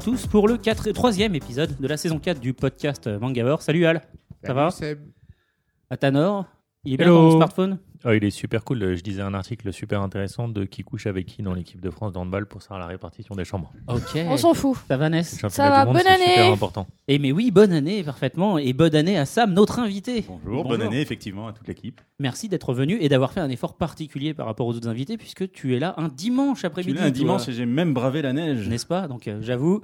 À tous pour le 4 troisième épisode de la saison 4 du podcast Mangavore. Salut Al, ça va Atanor, il est bien Hello. dans mon smartphone Oh, il est super cool. Je disais un article super intéressant de qui couche avec qui dans l'équipe de France de handball pour savoir la répartition des chambres. Ok. On s'en fout. Ça va Ness Ça va, monde, bonne c'est super année. important. Eh mais oui, bonne année, parfaitement. Et bonne année à Sam, notre invité. Bonjour, bonne année effectivement à toute l'équipe. Merci d'être venu et d'avoir fait un effort particulier par rapport aux autres invités puisque tu es là un dimanche après-midi. suis là un dimanche et j'ai même bravé la neige. N'est-ce pas? Donc euh, j'avoue,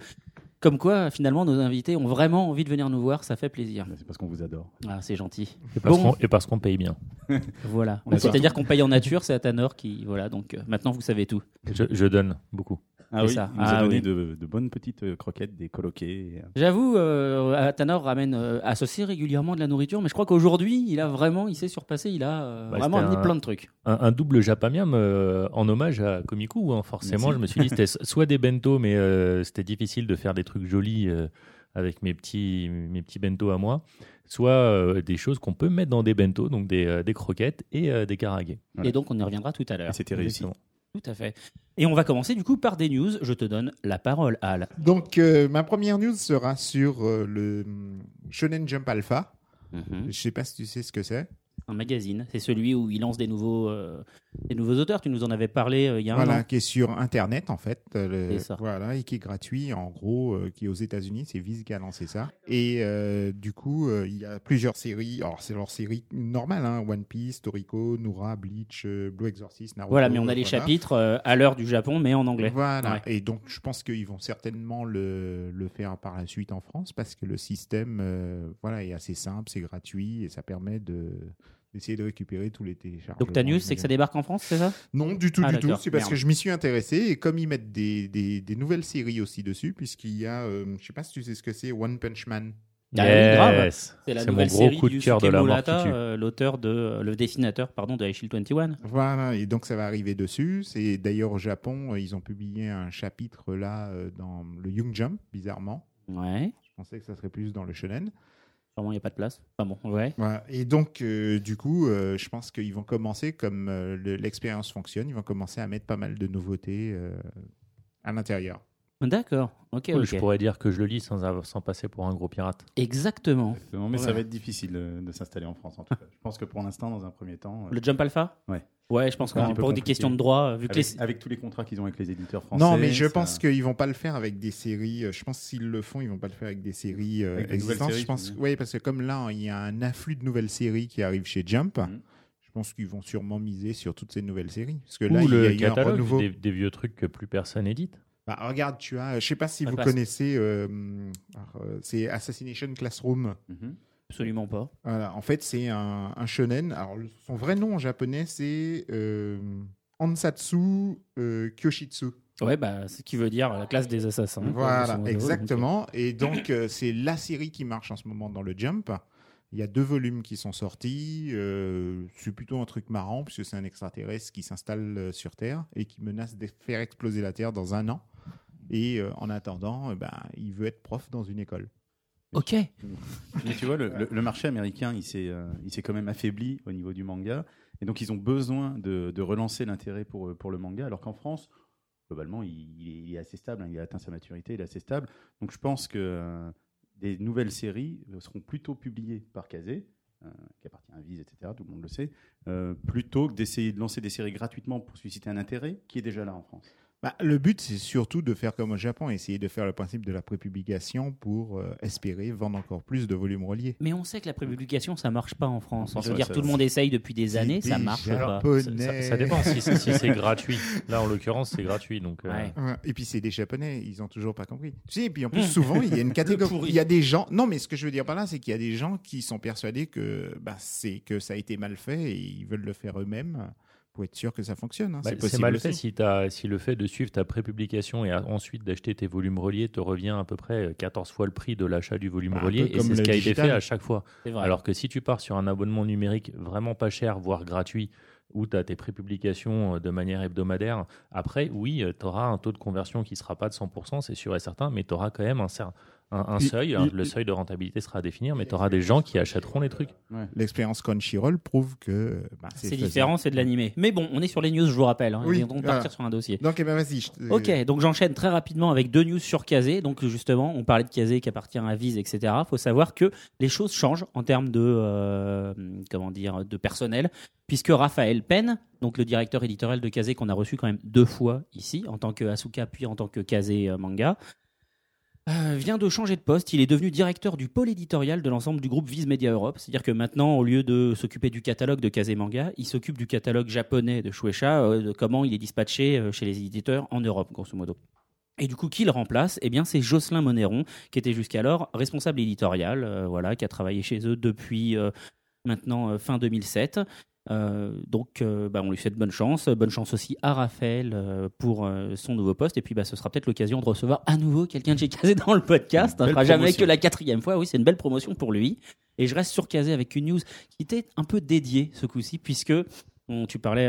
comme quoi finalement nos invités ont vraiment envie de venir nous voir, ça fait plaisir. C'est parce qu'on vous adore. Ah, c'est gentil. Et parce Bon. qu'on- et parce qu'on paye bien. Voilà. C'est-à-dire qu'on paye en nature, c'est Atanor qui. Voilà, donc euh, maintenant vous savez tout. Je, je donne beaucoup. Ah oui, ça. il nous Ah a donné oui. de, de bonnes petites euh, croquettes, des coloquets. et, J'avoue, euh, Atanor ramène euh, associé régulièrement de la nourriture, mais je crois qu'aujourd'hui, il a vraiment, il s'est surpassé, il a euh, Bah, vraiment c'était amené un- plein de trucs. Un, un double japamiam euh, en hommage à Komiku. hein. Forcément, Merci. je me suis dit c'était soit des bento, mais euh, c'était difficile de faire des trucs jolis euh, avec mes petits, mes petits bento à moi, soit euh, des choses qu'on peut mettre dans des bento, donc des, euh, des croquettes et euh, des karagués. Voilà. Et donc, on y reviendra tout à l'heure. et c'était réussi. Exactement. Tout à fait. Et on va commencer du coup par des news. Je te donne la parole, Al. Donc, euh, ma première news sera sur euh, le hum, Shonen Jump Alpha. Mhm. Je sais pas si tu sais ce que c'est. Un magazine. C'est celui où il lance des nouveaux, euh, des nouveaux auteurs. Tu nous en avais parlé euh, il y a un Voilà, qui est sur Internet en fait. euh, le- ça. voilà, et qui est gratuit en gros, qui est aux États-Unis. C'est Viz qui a lancé ça. Et du coup, il y a plusieurs séries. Alors, c'est leur série normale hein, One Piece, Toriko, Nura, Bleach, Blue Exorcist, Naruto. Voilà, mais on a les voilà. chapitres à l'heure du Japon, mais en anglais. Voilà. Ouais. Et donc, je pense qu'ils vont certainement le, le faire par la suite en France parce que le système voilà, est assez simple, c'est gratuit et ça permet de d'essayer de récupérer tous les téléchargements. Donc ta news, c'est que ça débarque en France, c'est ça? Non, du tout, Ah, du tout. C'est parce Merde. que je m'y suis intéressé et comme ils mettent des, des, des nouvelles séries aussi dessus, puisqu'il y a, euh, je sais pas si tu sais ce que c'est, One Punch Man. Ah. Yes. C'est la C'est mon nouvelle gros série coup de du cœur de la mort euh, l'auteur de le dessinateur pardon de Shield 21. Voilà, et donc ça va arriver dessus. C'est d'ailleurs au Japon, euh, ils ont publié un chapitre là euh, dans le Young Jump, bizarrement. Ouais. Je pensais que ça serait plus dans le shonen. Sûrement, il n'y a pas de place. Enfin bon, ouais. Voilà. Et donc, euh, du coup, euh, je pense qu'ils vont commencer, comme euh, le- l'expérience fonctionne, ils vont commencer à mettre pas mal de nouveautés euh, à l'intérieur. D'accord. Ok, Cool, ok. Je pourrais dire que je le lis sans, avoir- sans passer pour un gros pirate. Exactement. Exactement, mais ça Voilà. va être difficile euh, de s'installer en France en tout cas. Je pense que pour l'instant, dans un premier temps, euh, Le Jump Alpha? Ouais. Ouais, je pense que pour des questions de droit, euh, vu que avec, les... avec tous les contrats qu'ils ont avec les éditeurs français. non, mais je ça- pense qu'ils vont pas le faire avec des séries. euh, Je pense s'ils le font, ils vont pas le faire avec des séries euh, Avec existantes. séries, je pense, oui, parce que comme là, il y a un afflux de nouvelles séries qui arrivent chez Jump. Mhm. Je pense qu'ils vont sûrement miser sur toutes ces nouvelles séries. Parce que là, Ou il y a un renouveau. des, des vieux trucs que plus personne édite. Bah, regarde, tu as, je sais pas si Ça vous passe. connaissez, euh, euh, c'est Assassination Classroom. Mhm. Absolument pas. Voilà, en fait, c'est un, un shonen. Alors, son vrai nom en japonais, c'est euh, Ansatsu euh, Kyoshitsu. Ouais, bah, ce qui veut dire la classe des assassins. Voilà, exactement. Et donc, euh, c'est la série qui marche en ce moment dans le Jump. Il y a deux volumes qui sont sortis. euh, c'est plutôt un truc marrant, puisque c'est un extraterrestre qui s'installe euh, sur Terre et qui menace de faire exploser la Terre dans un an. Et euh, en attendant, euh, ben, il veut être prof dans une école. Ok. Mais tu vois, le, marché américain, il s'est, euh, il s'est quand même affaibli au niveau du manga. Et donc, ils ont besoin de, relancer l'intérêt pour, euh, pour le manga. Alors qu'en France, globalement, il, est, assez stable. hein, il a atteint sa maturité, il est assez stable. Donc, je pense que euh, des nouvelles séries seront plutôt publiées par Kazé, qui appartient à Viz, etc. Tout le monde le sait. plutôt que d'essayer de lancer des séries gratuitement pour susciter un intérêt qui est déjà là en France. Bah, le but, c'est surtout de faire comme au Japon, essayer de faire le principe de la prépublication pour euh, espérer vendre encore plus de volumes reliés. Mais on sait que la prépublication, ça marche pas en France. Je veux ça- dire, ça- tout le monde essaye depuis des années, ça marche pas. Ça, ça dépend si, si c'est gratuit. Là, en l'occurrence, c'est gratuit. Donc, euh, Ouais. Ouais, Et puis c'est des Japonais, ils ont toujours pas compris. Tu sais, et puis en plus souvent il y a une catégorie, il y a des gens. Non, mais ce que je veux dire par là, c'est qu'il y a des gens qui sont persuadés que bah, c'est que ça a été mal fait et ils veulent le faire eux-mêmes pour être sûr que ça fonctionne. Hein. Bah, c'est mal fait si, si, le fait de suivre ta prépublication et ensuite d'acheter tes volumes reliés te revient à peu près 14 fois le prix de l'achat du volume bah, relié. Et c'est ce qui a été fait à chaque fois. Alors que si tu pars sur un abonnement numérique vraiment pas cher, voire gratuit, où tu as tes prépublications euh, de manière hebdomadaire, après, oui, euh, tu auras un taux de conversion qui ne sera pas de 100%, c'est sûr et certain, mais tu auras quand même un, certain un, seuil. Hein, le seuil de rentabilité sera à définir, mais tu auras des gens qui achèteront les trucs. L'expérience Crunchyroll prouve que bah, c'est différent, c'est de l'animé. Mais bon, on est sur les news, je vous rappelle. Hein, oui, on partir sur un dossier. Donc, eh ben, vas-y. Ok, donc j'enchaîne très rapidement avec deux news sur Kazé. Donc, justement, on parlait de Kazé qui appartient à Viz, etc. Il faut savoir que les choses changent en termes de, euh, comment dire, de personnel, puisque Raphaël Penn, donc le directeur éditorial de Kazé qu'on a reçu quand même deux fois ici, en tant que Asuka, puis en tant que Kazé euh, manga, euh, vient de changer de poste. Il est devenu directeur du pôle éditorial de l'ensemble du groupe Viz Media Europe. C'est-à-dire que maintenant, au lieu de s'occuper du catalogue de Kazemanga, il s'occupe du catalogue japonais de Shueisha, euh, de comment il est dispatché euh, chez les éditeurs en Europe, grosso modo. Et du coup, qui le remplace? Eh bien, c'est Jocelyn Monéron, qui était jusqu'alors responsable éditorial, voilà, qui a travaillé chez eux depuis maintenant fin 2007. Euh, donc, euh, bah, on lui souhaite bonne chance. Bonne chance aussi à Raphaël euh, pour son nouveau poste. Et puis, bah, ce sera peut-être l'occasion de recevoir à nouveau quelqu'un de chez Kazé dans le podcast. Ça ne sera jamais que la quatrième fois. Oui, c'est une belle promotion pour lui. Et je reste sur Kazé avec une news qui était un peu dédiée ce coup-ci, puisque tu parlais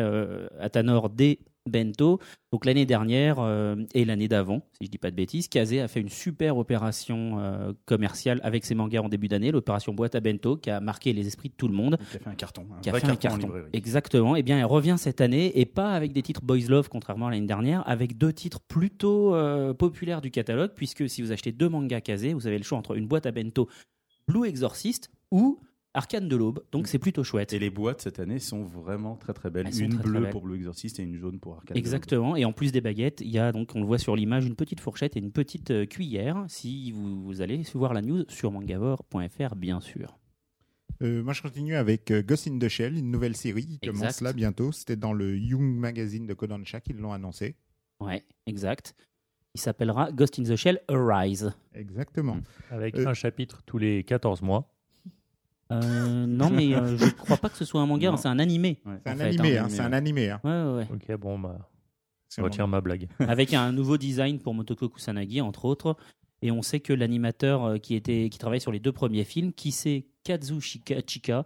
à Tanor des bento. Donc l'année dernière euh, et l'année d'avant, si je dis pas de bêtises, Kazé a fait une super opération euh, commerciale avec ses mangas en début d'année, l'opération boîte à bento, qui a marqué les esprits de tout le monde. Qui a fait un carton. Un qui a fait un carton. Exactement. Et eh bien, elle revient cette année et pas avec des titres Boys Love, contrairement à l'année dernière, avec deux titres plutôt euh, populaires du catalogue, puisque si vous achetez deux mangas Kazé, vous avez le choix entre une boîte à bento Blue Exorcist ou Arcane de l'Aube, donc mm. c'est plutôt chouette. Et les boîtes cette année sont vraiment très très belles. une bleue pour Blue Exorcist et une jaune pour Arcane. Exactement. Et en plus des baguettes, il y a donc, on le voit sur l'image, une petite fourchette et une petite euh, cuillère. Si vous, allez voir la news sur mangavor.fr, bien sûr. Euh, moi, je continue avec euh, Ghost in the Shell, une nouvelle série qui commence là bientôt. C'était dans le Young Magazine de Kodansha qu'ils l'ont annoncé. Ouais, exact. Il s'appellera Ghost in the Shell Arise. Exactement. Avec un chapitre tous les 14 mois. Euh, non, mais euh, je crois pas que ce soit un manga, c'est un animé. C'est un, animé, hein, c'est un animé. Hein. Ouais, ouais, Ok, bon, bah, je retire ma blague. Avec un nouveau design pour Motoko Kusanagi, entre autres. Et on sait que l'animateur euh, qui, était, qui travaille sur les deux premiers films, qui c'est Kazushika Chika,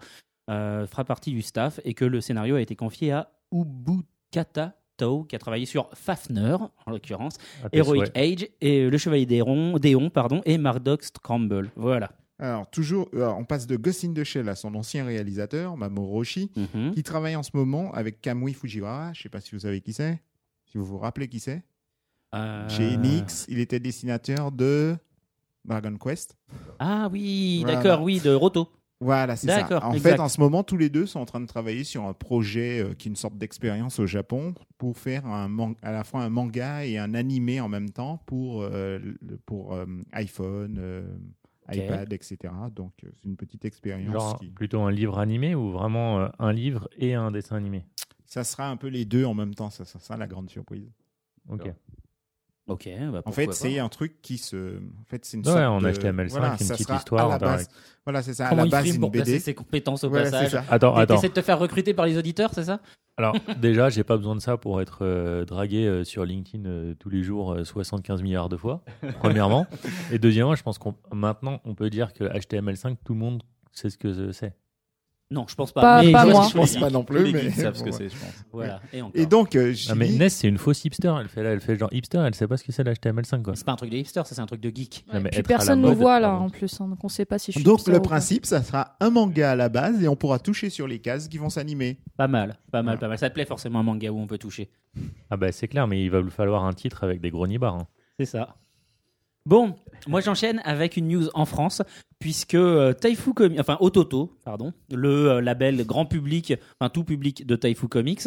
fera partie du staff et que le scénario a été confié à Ubukata Tao, qui a travaillé sur Fafner, en l'occurrence, ah, Heroic Age, et Le Chevalier Déon, Déon pardon, et Mardox Scramble. Voilà. Alors, toujours, euh, on passe de Ghost in the Shell à son ancien réalisateur, Mamoru Oshii, mhm. qui travaille en ce moment avec Kamui Fujiwara. Je ne sais pas si vous savez qui c'est. Si vous vous rappelez qui c'est. Euh, Chez Enix, il était dessinateur de Dragon Quest. Ah oui, d'accord, oui, de Roto. Voilà, c'est ça. En fait, en ce moment, tous les deux sont en train de travailler sur un projet euh, qui est une sorte d'expérience au Japon pour faire un à la fois un manga et un animé en même temps pour, pour iPhone, iPad, etc. Donc euh, c'est une petite expérience. Plutôt un livre animé ou vraiment euh, un livre et un dessin animé? Ça sera un peu les deux en même temps, ça sera la grande surprise. Ok. Ok. Bah, en fait, c'est un truc qui se. En fait, c'est une ouais, en HTML5, voilà, une petite histoire. Voilà, c'est ça. à la base, il une BD. ses compétences au passage? Attends, attends. Essaies de te faire recruter par les auditeurs, c'est ça? Alors, déjà, j'ai pas besoin de ça pour être euh, dragué euh, sur LinkedIn euh, tous les jours 75 milliards de fois, premièrement. Et deuxièmement, je pense qu'on maintenant, on peut dire que HTML5, tout le monde sait ce que c'est. Non, je pense pas. mais moi. Je pense pas non plus. Mais savent ce que c'est, je pense. Voilà. Et, donc, euh, ah, mais Ness, c'est une fausse hipster. Elle fait, elle fait genre hipster. Elle sait pas ce que c'est l'HTML5 quoi. C'est pas un truc de hipster, ça c'est un truc de geek. Ouais, puis personne ne nous voit là en plus, hein, donc on sait pas si je suis. Donc le principe, ça sera un manga à la base et on pourra toucher sur les cases qui vont s'animer. Pas mal, pas mal, pas mal. Ça te plaît forcément un manga où on peut toucher. Ah bah c'est clair, mais il va vous falloir un titre avec des gros nibards. Hein. C'est ça. Bon, moi j'enchaîne avec une news en France, puisque euh, Taifu Comics, enfin Ototo, pardon, le euh, label grand public, enfin tout public de Taifu Comics,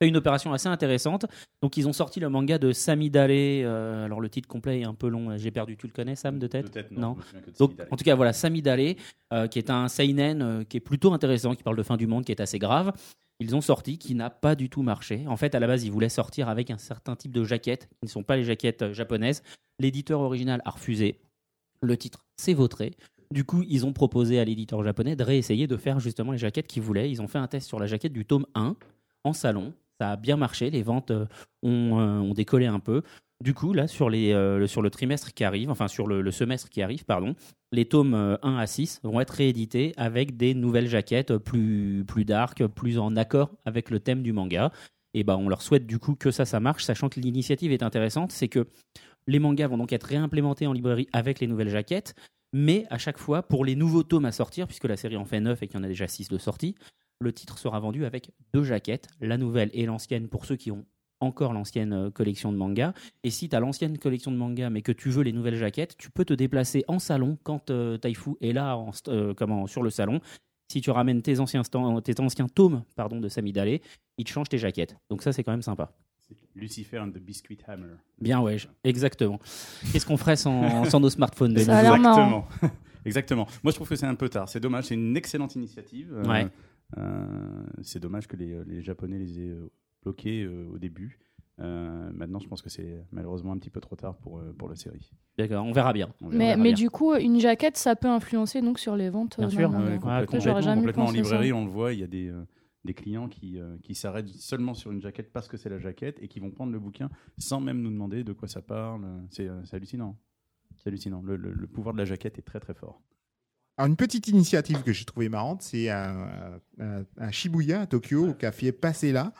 fait une opération assez intéressante. Donc ils ont sorti le manga de Sami Dale. Euh, alors le titre complet est un peu long. J'ai perdu. Tu le connais, Sam, de tête, tête non. Donc en tout cas voilà, Sami Dale, qui est un seinen qui est plutôt intéressant, qui parle de fin du monde, qui est assez grave ils ont sorti qui n'a pas du tout marché. En fait, à la base, ils voulaient sortir avec un certain type de jaquettes, qui ne sont pas les jaquettes euh, japonaises. L'éditeur original a refusé. Le titre s'est vautré. Du coup, ils ont proposé à l'éditeur japonais de réessayer de faire justement les jaquettes qu'ils voulaient. Ils ont fait un test sur la jaquette du tome 1. en salon. Ça a bien marché, les ventes ont, décollé un peu. Du coup, là, sur, sur le trimestre qui arrive, enfin sur le, semestre qui arrive, pardon, les tomes 1 à 6 vont être réédités avec des nouvelles jaquettes plus, plus dark, plus en accord avec le thème du manga. Et bah, on leur souhaite du coup que ça, ça marche, sachant que l'initiative est intéressante. C'est que les mangas vont donc être réimplémentés en librairie avec les nouvelles jaquettes, mais à chaque fois, pour les nouveaux tomes à sortir, puisque la série en fait 9 et qu'il y en a déjà 6 de sortie, le titre sera vendu avec deux jaquettes, la nouvelle et l'ancienne pour ceux qui ont encore l'ancienne euh, collection de manga. Et si tu as l'ancienne collection de manga mais que tu veux les nouvelles jaquettes, tu peux te déplacer en salon quand euh, Taifu est là euh, comment, sur le salon. Si tu ramènes tes anciens, tes anciens tomes pardon, de Samidale, il te change tes jaquettes. Donc ça, c'est quand même sympa. Lucifer and the Biscuit Hammer. Bien, ouais, exactement. Qu'est-ce qu'on ferait sans, sans nos smartphones de Exactement. exactement. Moi, je trouve que c'est un peu tard. C'est dommage. C'est une excellente initiative. Euh, ouais. Euh, c'est dommage que les, les, Japonais les aient euh, bloqués au début. maintenant, je pense que c'est malheureusement un petit peu trop tard pour, pour la série. D'accord, on verra bien. mais, mais du coup, une jaquette, ça peut influencer donc sur les ventes. Bien sûr, complètement, complètement en librairie, on le voit, il y a des, des clients qui, euh, qui s'arrêtent seulement sur une jaquette parce que c'est la jaquette et qui vont prendre le bouquin sans même nous demander de quoi ça parle. C'est euh, hallucinant. C'est hallucinant. Le, le, pouvoir de la jaquette est très très fort. Alors une petite initiative que j'ai trouvée marrante, c'est un, un, Shibuya à Tokyo, qui a fait passer là, euh,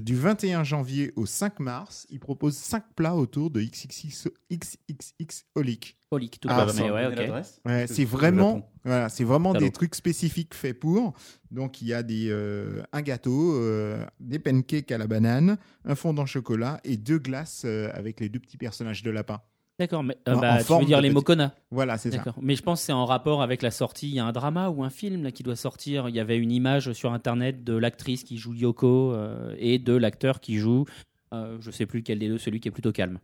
du 21 janvier au 5 mars, il propose 5 plats autour de XXX, XXX Holic. Holic, tout ah, mais ouais, ouais, c'est vraiment, voilà, c'est vraiment des trucs spécifiques faits pour. Donc il y a des, euh, un gâteau, euh, des pancakes à la banane, un fondant chocolat et deux glaces avec les deux petits personnages de lapin. D'accord, mais euh, bah, tu veux dire les Mokona Voilà, c'est ça. Mais je pense que c'est en rapport avec la sortie. Il y a un drama ou un film là, qui doit sortir. Il y avait une image sur Internet de l'actrice qui joue Yoko euh, et de l'acteur qui joue, euh, je sais plus lequel des deux, celui qui est plutôt calme.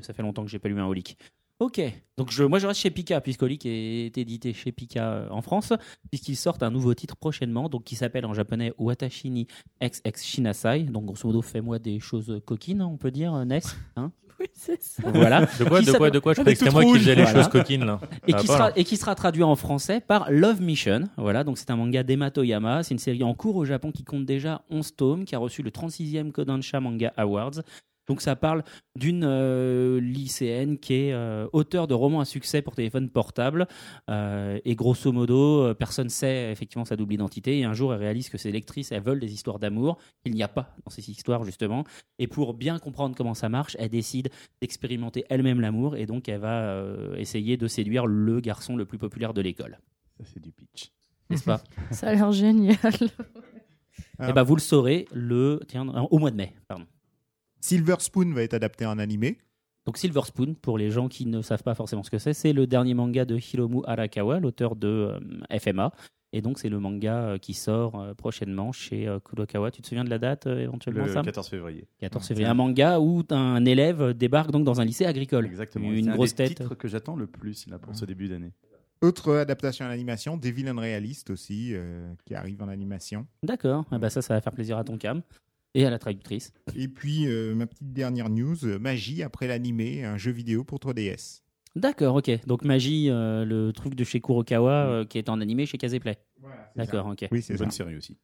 Ça fait longtemps que j'ai pas lu un Holic. Ok, donc je, moi je reste chez Pika, puisque Holic est édité chez Pika euh, en France, puisqu'ils sortent un nouveau titre prochainement, donc qui s'appelle en japonais Watashini XX Shinasai. Donc grosso modo, fais-moi des choses coquines, on peut dire, Ness hein oui, c'est ça. Voilà. De quoi, de quoi, de quoi Je croyais que c'était moi qui faisais les choses coquines là. Et, qui sera, et qui sera traduit en français par Love Mission. Voilà, donc c'est un manga d'Emma Toyama. C'est une série en cours au Japon qui compte déjà 11 tomes, qui a reçu le 36e Kodansha Manga Awards. Donc ça parle d'une euh, lycéenne qui est euh, auteur de romans à succès pour téléphone portable. Euh, et grosso modo, personne sait effectivement sa double identité. Et un jour, elle réalise que ses lectrices, elles veulent des histoires d'amour qu'il n'y a pas dans ces histoires, justement. Et pour bien comprendre comment ça marche, elle décide d'expérimenter elle-même l'amour. Et donc, elle va essayer de séduire le garçon le plus populaire de l'école. Ça, c'est du pitch. N'est-ce pas? Ça a l'air génial. Et eh ben, vous le saurez le, tiens, au mois de mai. Pardon. Silver Spoon va être adapté en animé. Donc Silver Spoon, pour les gens qui ne savent pas forcément ce que c'est, c'est le dernier manga de Hiromu Arakawa, l'auteur de euh, FMA. Et donc c'est le manga euh, qui sort euh, prochainement chez Kurokawa. Tu te souviens de la date éventuellement Le 14 février. 14 février. Un manga où un élève débarque donc dans un lycée agricole. Exactement. Une grosse tête. C'est que j'attends le plus là, pour ce début d'année. Autre adaptation en animation, Devil Unrealist aussi, qui arrive en animation. D'accord, ah bah ça, ça va faire plaisir à ton cam et à la traductrice. Et puis, euh, ma petite dernière news, euh, Magie après l'animé, un jeu vidéo pour 3DS. D'accord, ok. Donc Magie, euh, le truc de chez Kurokawa qui est en animé chez Kazeplay. D'accord, ok. Oui, c'est une bonne série aussi.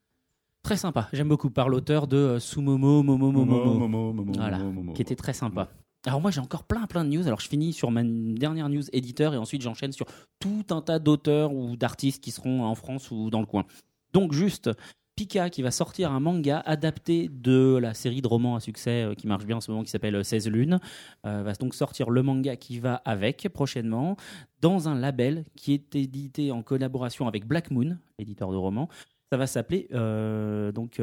Très sympa. J'aime beaucoup par l'auteur de Sumomo Momo Momo Momo, voilà, qui était très sympa. Alors moi j'ai encore plein plein de news. Alors je finis sur ma dernière news éditeur et ensuite j'enchaîne sur tout un tas d'auteurs ou d'artistes qui seront en France ou dans le coin. Donc juste Pika qui va sortir un manga adapté de la série de romans à succès euh, qui marche bien en ce moment qui s'appelle 16 lunes. Euh, va donc sortir le manga qui va avec prochainement dans un label qui est édité en collaboration avec Black Moon, l'éditeur de romans. Ça va s'appeler euh, donc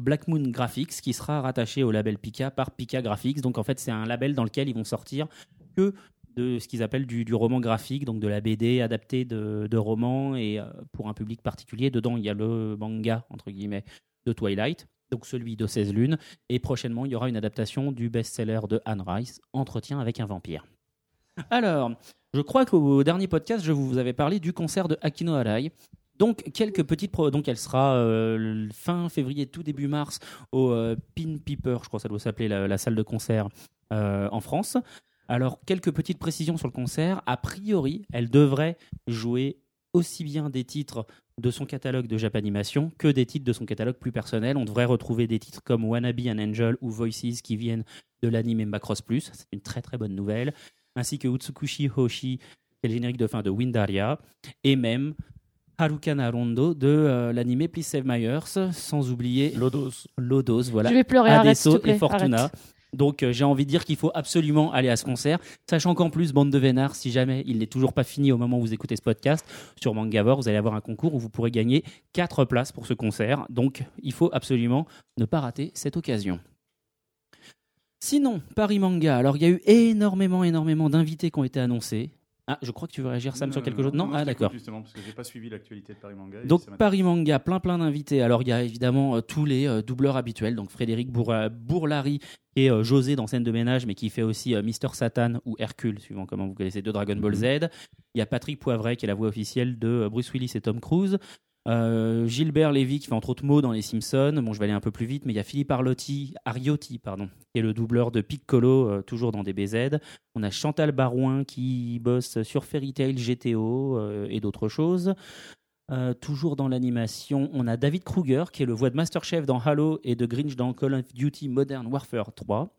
Black Moon Graphics qui sera rattaché au label Pika par Pika Graphics. Donc en fait c'est un label dans lequel ils vont sortir que de ce qu'ils appellent du, roman graphique, donc de la BD adaptée de, romans et euh, pour un public particulier. Dedans, il y a le manga, entre guillemets, de Twilight, donc celui de 16 lunes. Et prochainement, il y aura une adaptation du best-seller de Anne Rice, Entretien avec un vampire. Alors, je crois qu'au dernier podcast, je vous avais parlé du concert de Akino Arai. Donc, quelques petites. Donc, elle sera euh, fin février, tout début mars, au euh, Pin Piper, je crois que ça doit s'appeler la, salle de concert en France. Alors, quelques petites précisions sur le concert. A priori, elle devrait jouer aussi bien des titres de son catalogue de Japanimation que des titres de son catalogue plus personnel. On devrait retrouver des titres comme Wannabe and Angel ou Voices qui viennent de l'anime Macross Plus. C'est une très très bonne nouvelle. Ainsi que Utsukushi Hoshi, qui est le générique de fin de Windaria. Et même Harukana Rondo de euh, l'anime Please Save My Earth, sans oublier Lodos. Lodos, voilà. Je vais pleurer, arrête, Adesso te plaît, et Fortuna. arrête. Donc euh, j'ai envie de dire qu'il faut absolument aller à ce concert, sachant qu'en plus, bande de vénards, si jamais il n'est toujours pas fini au moment où vous écoutez ce podcast, sur Mangavor, vous allez avoir un concours où vous pourrez gagner 4 places pour ce concert. Donc il faut absolument ne pas rater cette occasion. Sinon, Paris Manga, alors il y a eu énormément, énormément d'invités qui ont été annoncés. Ah, je crois que tu veux réagir, Sam, sur quelque chose Non, Ah, d'accord. Justement, parce que j'ai pas suivi l'actualité de Paris Manga. Donc. Paris Manga, plein plein d'invités. Alors il y a évidemment euh, tous les euh, doubleurs habituels, donc Frédéric Bourla- Bourlari et euh, José dans Scène de ménage, mais qui fait aussi Mister Satan ou Hercule, suivant comment vous connaissez de Dragon Ball Z. Il y a Patrick Poivret qui est la voix officielle de Bruce Willis et Tom Cruise. Euh, Gilbert Lévy qui fait entre autres mots dans Les Simpsons. Bon, je vais aller un peu plus vite, mais il y a Philippe Arlotti, Ariotti, pardon, qui est le doubleur de Piccolo, euh, toujours dans DBZ. On a Chantal Barouin qui bosse sur Fairy Tail, GTO euh, et d'autres choses. Toujours dans l'animation, on a David Kruger qui est le voix de Masterchef dans Halo et de Grinch dans Call of Duty Modern Warfare 3.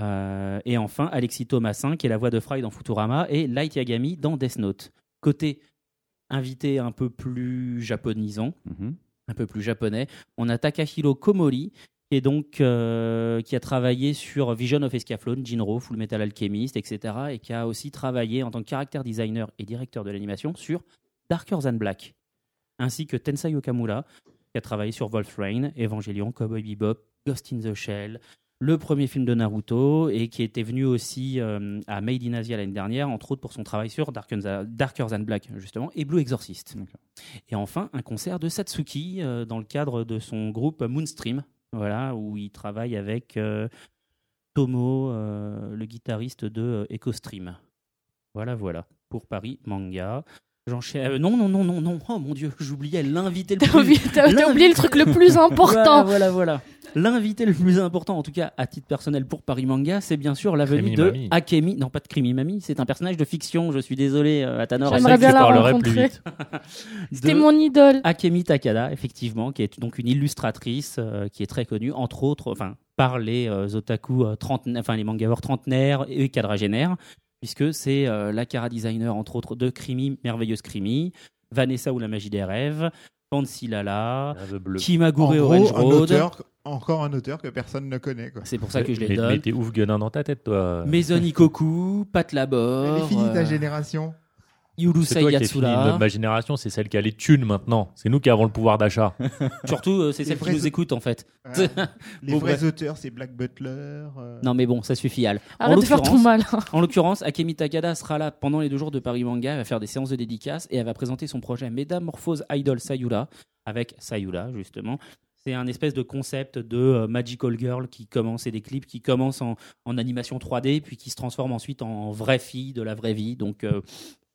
Euh, et enfin, Alexis Thomasin qui est la voix de Fry dans Futurama et Light Yagami dans Death Note. Côté invité un peu plus japonisant, Mhm. un peu plus japonais, on a Takahiro Komori qui est donc euh, qui a travaillé sur Vision of Escaflowne, Jinro, Full Metal Alchemist, etc. et qui a aussi travaillé en tant que character designer et directeur de l'animation sur Darker Than Black, ainsi que Tensai Okamura qui a travaillé sur Wolf Rain, Evangelion, Cowboy Bebop, Ghost in the Shell, le premier film de Naruto et qui était venu aussi euh, à Made in Asia l'année dernière, entre autres pour son travail sur Darker Than, Darker Than Black justement et Blue Exorcist. Et enfin un concert de Satsuki euh, dans le cadre de son groupe Moonstream, voilà où il travaille avec euh, Tomo, le guitariste de EcoStream. Voilà, voilà pour Paris Manga. J'enchaîne. euh, non, non, non, non, non. Oh mon Dieu, j'oubliais l'invité le T'as plus oublié, t'as- t'as oublié le truc le plus important. voilà, voilà, voilà. L'invité le plus important, en tout cas à titre personnel pour Paris Manga, c'est bien sûr la venue Krimi de Mami. Akemi. Non, pas de Krimi Mami, c'est un personnage de fiction. Je suis désolé, euh, Atanor. Je J'aimerais bien la rencontrer. plus vite. C'était mon idole. Akemi Takada, effectivement, qui est donc une illustratrice euh, qui est très connue, entre autres, enfin, par les euh, otaku euh, trentenaires, enfin les mangavores trentenaires et quadragénaires, puisque c'est euh, la cara designer, entre autres, de Krimi, merveilleuse Krimi, Vanessa ou la magie des rêves, Pansy Lala, Rêve bleu. En Kimagure Orange un Road. auteur, encore un auteur que personne ne connaît. Quoi. C'est pour ça que je les mais, donne. mais t'es ouf gueudin dans ta tête, toi. Maison Ikoku, Pat Labor, Elle est finie ta euh, génération. Yurusei C'est toi qui es fini. Yatsura. Notre- Ma génération, c'est celle qui a les thunes maintenant. C'est nous qui avons le pouvoir d'achat. Surtout, euh, c'est Les celle qui vrais- nous écoute en fait. Les Bon, vrais bref. auteurs, c'est Black Butler. euh, Non mais bon, ça suffit Al. En Arrête de faire ton l'occurrence- mal. En l'occurrence, Akemi Takada sera là pendant les deux jours de Paris Manga, elle va faire des séances de dédicaces et elle va présenter son projet Métamorphose Idol Sayura avec Sayura justement. C'est un espèce de concept de euh, Magical Girl qui commence et des clips qui commencent en, en animation 3D puis qui se transforment ensuite en vraie fille de la vraie vie. Donc euh,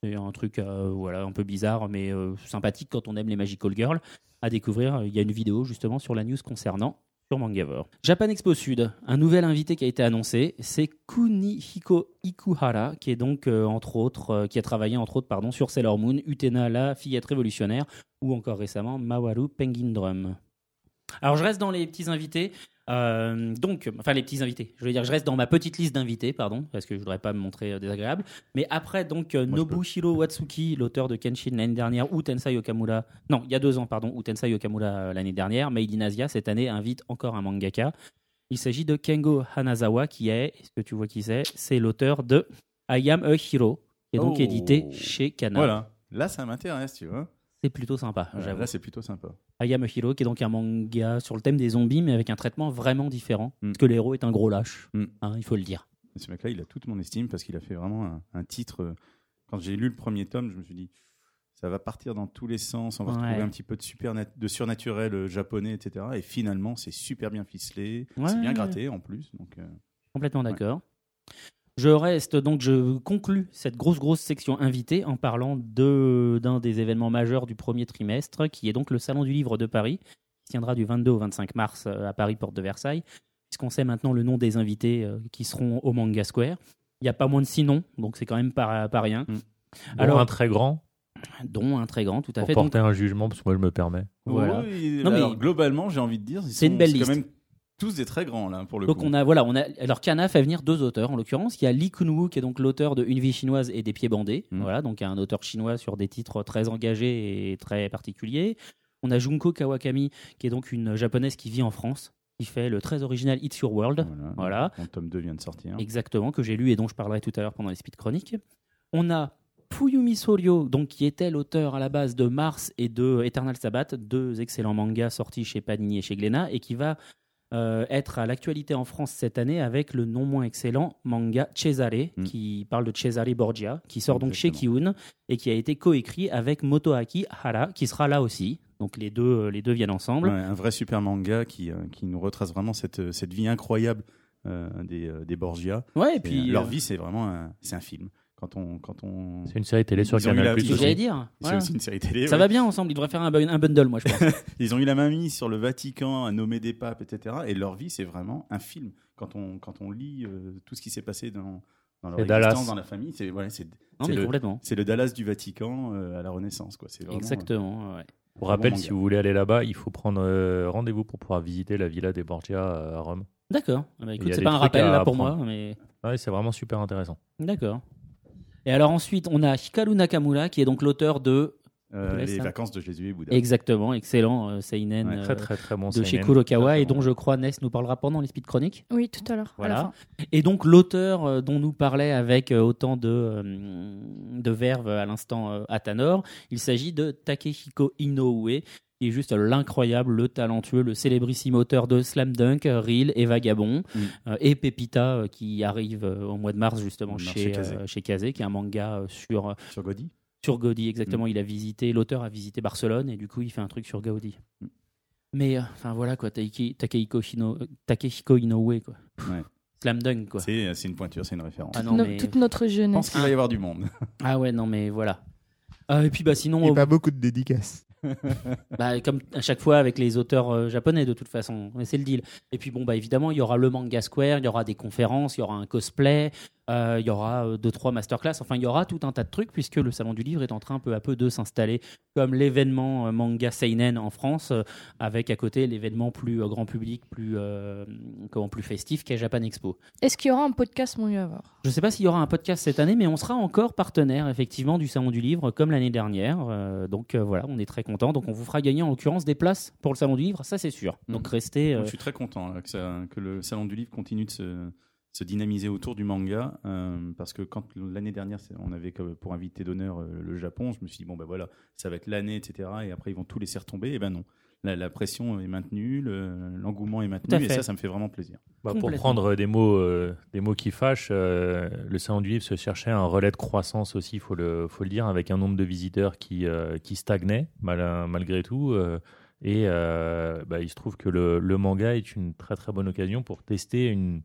c'est un truc euh, un peu bizarre mais euh, sympathique quand on aime les Magical Girls. À découvrir, il y a une vidéo justement sur la news concernant sur Mangavor. Japan Expo Sud, un nouvel invité qui a été annoncé, c'est Kunihiko Ikuhara, qui est donc euh, entre autres, euh, qui a travaillé entre autres pardon sur Sailor Moon, Utena la fillette révolutionnaire, ou encore récemment Mawaru Penguin Drum. Alors je reste dans les petits invités. euh, donc, enfin les petits invités. Je veux dire, je reste dans ma petite liste d'invités, pardon, parce que je voudrais pas me montrer euh, désagréable. Mais après, donc euh. Nobuhiro Watsuki, l'auteur de Kenshin l'année dernière, ou Tensai Okamura, non, il y a deux ans, pardon, ou Tensai Okamura euh, l'année dernière, Made in Asia cette année invite encore un mangaka. Il s'agit de Kengo Hanazawa, qui est, est-ce que tu vois qui c'est? C'est l'auteur de I Am a Hero, qui est donc Oh. édité chez Kana. Voilà. Là, ça m'intéresse, tu vois. C'est plutôt sympa, j'avoue. Là, c'est plutôt sympa. I Am a Hero, qui est donc un manga sur le thème des zombies, mais avec un traitement vraiment différent. Mm. Parce que l'héros est un gros lâche, Mm. hein, il faut le dire. Et ce mec-là, il a toute mon estime parce qu'il a fait vraiment un, un titre. euh, Quand j'ai lu le premier tome, je me suis dit, ça va partir dans tous les sens. On va Ouais. retrouver un petit peu de, super de surnaturel euh, japonais, etc. Et finalement, c'est super bien ficelé. Ouais. C'est bien gratté en plus. Donc, euh, Complètement d'accord. Je reste donc, je conclus cette grosse, grosse section invitée en parlant de- d'un des événements majeurs du premier trimestre, qui est donc le Salon du Livre de Paris, qui tiendra du 22 au 25 mars euh, à Paris, porte de Versailles, puisqu'on sait maintenant le nom des invités euh, qui seront au Manga Square. Il n'y a pas moins de six noms, donc c'est quand même pas, pas rien. Mm. Bon, Alors- un très grand. dont un très grand, tout à Pour fait. Donc, porter un jugement, parce que moi je me permets. Voilà. Oui, Non, mais- alors, globalement, j'ai envie de dire, C'est une belle quand liste. même tous des très grands là pour le Donc coup. on a voilà, on a alors Kana fait venir deux auteurs en l'occurrence. Il y a Lee Kun-woo qui est donc l'auteur de Une vie chinoise et des pieds bandés. Mm. Voilà, donc un auteur chinois sur des titres très engagés et très particuliers. On a Junko Kawakami qui est donc une japonaise qui vit en France, qui fait le très original It's Your World. Voilà. Voilà. Mon tome 2 vient de sortir. Exactement, que j'ai lu et dont je parlerai tout à l'heure pendant les speed chroniques. On a Fuyumi Soryo, donc qui était l'auteur à la base de Mars et de Eternal Sabbath, deux excellents mangas sortis chez Panini et chez Glénat, et qui va euh, être à l'actualité en France cette année avec le non moins excellent manga Cesare, Mm. qui parle de Cesare Borgia, qui sort donc chez. Kiun et qui a été coécrit avec Motoaki Hara, qui sera là aussi. Donc les deux, les deux viennent ensemble. Ouais, un vrai super manga qui, euh, qui nous retrace vraiment cette, cette vie incroyable euh, des, euh, des Borgia. Ouais, et puis euh, leur euh, vie, c'est vraiment un, c'est un film. Quand on, quand on... C'est une série télé sur Ils ont eu Canal+. la- c'est ce que j'allais dire. C'est Voilà. aussi une série télé. Ça ouais. va bien ensemble, ils devraient faire un, bun- un bundle, moi je pense. Ils ont eu la main mise sur le Vatican, à nommer des papes, etc. Et leur vie, c'est vraiment un film. Quand on, quand on lit euh, tout ce qui s'est passé dans, dans leur existence, dans la famille, c'est voilà, c'est Non, c'est mais le, complètement. c'est le Dallas du Vatican euh, à la Renaissance. Quoi. Vraiment, Exactement. ouais. Pour rappel, bon si vous voulez aller là-bas, il faut prendre euh, rendez-vous pour pouvoir visiter la villa des Borgia euh, à Rome. D'accord. Ah bah, écoute, c'est pas un rappel là pour apprendre. moi, mais Ouais, c'est vraiment super intéressant. d'accord. Et alors ensuite, on a Hikaru Nakamura qui est donc l'auteur de Euh, les ça. vacances de Jésus et Bouddha. exactement excellent euh, seinen Ouais, euh, Très très très bon. de seinen. chez Kurokawa et dont je crois Ness nous parlera pendant les speed chroniques. Oui, tout à l'heure. à la Voilà. Et donc l'auteur euh, dont nous parlait avec euh, autant de, euh, de verve à l'instant euh, Atanor, il s'agit de Takehiko Inoue, qui est juste l'incroyable, le talentueux, le célébrissime auteur de Slam Dunk, Reel et Vagabond, Mm. euh, et Pepita euh, qui arrive euh, au mois de mars justement Mars chez, chez Kazé. euh, chez Kazé, qui est un manga sur, Sur Gaudi sur Gaudi, exactement. Mm. Il a visité, l'auteur a visité Barcelone et du coup il fait un truc sur Gaudi. Mm. Mais euh, enfin voilà quoi, Taiki- Takehiko, Hino- Takehiko Inoue quoi. Ouais. Slam Dunk quoi. C'est c'est une pointure, c'est une référence. Ah non, No- mais- Toute notre Je pense jeunesse. qu'il va y avoir du monde. Ah ouais, non, mais voilà. Euh, et puis, bah, sinon, euh, pas beaucoup de dédicaces. bah, comme à chaque fois avec les auteurs euh, japonais, de toute façon, c'est le deal. Et puis, bon, bah, évidemment, il y aura le Manga Square, il y aura des conférences, il y aura un cosplay, il y aura euh, deux, trois masterclass. Enfin, il y aura tout un tas de trucs, puisque le Salon du Livre est en train peu à peu de s'installer comme l'événement euh, manga seinen en France, euh, avec à côté l'événement plus euh, grand public, plus, euh, comment, plus festif qu'est Japan Expo. Est-ce qu'il y aura un podcast Mon lieu à voir? Je ne sais pas s'il y aura un podcast cette année, mais on sera encore partenaire effectivement du Salon du Livre comme l'année dernière. Euh, donc euh, voilà, on est très content. Donc on vous fera gagner en l'occurrence des places pour le Salon du Livre, ça c'est sûr. Donc restez. euh, Je suis très content là, que, ça- que le Salon du Livre continue de se, se dynamiser autour du manga. euh, parce que quand l'année dernière, on avait pour invité d'honneur euh, le Japon, je me suis dit, bon, ben voilà, ça va être l'année, etc. Et après, ils vont tout laisser retomber. Et ben non. La, la pression est maintenue, le- l'engouement est maintenu. Et ça, ça me fait vraiment plaisir. Bah, pour prendre des mots, euh, des mots qui fâchent, euh, le salon du livre se cherchait un relais de croissance aussi, il faut le, faut le dire, avec un nombre de visiteurs qui, euh, qui stagnait mal- malgré tout. euh, et euh, bah, il se trouve que le, le manga est une très très bonne occasion pour tester une,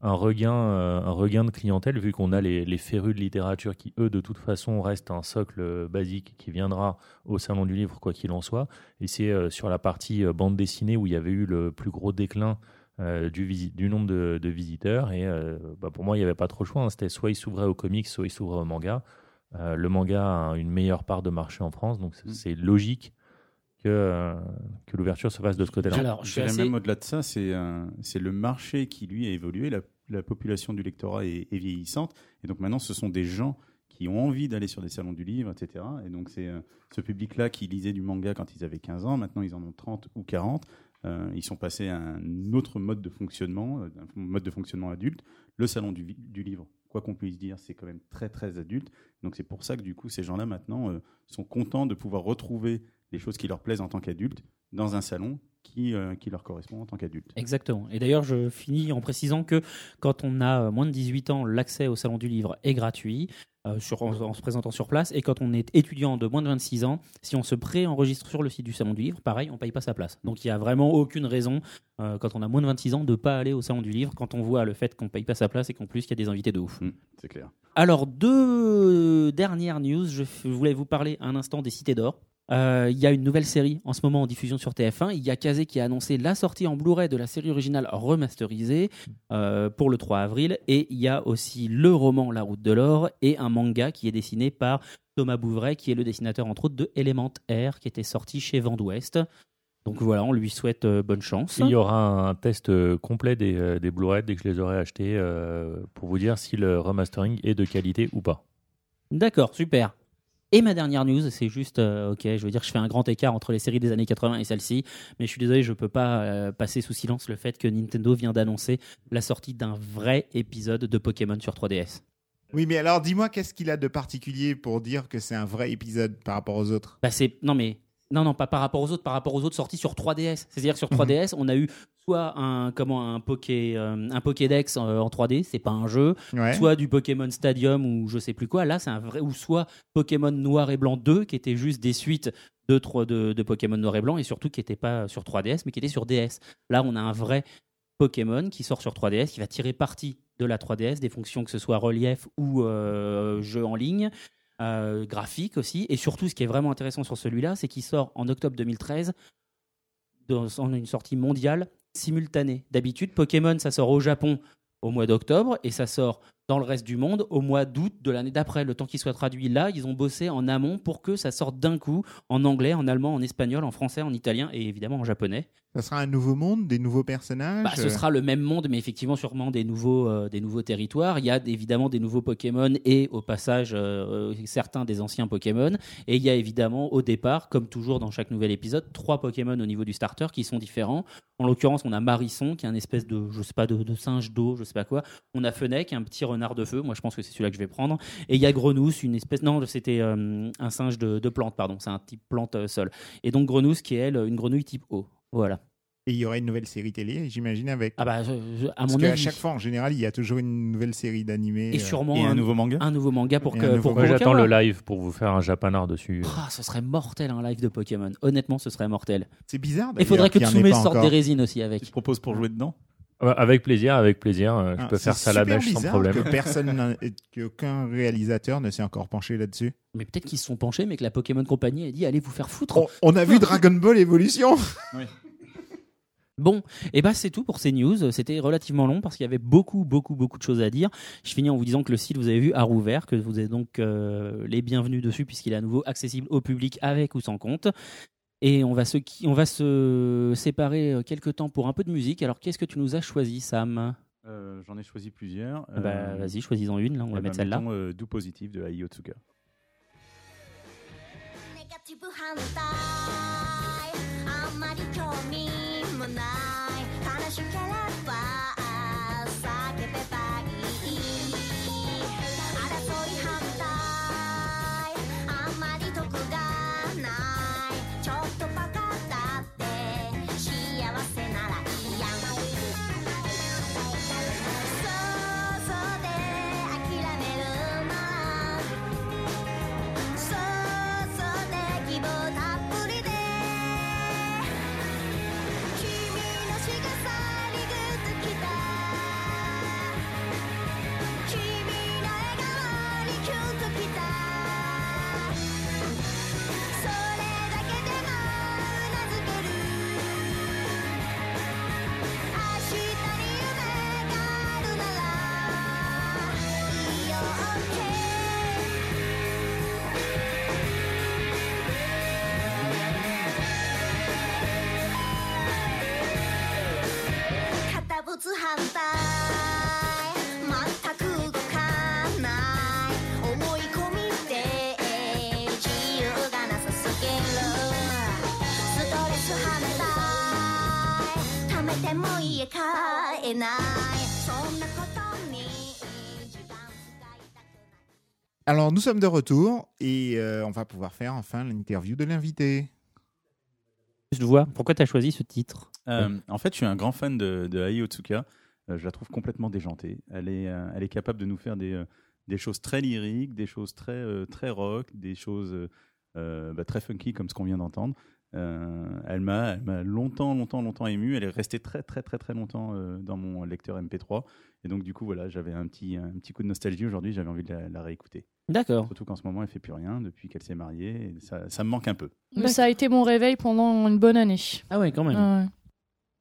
un, regain, euh, un regain de clientèle, vu qu'on a les, les férus de littérature qui, eux, de toute façon, restent un socle basique qui viendra au salon du livre, quoi qu'il en soit. Et c'est euh, sur la partie euh, bande dessinée où il y avait eu le plus gros déclin euh, du, du nombre de, de visiteurs. Et euh, bah, pour moi, il n'y avait pas trop le choix. hein. C'était soit il s'ouvrait au comics, soit il s'ouvrait au manga. Euh, le manga a une meilleure part de marché en France, donc c'est Mm. c'est logique que, euh, que l'ouverture se fasse de ce côté-là. Alors, je suis dirais assez- même au-delà de ça, c'est euh, c'est le marché qui, lui, a évolué. La, la population du lectorat est, est vieillissante. Et donc maintenant, ce sont des gens qui ont envie d'aller sur des salons du livre, etc. Et donc c'est euh, ce public-là qui lisait du manga quand ils avaient 15 ans. Maintenant, ils en ont 30 ou 40. Euh, ils sont passés à un autre mode de fonctionnement, un mode de fonctionnement adulte. Le salon du, livre, quoi qu'on puisse dire, c'est quand même très très adulte. Donc c'est pour ça que du coup ces gens-là maintenant euh, sont contents de pouvoir retrouver les choses qui leur plaisent en tant qu'adultes dans un salon qui, euh, qui leur correspond en tant qu'adultes. Exactement. Et d'ailleurs, je finis en précisant que quand on a euh, moins de 18 ans, l'accès au Salon du Livre est gratuit euh, sur, en, en se présentant sur place. Et quand on est étudiant de moins de 26 ans, si on se pré-enregistre sur le site du Salon du Livre, pareil, on paye pas sa place. Donc il n'y a vraiment aucune raison, euh, quand on a moins de 26 ans, de pas aller au Salon du Livre quand on voit le fait qu'on paye pas sa place et qu'en plus il y a des invités de ouf. Mm, c'est clair. Alors, deux dernières news. Je voulais vous parler un instant des Cités d'Or. Euh, Il y a une nouvelle série en ce moment en diffusion sur TF1. Il y a Kazé qui a annoncé la sortie en Blu-ray de la série originale remasterisée euh, pour le 3 avril. Et il y a aussi le roman La Route de l'Or et un manga qui est dessiné par Thomas Bouvray, qui est le dessinateur entre autres de Element Air, qui était sorti chez Vent d'Ouest. Donc voilà, on lui souhaite euh, bonne chance. Il y aura un test euh, complet des, euh, des Blu-ray dès que je les aurai achetés pour vous dire si le remastering est de qualité ou pas. D'accord, super. Et ma dernière news, c'est juste, euh, ok, je veux dire, je fais un grand écart entre les séries des années 80 et celle-ci, mais je suis désolé, je peux pas euh, passer sous silence le fait que Nintendo vient d'annoncer la sortie d'un vrai épisode de Pokémon sur 3DS. Oui, mais alors dis-moi, qu'est-ce qu'il a de particulier pour dire que c'est un vrai épisode par rapport aux autres? Bah non mais non non pas par rapport aux autres, par rapport aux autres sorties sur 3DS. C'est-à-dire sur 3DS, on a eu soit un comment un Poké euh, un Pokédex euh, en 3D, c'est pas un jeu, Ouais. soit du Pokémon Stadium ou je sais plus quoi. Là, c'est un vrai ou soit Pokémon Noir et Blanc 2 qui était juste des suites de, de, de Pokémon Noir et Blanc et surtout qui n'était pas sur 3DS mais qui était sur DS. Là, on a un vrai Pokémon qui sort sur 3DS qui va tirer parti de la 3DS, des fonctions que ce soit relief ou euh, jeu en ligne. euh, graphique aussi et surtout ce qui est vraiment intéressant sur celui-là c'est qu'il sort en octobre 2013 dans une sortie mondiale simultanée d'habitude Pokémon ça sort au Japon au mois d'octobre et ça sort dans le reste du monde au mois d'août de l'année d'après. Le temps qu'il soit traduit là, ils ont bossé en amont pour que ça sorte d'un coup en anglais, en allemand, en espagnol, en français, en italien et évidemment en japonais. Ça sera un nouveau monde, des nouveaux personnages Bah, ce euh, sera le même monde, mais effectivement sûrement des nouveaux, euh, des nouveaux territoires. Il y a évidemment des nouveaux Pokémon et au passage euh, euh, certains des anciens Pokémon. Et il y a évidemment au départ, comme toujours dans chaque nouvel épisode, trois Pokémon au niveau du starter qui sont différents. En l'occurrence, on a Marisson qui est un espèce de, je sais pas, de, de singe d'eau, je sais pas quoi. On a Fennec, un petit renard de feu. Moi, je pense que c'est celui-là que je vais prendre. Et il y a Grenousse, une espèce, non, c'était euh, un singe de, de plante, pardon. C'est un type plante euh, seul. Et donc Grenousse qui est elle une grenouille type eau. Voilà. Et il y aura une nouvelle série télé, j'imagine, avec. Ah bah, je- je- à Parce mon qu'à avis. chaque fois, en général, il y a toujours une nouvelle série d'animés. Et euh, sûrement Et un un, nouveau manga un nouveau manga pour Et que pour j'attends le live pour vous faire un japanard dessus. Ah, ce serait mortel un live de Pokémon. Honnêtement, ce serait mortel. C'est bizarre. Il faudrait que Tsume sorte encore. des résines aussi Tu avec. te proposes pour jouer dedans? Avec plaisir, avec plaisir. euh, Je Ah, peux faire ça à la mèche sans problème. Que personne, qu'aucun réalisateur ne s'est encore penché là-dessus. Mais peut-être qu'ils se sont penchés, mais que la Pokémon Company a dit allez vous faire foutre. On, on a vu Dragon Ball Evolution. Bon, et bah c'est tout pour ces news. C'était relativement long parce qu'il y avait beaucoup, beaucoup, beaucoup de choses à dire. Je finis en vous disant que le site, vous avez vu, a rouvert, que vous êtes donc euh, les bienvenus dessus puisqu'il est à nouveau accessible au public avec ou sans compte. Et on va se, on va se séparer euh, quelques temps pour un peu de musique. Alors qu'est-ce que tu nous as choisi, Sam? Euh, J'en ai choisi plusieurs. Ah bah, Euh, Vas-y, choisis-en une. Là, on va eh mettre ben, celle-là. euh, Do Positive de Ai Otsuka. 堅物反対全く動かない思い込みで自由がなさすぎるストレス反対溜めても家帰えないそんなことに時間使いたくない Alors, nous sommes de retour et euh, on va pouvoir faire enfin l'interview de l'invité. Je vois. Pourquoi tu as choisi ce titre? Euh, en fait, je suis un grand fan de, de Ai Otsuka. Euh, je la trouve complètement déjantée. Elle est, euh, elle est capable de nous faire des, des choses très lyriques, des choses très, très rock, des choses bah, très funky comme ce qu'on vient d'entendre. Euh, elle m'a longtemps, longtemps, longtemps ému. Elle est restée très, très, très, très longtemps euh, dans mon lecteur MP3. Et donc, du coup, voilà, j'avais un petit, un petit coup de nostalgie aujourd'hui. J'avais envie de la, la réécouter. D'accord. Surtout qu'en ce moment, elle fait plus rien depuis qu'elle s'est mariée. Et ça, ça me manque un peu. Mais ça a été mon réveil pendant une bonne année. Ah ouais, quand même. Ouais.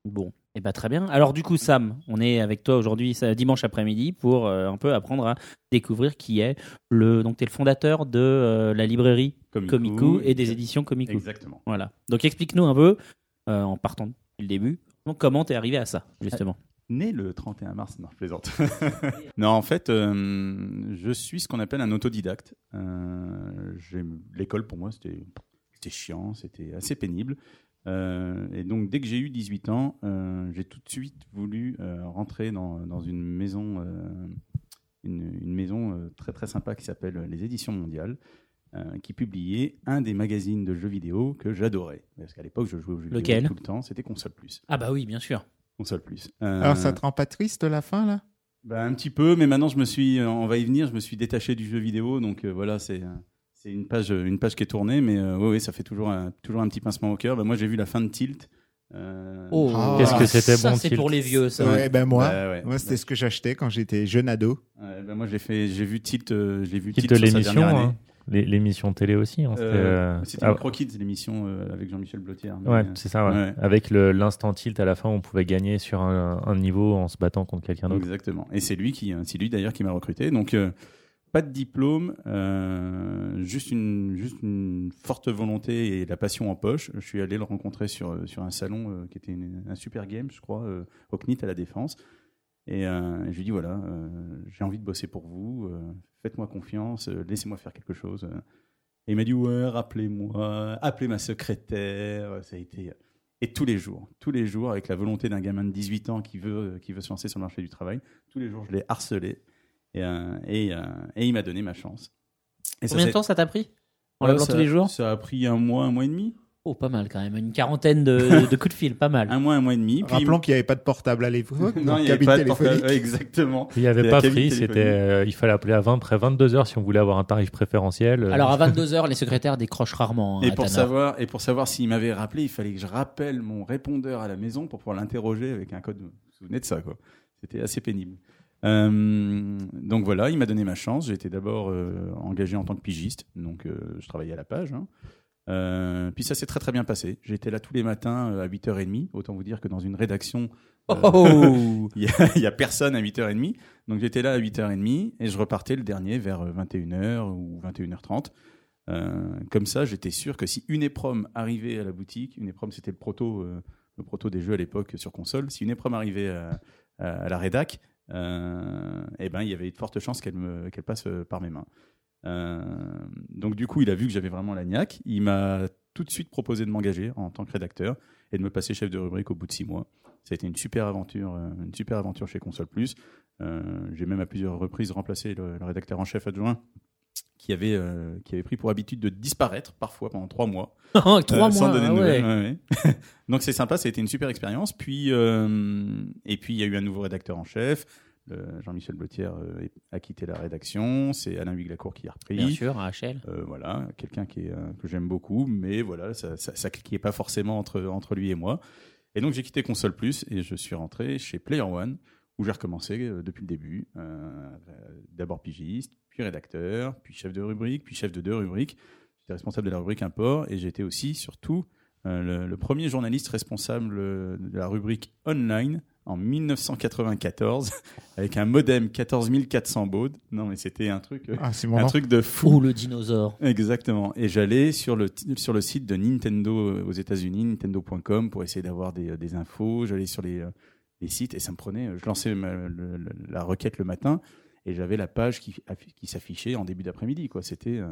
Bon. Eh ben, très bien. Alors du coup, Sam, on est avec toi aujourd'hui, dimanche après-midi, pour euh, un peu apprendre à découvrir qui est le. Donc, tu es le fondateur de euh, la librairie Comico, Comico et des éditions Comico. Exactement. Voilà. Donc, explique-nous un peu, euh, en partant depuis le début, donc, comment tu es arrivé à ça, justement. Né le 31 mars, non, je plaisante. non, en fait, je suis ce qu'on appelle un autodidacte. L'école, pour moi, c'était chiant, c'était assez pénible. Euh, et donc, dès que j'ai eu 18 ans, euh, j'ai tout de suite voulu euh, rentrer dans, dans une maison, euh, une, une maison euh, très très sympa qui s'appelle les Éditions Mondiales, euh, qui publiait un des magazines de jeux vidéo que j'adorais. Parce qu'à l'époque, je jouais aux jeux Lequel? vidéo tout le temps, c'était Console Plus. Ah bah oui, bien sûr. Console Plus. Euh, Alors, ça te rend pas triste la fin, là? Bah, un petit peu, mais maintenant je me suis, on va y venir, je me suis détaché du jeu vidéo, donc euh, voilà, c'est euh, c'est une page, une page qui est tournée, mais euh, oui, ça fait toujours un, toujours un petit pincement au cœur. Bah, moi, j'ai vu la fin de Tilt. euh, Oh. Qu'est-ce que c'était ça, bon, c'est Tilt pour les vieux, ça. Ouais, ben moi, bah, ouais. moi c'était ce que j'achetais quand j'étais jeune ado. Bah, moi, j'ai fait, j'ai vu Tilt, euh, j'ai vu Tilt Tilt, l'émission, hein. Les- l'émission télé aussi. hein, c'était, Euh, euh, ah, Croquids, l'émission euh, avec Jean-Michel Blotier. Ouais, euh, c'est ça. ouais. ouais. Avec le- l'instant tilt à la fin, on pouvait gagner sur un, un niveau en se battant contre quelqu'un d'autre. Exactement. Et c'est lui qui, c'est lui d'ailleurs qui m'a recruté. Donc euh, pas de diplôme, euh, juste une, forte volonté et la passion en poche. Je suis allé le rencontrer sur sur un salon euh, qui était un super game, je crois, euh, au CNIT à la Défense. Et euh, je lui dis voilà, euh, j'ai envie de bosser pour vous. euh, Faites-moi confiance, euh, laissez-moi faire quelque chose. euh. Et il m'a dit ouais, rappelez-moi, appelez ma secrétaire. Ça a été et tous les jours, tous les jours, avec la volonté d'un gamin de 18 ans qui veut, qui veut se lancer sur le marché du travail, tous les jours, je l'ai harcelé. Et, euh, et, euh, et il m'a donné ma chance. Et Combien de temps ça t'a pris En Ouais, l'appelant ça- tous les jours? Ça a pris un mois, un mois et demi. Oh, pas mal quand même. Une quarantaine de, de coups de fil, pas mal. Un mois, un mois et demi. Puis Rappelons qu'il n'y avait pas de portable à l'époque, non, il n'y avait pas de portable. Ouais, exactement. Il n'y avait pas free, c'était, euh, il fallait appeler à 20, après 22 heures si on voulait avoir un tarif préférentiel. euh, Alors à 22h, les secrétaires décrochent rarement. hein, Et à pour savoir, et pour savoir s'il m'avait rappelé, il fallait que je rappelle mon répondeur à la maison pour pouvoir l'interroger avec un code. Vous vous souvenez de ça, quoi C'était assez pénible. Euh, donc voilà, il m'a donné ma chance. J'ai été d'abord euh, engagé en tant que pigiste, donc euh, je travaillais à la page. hein. Puis ça s'est très très bien passé. J'étais là tous les matins à 8h30. Autant vous dire que dans une rédaction, Oh, euh, oh. il y, a, personne à 8h30. Donc j'étais là à 8h30 et je repartais le dernier vers euh, 21h ou 21h30. Euh, comme ça, j'étais sûr que si une éprom arrivait à la boutique, une éprom c'était le proto, le proto des jeux à l'époque sur console, si une éprom arrivait à, la rédac, eh ben, il y avait de fortes chances qu'elle me- passe euh, par mes mains. Euh, donc du coup, il a vu que j'avais vraiment la. Il m'a tout de suite proposé de m'engager en tant que rédacteur et de me passer chef de rubrique au bout de six mois. Ça a été une super aventure, euh, une super aventure chez Console Plus. Euh, J'ai même à plusieurs reprises remplacé le rédacteur en chef adjoint qui avait, euh, qui avait pris pour habitude de disparaître parfois pendant trois mois. Trois Euh, sans mois. donner de ah ouais. nouvelles, ouais, ouais. Donc c'est sympa, ça a été une super expérience. Puis euh, et puis il y a eu un nouveau rédacteur en chef. Le- Jean-Michel Blotière euh, a quitté la rédaction. C'est Alain Huyglacourt qui a repris. Bien sûr, à HL. Euh, voilà, quelqu'un qui est, euh, que j'aime beaucoup, mais voilà, ça, ça, ça cliquait pas forcément entre, entre lui et moi. Et donc j'ai quitté Console Plus et je suis rentré chez Player One, où j'ai recommencé euh, depuis le début. Euh, euh, D'abord pigiste, puis rédacteur, puis chef de rubrique, puis chef de deux rubriques. J'étais responsable de la rubrique Import et j'étais aussi, surtout, euh, le, le premier journaliste responsable de la rubrique Online en 1994 avec un modem 14400 baud. Non mais c'était un truc, euh, Ah, un truc de fou. Ou le dinosaure. Exactement. Et j'allais sur le, sur le site de Nintendo euh, aux États-Unis, nintendo.com, pour essayer d'avoir des, des infos. J'allais sur les, les sites et ça me prenait. Je lançais ma- le- le- la requête le matin et j'avais la page qui, affi- qui s'affichait en début d'après-midi. quoi. C'était euh,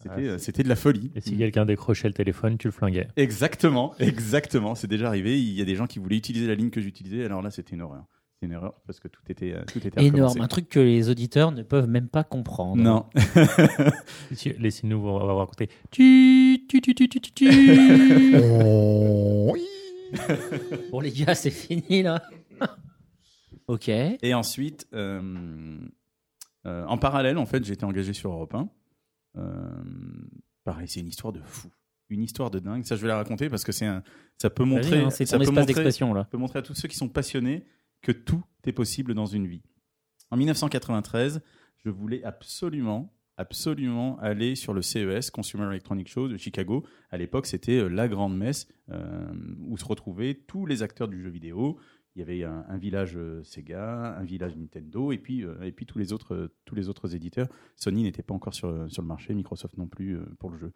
c'était Ah, euh, c'était de la folie. Et si quelqu'un décrochait le téléphone, tu le flinguais. Exactement, exactement. C'est déjà arrivé. Il y a des gens qui voulaient utiliser la ligne que j'utilisais. Alors là, c'était une horreur. C'est une erreur parce que tout était, euh, tout était Énorme. Un truc que les auditeurs ne peuvent même pas comprendre. Non. Laissez-nous vous raconter. Tu, tu, tu, tu, tu, tu, tu. Oh, oui. Bon, les gars, c'est fini là. ok. Et ensuite, euh, euh, en parallèle, en fait, j'étais engagé sur Europe 1. Euh, pareil, c'est une histoire de fou. Une histoire de dingue. Ça, je vais la raconter parce que c'est un, ça peut montrer, hein, c'est ça ton peut espace montrer, d'expression là. peut montrer à tous ceux qui sont passionnés que tout est possible dans une vie. En 1993, je voulais absolument absolument aller sur le CES, Consumer Electronic Show de Chicago. À l'époque, c'était euh, la grande messe euh, où se retrouvaient tous les acteurs du jeu vidéo. Il y avait un, village euh, Sega, un village Nintendo, et puis, euh, et puis tous, les autres, euh, tous les autres éditeurs. Sony n'était pas encore sur, sur le marché, Microsoft non plus pour le jeu.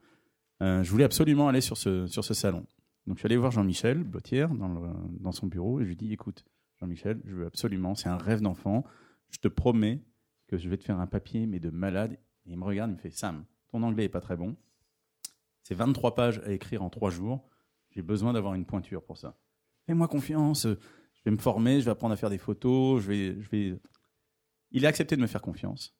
Je voulais absolument aller sur ce, sur ce salon. Donc je suis allé voir Jean-Michel Bottière dans, dans son bureau et je lui dis écoute, Jean-Michel, je veux absolument, c'est un rêve d'enfant, je te promets que je vais te faire un papier, mais de malade. Et il me regarde, il me fait Sam, ton anglais est pas très bon. C'est 23 pages à écrire en 3 jours. J'ai besoin d'avoir une pointure pour ça. Fais-moi confiance, je vais me former, je vais apprendre à faire des photos, je vais, je vais. Il a accepté de me faire confiance.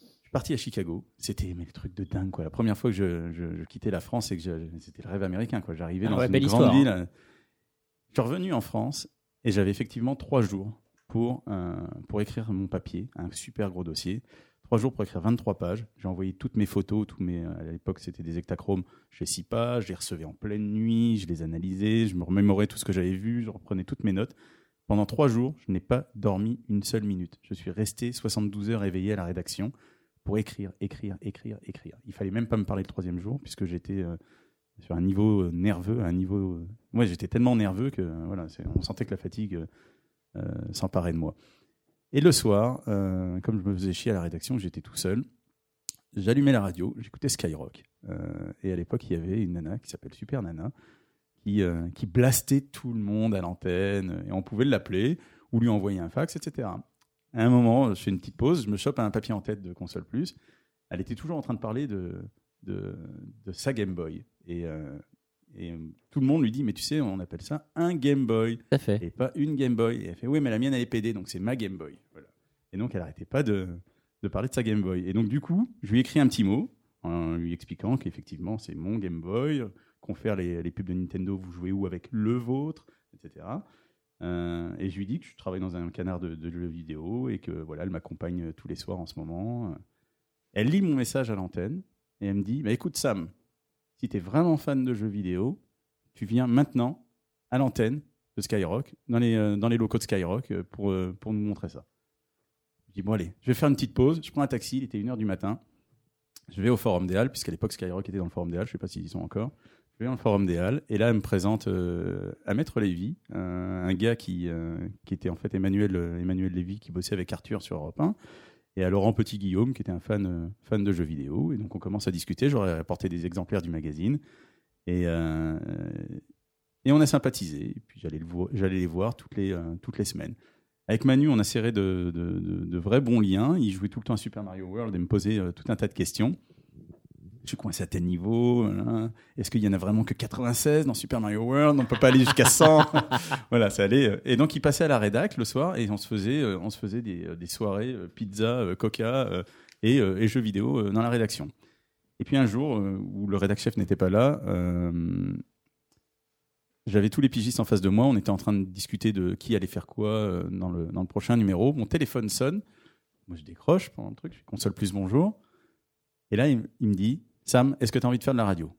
Je suis parti à Chicago. C'était le truc de dingue quoi. La première fois que je, je- je quittais la France et que c'était le rêve américain quoi. J'arrivais Ah dans une grande histoire, ville. Je suis revenu en France et j'avais effectivement trois jours pour euh, pour écrire mon papier, un super gros dossier. Trois jours pour écrire 23 pages. J'ai envoyé toutes mes photos, tous mes, à l'époque c'était des hectachromes. Les six pages, je les recevais en pleine nuit, je les analysais, je me remémorais tout ce que j'avais vu, je reprenais toutes mes notes. Pendant trois jours, je n'ai pas dormi une seule minute. Je suis resté 72 heures éveillé à la rédaction pour écrire, écrire, écrire, écrire. Il fallait même pas me parler le troisième jour puisque j'étais euh, sur un niveau euh, nerveux, un niveau. euh, Ouais, j'étais tellement nerveux que euh, voilà, on sentait que la fatigue euh, euh, s'emparait de moi. Et le soir, euh, comme je me faisais chier à la rédaction, j'étais tout seul. J'allumais la radio, j'écoutais Skyrock. Euh, et à l'époque, il y avait une nana qui s'appelle Super Nana qui, euh, qui blastait tout le monde à l'antenne. Et on pouvait l'appeler ou lui envoyer un fax, etc. À un moment, je fais une petite pause, je me chope un papier en tête de Console Plus. Elle était toujours en train de parler de, de, de sa Game Boy. Et, et euh, tout le monde lui dit, mais tu sais, on appelle ça un Game Boy à fait. et pas une Game Boy. Et elle fait, oui, mais la mienne, elle est PD, donc c'est ma Game Boy. Voilà. Et donc, elle n'arrêtait pas de, de parler de sa Game Boy. Et donc, du coup, je lui ai écrit un petit mot en lui expliquant qu'effectivement, c'est mon Game Boy, qu'on fait les, les pubs de Nintendo, vous jouez où avec le vôtre, etc. Euh, et je lui dis que je travaille dans un canard de, de jeux vidéo et que voilà, elle m'accompagne tous les soirs en ce moment. Elle lit mon message à l'antenne et elle me dit bah, écoute, Sam, si tu es vraiment fan de jeux vidéo, tu viens maintenant à l'antenne de Skyrock, dans les, euh, dans les locaux de Skyrock, euh, pour, euh, pour nous montrer ça. Je dis, bon, allez, je vais faire une petite pause. Je prends un taxi, il était 1h du matin. Je vais au Forum des Halles, puisqu'à l'époque, Skyrock était dans le Forum des Halles, je ne sais pas s'ils y sont encore. Je vais dans le Forum des Halles, et là, elle me présente euh, à Maître Lévy, un gars qui, qui était en fait Emmanuel, Emmanuel Lévy, qui bossait avec Arthur sur Europe 1, et à Laurent Petit-Guillaume, qui était un fan, euh, fan de jeux vidéo. Et donc, on commence à discuter. J'aurais apporté des exemplaires du magazine. Et, euh, et on a sympathisé. Et puis j'allais le vo- les voir toutes les, euh, toutes les semaines. Avec Manu, on a serré de, de- vrais bons liens. Il jouait tout le temps à Super Mario World et me posait tout un tas de questions. Je suis coincé à tel niveau. Est-ce qu'il y en a vraiment que 96 dans Super Mario World? On ne peut pas aller jusqu'à 100 Voilà, ça allait. euh. Et donc, il passait à la rédac le soir et on se faisait, euh, on se faisait des, euh, des soirées pizza, coca et, et jeux vidéo dans la rédaction. Et puis un jour, où le rédac chef n'était pas là, j'avais tous les pigistes en face de moi. On était en train de discuter de qui allait faire quoi dans, le, dans le prochain numéro. Mon téléphone sonne. Moi, je décroche pendant le truc. Je console plus bonjour. Et là, il me dit Sam, est-ce que tu as envie de faire de la radio?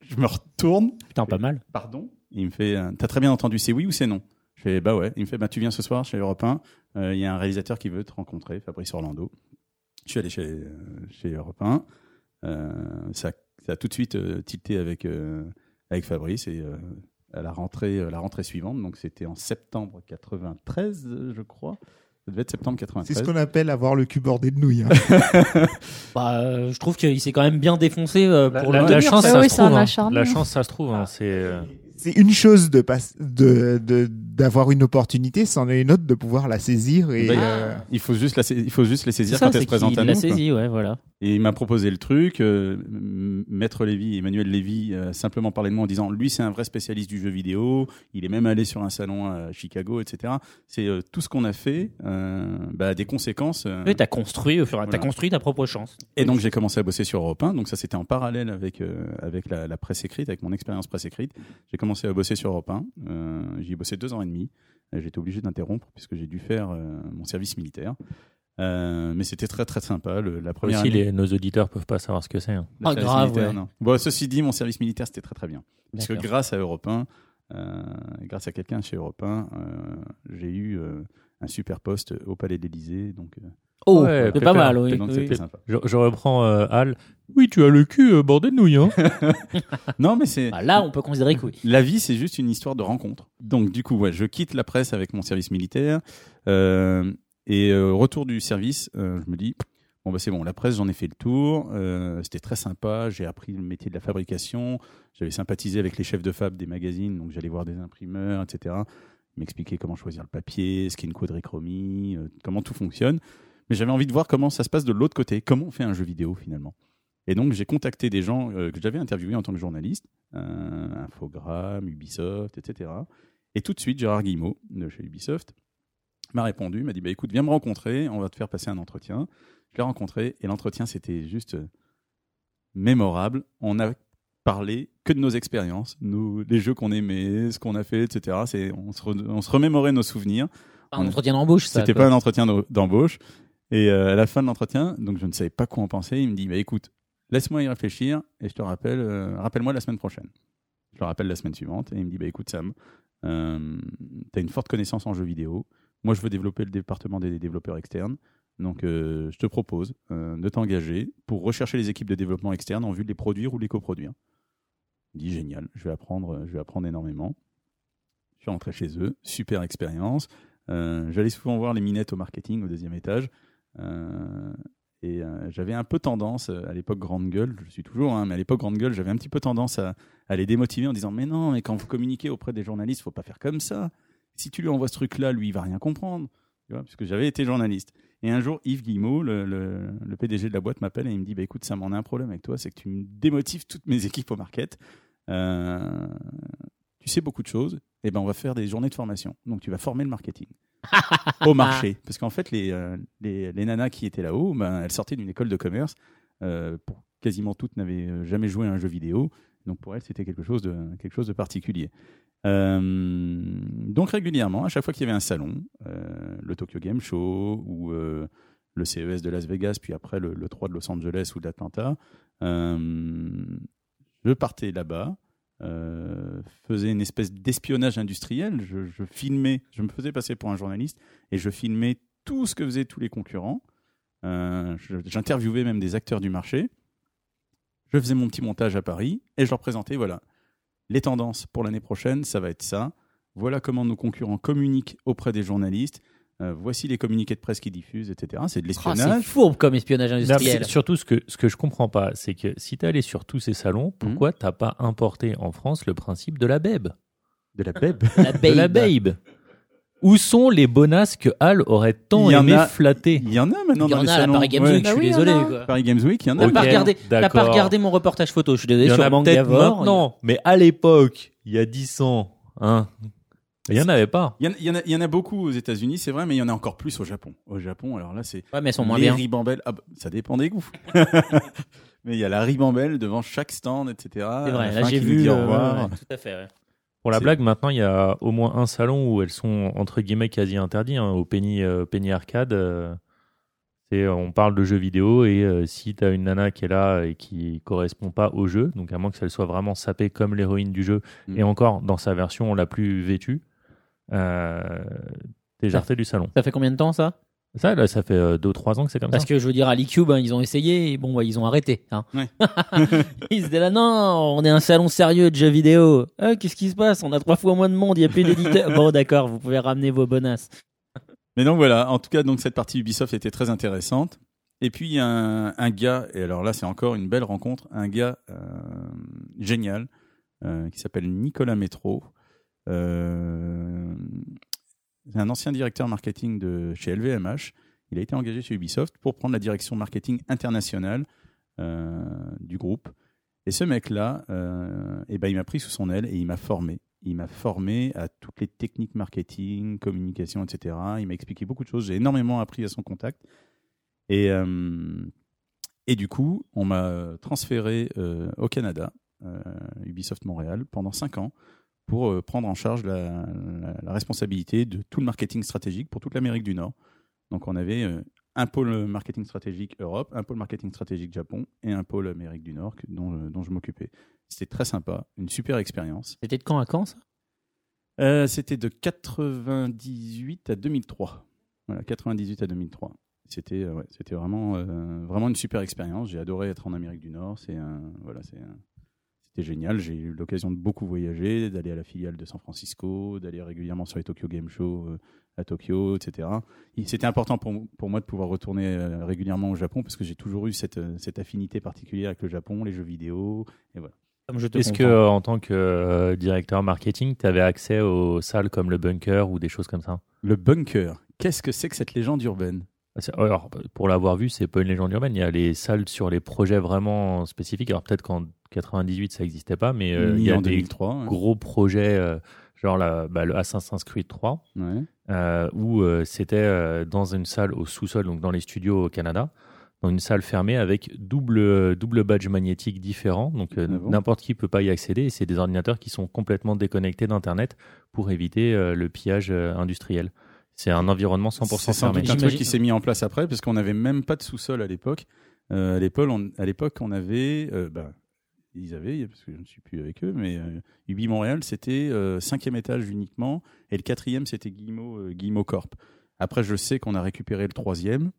Je me retourne. Putain, pas mal. Pardon? Il me fait T'as très bien entendu, c'est oui ou c'est non? Je fais Bah ouais. Il me fait Bah tu viens ce soir chez Europe 1. Euh, Il y a un réalisateur qui veut te rencontrer, Fabrice Orlando. Je suis allé chez, euh, chez Europe 1. Euh, ça, ça a tout de suite euh, tilté avec, euh, avec Fabrice et euh, à la rentrée, euh, la rentrée suivante, donc c'était en septembre 93, euh, je crois. Ça devait être septembre C'est 93. ce qu'on appelle avoir le cul bordé de nouilles. hein. Bah, euh, je trouve qu'il s'est quand même bien défoncé euh, La, pour la- le la tenir, chance, ça. Ah ça oui, se c'est un trouve. hein. acharnement. La chance, ça se trouve. hein, C'est euh, C'est une chose de pas- de de- d'avoir une opportunité, c'en est une autre de pouvoir la saisir et Bah, euh, il, faut juste la, il faut juste les saisir ça, quand elles se présentent à nous. ouais, voilà. Et il m'a proposé le truc. euh, M- Maître Lévy, Emmanuel Lévy, euh, simplement parlé de moi en disant lui, c'est un vrai spécialiste du jeu vidéo. Il est même allé sur un salon à Chicago, etc. C'est euh, tout ce qu'on a fait, euh, bah, des conséquences. euh, Oui, t'as construit, au fur et à- Voilà. t'as construit ta propre chance. Et donc j'ai commencé à bosser sur Europe 1. Donc ça c'était en parallèle avec euh, avec la, la presse écrite, avec mon expérience presse écrite. J'ai commencé à bosser sur Europe 1. Euh, J'y ai bossé deux ans et demi. Euh, J'ai été obligé d'interrompre puisque j'ai dû faire euh, mon service militaire. Euh, mais c'était très très sympa. Le- la première aussi année, les, nos auditeurs peuvent pas savoir ce que c'est. hein. Ah, service grave, militaire, ouais. non. Bon, ceci dit, mon service militaire c'était très très bien. Parce que grâce à Europe 1, euh, grâce à quelqu'un chez Europe 1, euh, j'ai eu euh, un super poste au Palais de l'Élysée. Donc euh, Oh, Ouais, c'est pas mal, oui. Donc oui. c'était sympa. Je, je reprends euh, Al. Oui, tu as le cul euh, bordé de nouilles. Hein. Non, mais c'est Bah, là, on peut considérer que oui. La vie, c'est juste une histoire de rencontre. Donc, du coup, ouais, je quitte la presse avec mon service militaire. euh, et euh, retour du service, euh, je me dis, bon, bah, c'est bon, la presse, j'en ai fait le tour. euh, C'était très sympa. J'ai appris le métier de la fabrication. J'avais sympathisé avec les chefs de fab des magazines. Donc, j'allais voir des imprimeurs, etc. Ils m'expliquaient comment choisir le papier, ce qu'est une quadrichromie, euh, comment tout fonctionne. Mais j'avais envie de voir comment ça se passe de l'autre côté. Comment on fait un jeu vidéo, finalement? Et donc, j'ai contacté des gens euh, que j'avais interviewés en tant que journaliste, euh, Infogrames, Ubisoft, etc. Et tout de suite, Gérard Guillemot, de chez Ubisoft, m'a répondu, m'a dit bah, écoute, viens me rencontrer, on va te faire passer un entretien. Je l'ai rencontré et l'entretien, c'était juste euh, mémorable. On a parlé que de nos expériences, nous, les jeux qu'on aimait, ce qu'on a fait, etc. On, se re- on se remémorait nos souvenirs. Pas Un entretien d'embauche, ça. C'était pas un entretien d'embauche. Et euh, à la fin de l'entretien, donc je ne savais pas quoi en penser, il me dit bah écoute, laisse-moi y réfléchir et je te rappelle, euh, rappelle-moi la semaine prochaine. Je le rappelle la semaine suivante et il me dit bah écoute Sam, euh, tu as une forte connaissance en jeux vidéo. Moi je veux développer le département des développeurs externes. Donc euh, je te propose de t'engager pour rechercher les équipes de développement externe en vue de les produire ou les coproduire. Il me dit génial, je vais apprendre, je vais apprendre énormément. Je suis rentré chez eux, super expérience. J'allais souvent voir les minettes au marketing au deuxième étage. Euh, et euh, j'avais un peu tendance, euh, à l'époque grande gueule, je suis toujours, hein, mais à l'époque grande gueule, j'avais un petit peu tendance à, à les démotiver en disant Mais non, mais quand vous communiquez auprès des journalistes, faut pas faire comme ça. Si tu lui envoies ce truc-là, lui, il va rien comprendre. Tu vois, puisque j'avais été journaliste. Et un jour, Yves Guillemot, le, PDG de la boîte, m'appelle et il me dit bah, Écoute, Sam, on a un problème avec toi, c'est que tu me démotives toutes mes équipes au market. Tu sais beaucoup de choses, et ben on va faire des journées de formation. Donc tu vas former le marketing au marché. Parce qu'en fait, les, euh, les, les nanas qui étaient là-haut, ben, elles sortaient d'une école de commerce. Euh, pour quasiment toutes n'avaient euh, jamais joué à un jeu vidéo. Donc pour elles, c'était quelque chose de, quelque chose de particulier. Euh, donc régulièrement, à chaque fois qu'il y avait un salon, le Tokyo Game Show ou le CES de Las Vegas, puis après le, le 3 de Los Angeles ou d'Atlanta, euh, je partais là-bas, euh, faisais une espèce d'espionnage industriel. Je, filmais, je me faisais passer pour un journaliste et je filmais tout ce que faisaient tous les concurrents. Euh, J'interviewais même des acteurs du marché. Je faisais mon petit montage à Paris et je leur présentais voilà les tendances pour l'année prochaine, ça va être ça. Voilà comment nos concurrents communiquent auprès des journalistes. Euh, voici les communiqués de presse qui diffusent, etc. C'est de Ah, c'est l'espionnage. fourbe comme espionnage industriel. c'est surtout, ce que, ce que je comprends pas, c'est que si tu allé sur tous ces salons, pourquoi t'as pas importé en France le principe de la BEB de la PEB. La De la BABE Où sont les bonasses que Hal aurait tant aimé a- flatter? Il y en a maintenant Il y dans en les a à la salons. Paris Games Ouais. Week, Bah je suis oui, il y en désolé. quoi. Paris Games Week, il y en a. T'as Ok, pas, regardé, t'as pas regardé mon reportage photo, je suis désolé, Il y en sur a peut-être Mangavore. maintenant, mais à l'époque, il y a 10 ans, hein, il y en avait pas. Il y, en a, il y en a- il y en a beaucoup aux États-Unis, c'est vrai, mais il y en a encore plus au Japon. Au Japon, alors là, c'est Ouais, mais elles sont moins les bien. ribambelles. Ah bah, ça dépend des goûts. mais il y a la ribambelle devant chaque stand, etc. C'est vrai, là j'ai vu. dit au euh, ouais, tout à fait. ouais. Pour la blague, maintenant, il y a au moins un salon où elles sont entre guillemets quasi interdites. hein, au Penny, euh, Penny Arcade, euh, c'est, on parle de jeux vidéo et euh, si tu as une nana qui est là et qui correspond pas au jeu, donc à moins que elle soit vraiment sapée comme l'héroïne du jeu Mm. et encore dans sa version la plus vêtue, euh, t'es jarté du salon. Ça fait combien de temps ça? Ça, là, ça fait 2-3 ans que c'est comme Parce ça. que je veux dire, à l'E-Cube, hein, ils ont essayé, et bon, bah, ils ont arrêté. Hein. Ouais. ils étaient là, non, on est un salon sérieux de jeux vidéo. Ah, Qu'est-ce qui se passe? On a trois fois moins de monde, il n'y a plus d'éditeurs. bon, d'accord, vous pouvez ramener vos bonasses. Mais donc voilà, en tout cas, donc cette partie Ubisoft était très intéressante. Et puis il y a un, un gars, et alors là c'est encore une belle rencontre, un gars euh, génial euh, qui s'appelle Nicolas Métro. Euh, un ancien directeur marketing de chez LVMH. Il a été engagé chez Ubisoft pour prendre la direction marketing internationale euh, du groupe. Et ce mec-là, euh, eh ben, il m'a pris sous son aile et il m'a formé. Il m'a formé à toutes les techniques marketing, communication, etc. Il m'a expliqué beaucoup de choses. J'ai énormément appris à son contact. Et, et du coup, on m'a transféré au Canada, Ubisoft Montréal, pendant cinq ans, pour euh, prendre en charge la, la- la responsabilité de tout le marketing stratégique pour toute l'Amérique du Nord. Donc on avait euh, un pôle marketing stratégique Europe, un pôle marketing stratégique Japon et un pôle Amérique du Nord que- dont, je- dont je m'occupais. C'était très sympa, une super expérience. C'était de quand à quand ça? Euh, C'était de 98 à 2003. Voilà, 98 à 2003. C'était euh, ouais, c'était vraiment, euh, vraiment une super expérience. J'ai adoré être en Amérique du Nord. C'est un- voilà, c'est un- c'était génial. J'ai eu l'occasion de beaucoup voyager, d'aller à la filiale de San Francisco, d'aller régulièrement sur les Tokyo Game Show euh, à Tokyo, etc. C'était important pour, pour moi de pouvoir retourner euh, régulièrement au Japon parce que j'ai toujours eu cette, euh, cette affinité particulière avec le Japon, les jeux vidéo. Et voilà. Est-ce que, euh, en tant que euh, directeur marketing, tu avais accès aux salles comme le bunker ou des choses comme ça? Le bunker. Qu'est-ce que c'est que cette légende urbaine? Alors, pour l'avoir vu, c'est pas une légende urbaine. Il y a les salles sur les projets vraiment spécifiques. Alors, peut-être qu'en 98, ça n'existait pas, mais euh, il y a des 2003. gros projets, euh, genre la, bah, le Assassin's Creed 3, Ouais. euh, où c'était dans une salle au sous-sol, donc dans les studios au Canada, dans une salle fermée avec double, double badge magnétique différent. Donc Ah bon? n'importe qui peut pas y accéder. Et c'est des ordinateurs qui sont complètement déconnectés d'Internet pour éviter le pillage industriel. C'est un environnement 100% C'est sans fermé. doute un truc qui s'est mis en place après, parce qu'on n'avait même pas de sous-sol à l'époque. Euh, à l'époque, on, à l'époque, on avait, euh, bah, ils avaient, parce que je ne suis plus avec eux, mais euh, Ubi Montréal, c'était euh, cinquième étage uniquement, et le quatrième, c'était Guillemot, euh, Guillemot Corp. Après, je sais qu'on a récupéré le troisième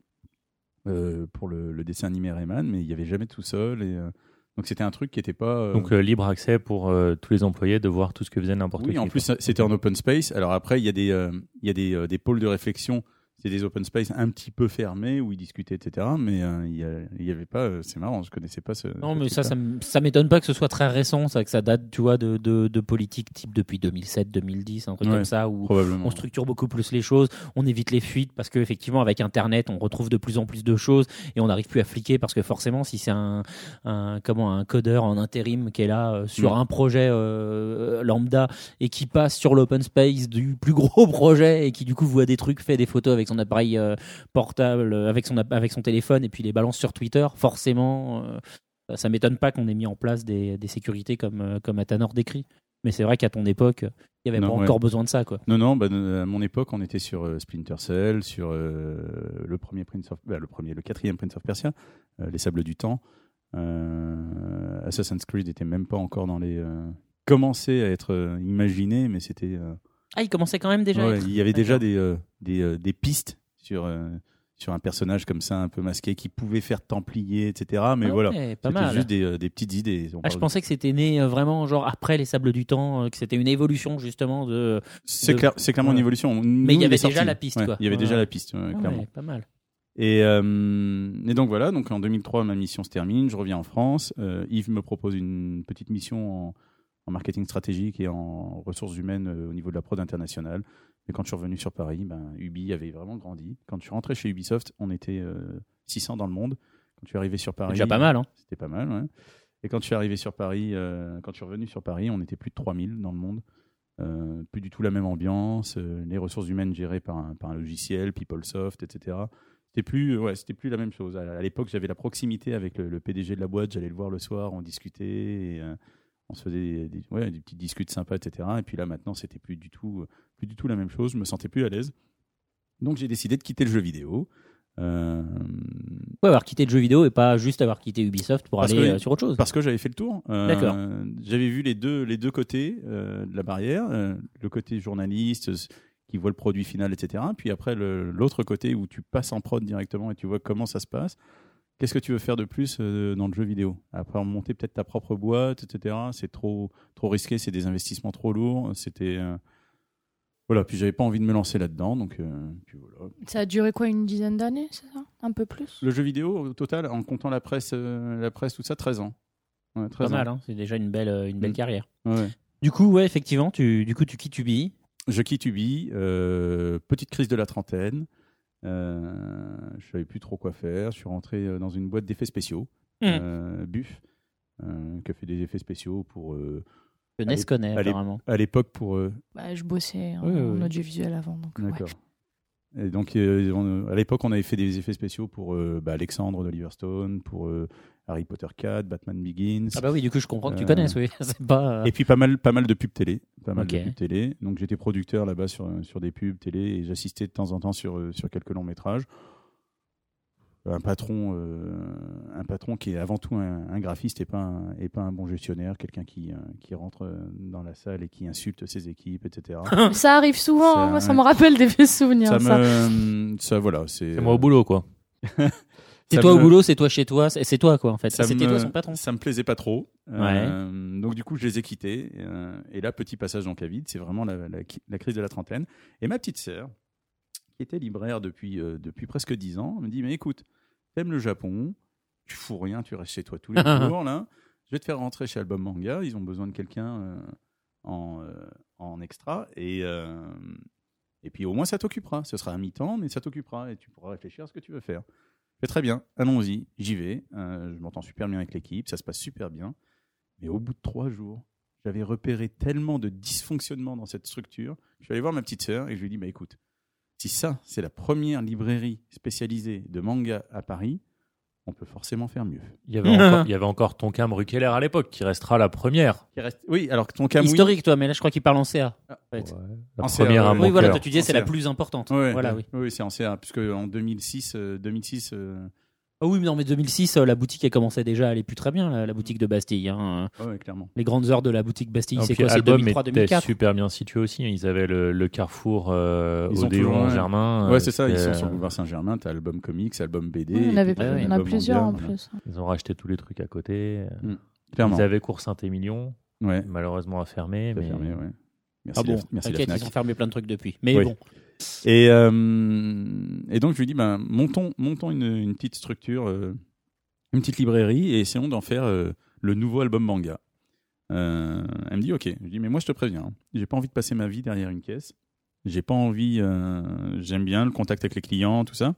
euh, pour le, le dessin animé Rayman, mais il n'y avait jamais de sous-sol, et euh, donc c'était un truc qui n'était pas. euh, Donc euh, libre accès pour euh, tous les employés de voir tout ce que faisait n'importe qui. oui, en plus, c'était en open space. Alors après, il y a des, euh, il y a des, euh, des pôles de réflexion. C'est des open space un petit peu fermés où ils discutaient, etc. Mais euh, il y a- il y avait pas. euh, c'est marrant, je connaissais pas ce. Non, mais ça, ça, m'étonne pas que ce soit très récent, ça, que ça date, tu vois, de, de, de politique type depuis 2007, 2010, un truc Ouais, comme ça, où on structure beaucoup plus les choses, on évite les fuites parce qu'effectivement, avec Internet, on retrouve de plus en plus de choses et on n'arrive plus à fliquer parce que forcément, si c'est un, un, comment, un codeur en intérim qui est là euh, sur Mm. un projet euh, lambda et qui passe sur l'open space du plus gros projet et qui du coup voit des trucs, fait des photos avec son appareil euh, portable, euh, avec son, avec son téléphone et puis les balance sur Twitter, forcément, euh, ça m'étonne pas qu'on ait mis en place des, des sécurités comme, comme Athanor décrit. Mais c'est vrai qu'à ton époque, il n'y avait Non, pas ouais. encore besoin de ça. Quoi. Non, non. Bah, à mon époque, on était sur euh, Splinter Cell, sur euh, le premier Prince of, bah, le premier, le quatrième Prince of Persia, euh, les Sables du Temps. Assassin's Creed était même pas encore dans les. commençait à être imaginé, mais c'était. Ah, il commençait quand même déjà à Ouais, être- il y avait déjà des, euh, des, euh, des pistes sur, euh, sur un personnage comme ça, un peu masqué, qui pouvait faire templier, etc. Mais Ah voilà, ouais, c'était juste des, des petites idées. Ah, je pensais que c'était né vraiment genre après les sables du temps, que c'était une évolution justement de. C'est de- clair- c'est clairement une évolution. Mais il y avait déjà la piste. Il y avait déjà la piste, clairement. pas mal. Et, euh, et donc voilà, donc en 2003, ma mission se termine, je reviens en France. Euh, Yves me propose une petite mission en, en marketing stratégique et en ressources humaines euh, au niveau de la prod internationale. Et quand je suis revenu sur Paris, ben, Ubi avait vraiment grandi. Quand je suis rentré chez Ubisoft, on était euh, 600 dans le monde. Quand je suis arrivé sur Paris, déjà pas mal. Hein. c'était pas mal. ouais. Et quand je suis arrivé sur Paris, euh, quand je suis revenu sur Paris, on était plus de 3000 dans le monde. Euh, plus du tout la même ambiance. euh, les ressources humaines gérées par un, par un logiciel, PeopleSoft, etc. C'était plus, euh, ouais, c'était plus la même chose. À, à l'époque, j'avais la proximité avec le, le PDG de la boîte. J'allais le voir le soir, on discutait, et, euh, on se faisait des, des- ouais, des petites discutes sympas, etc. Et puis là, maintenant, c'était plus du tout, plus du tout la même chose. Je me sentais plus à l'aise. Donc, j'ai décidé de quitter le jeu vidéo. Euh, Ouais, avoir quitté le jeu vidéo et pas juste avoir quitté Ubisoft pour Parce aller que- euh, sur autre chose. Parce que j'avais fait le tour. Euh, D'accord. J'avais vu les deux, les deux côtés euh, de la barrière. le côté journaliste qui voit le produit final, etc. Puis après, l'autre côté où tu passes en prod directement et tu vois comment ça se passe. Qu'est-ce que tu veux faire de plus euh, dans le jeu vidéo? Après, monter peut-être ta propre boîte, etc. C'est trop, trop risqué, c'est des investissements trop lourds. C'était. euh, Voilà, puis j'avais pas envie de me lancer là-dedans. Donc, euh, puis voilà. Ça a duré quoi, une dizaine d'années, c'est ça? Un peu plus? Le jeu vidéo, au total, en comptant la presse, euh, la presse tout ça, 13 ans. Ouais, 13 Pas mal, hein. c'est déjà une belle, euh, une belle Mm. carrière. Ouais. Du coup, ouais, effectivement, tu, du coup, tu quittes Ubi. Je quitte Ubi, euh, petite crise de la trentaine. Euh, je savais plus trop quoi faire. Je suis rentré euh, dans une boîte d'effets spéciaux, Mm. euh, Buff, euh, qui a fait des effets spéciaux pour, euh, Que Allez, Ness connaît apparemment. à l'époque pour. euh, bah, Je bossais en, Ouais, ouais, en ouais. audiovisuel avant. Donc, ouais. D'accord. Et donc, euh, on- à l'époque, on avait fait des effets spéciaux pour euh, bah, Alexandre d'Oliver Stone, pour euh, Harry Potter 4, Batman Begins. Ah bah oui, du coup, je comprends que tu connaisses, oui. pas. Et puis pas mal, pas mal de pubs télé, pas mal de pubs télé. Donc j'étais producteur là-bas sur sur des pubs télé et j'assistais de temps en temps sur sur quelques longs métrages. Un patron, euh, un patron qui est avant tout un, un graphiste et pas un, et pas un bon gestionnaire, quelqu'un qui euh, qui rentre euh, dans la salle et qui insulte ses équipes, etc. Ça arrive souvent, Ça, hein, moi ça me rappelle des vieux souvenirs. ça Ça me, ça voilà, c'est. C'est moi au boulot, quoi. C'est toi au boulot, c'est toi chez toi, c'est toi quoi en fait. C'était me- toi son patron. Ça me plaisait pas trop. Euh, donc du coup, je les ai quittés. euh, et là, petit passage dans le vide, c'est vraiment la, la- la crise de la trentaine. Et ma petite sœur, qui était libraire depuis, euh, depuis presque dix ans, me dit, mais écoute, t'aimes le Japon, tu fous rien, tu restes chez toi tous les jours, là. Je vais te faire rentrer chez Album Manga, ils ont besoin de quelqu'un euh, en, euh, en extra. Et, euh, et puis au moins, ça t'occupera. Ce sera à mi-temps, mais ça t'occupera. Et tu pourras réfléchir à ce que tu veux faire. Je fais très bien, allons-y, j'y vais. Je m'entends super bien avec l'équipe, ça se passe super bien. Mais au bout de trois jours, j'avais repéré tellement de dysfonctionnements dans cette structure. Je suis allé voir ma petite sœur et je lui ai dit bah, écoute, si ça, c'est la première librairie spécialisée de manga à Paris, on peut forcément faire mieux. Il y avait encore, il y avait encore Tonkam Rukeller à l'époque, qui restera la première. Il reste- Oui, alors que ton cas Historique toi, mais là je crois qu'il parle en CA. Ah, en fait. La En CA, première à Oui voilà, toi tu disais En c'est la plus importante. Ouais, voilà ouais. oui. oui, c'est en CA, puisque en 2006, euh, 2006 euh, Ah oui, mais non mais 2006 euh, la boutique elle commençait déjà à aller plus très bien la, la boutique de Bastille. hein. ouais, clairement. Les grandes heures de la boutique Bastille, c'est quoi C'est Album 2003 était 2004. super bien situé aussi. Ils avaient le, le carrefour euh, Ils ont Odéon toujours un- Germain. Ouais, euh, c'est ça, ils c'était- sont sur le boulevard Saint-Germain, t'as album comics, album BD. Et on avait puis t'as a album plusieurs en manga, voilà. plus. Ils ont racheté tous les trucs à côté. Clairement. Ils avaient Cours Saint-Émilion, Ouais, malheureusement à fermer. Mais... fermé, ouais. Merci, Ah bon, la, merci la t'inquiète, Fnac. ils ont fermé plein de trucs depuis. Mais Oui. bon, Et, euh, et donc je lui dis, ben, montons, une, petite structure, euh, une petite librairie et essayons d'en faire euh, le nouveau album manga. Elle me dit, ok. Je lui dis, mais moi je te préviens, hein, j'ai pas envie de passer ma vie derrière une caisse. J'ai pas envie, j'aime bien le contact avec les clients, tout ça.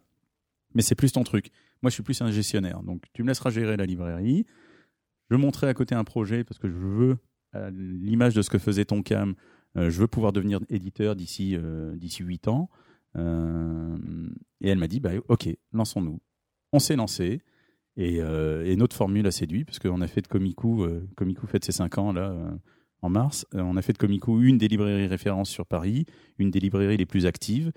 Mais c'est plus ton truc. Moi je suis plus un gestionnaire. Donc tu me laisseras gérer la librairie. Je monterai à côté un projet parce que je veux, l'image de ce que faisait Tonkam, je veux pouvoir devenir éditeur d'ici euh, d'ici 8 ans. Euh, et elle m'a dit, bah, ok, lançons-nous. On s'est lancé. Et, euh, notre formule a séduit, parce qu'on a fait de euh, Komiku fête ses 5 ans là, euh, en mars. Euh, on a fait de Komiku une des librairies références sur Paris, une des librairies les plus actives.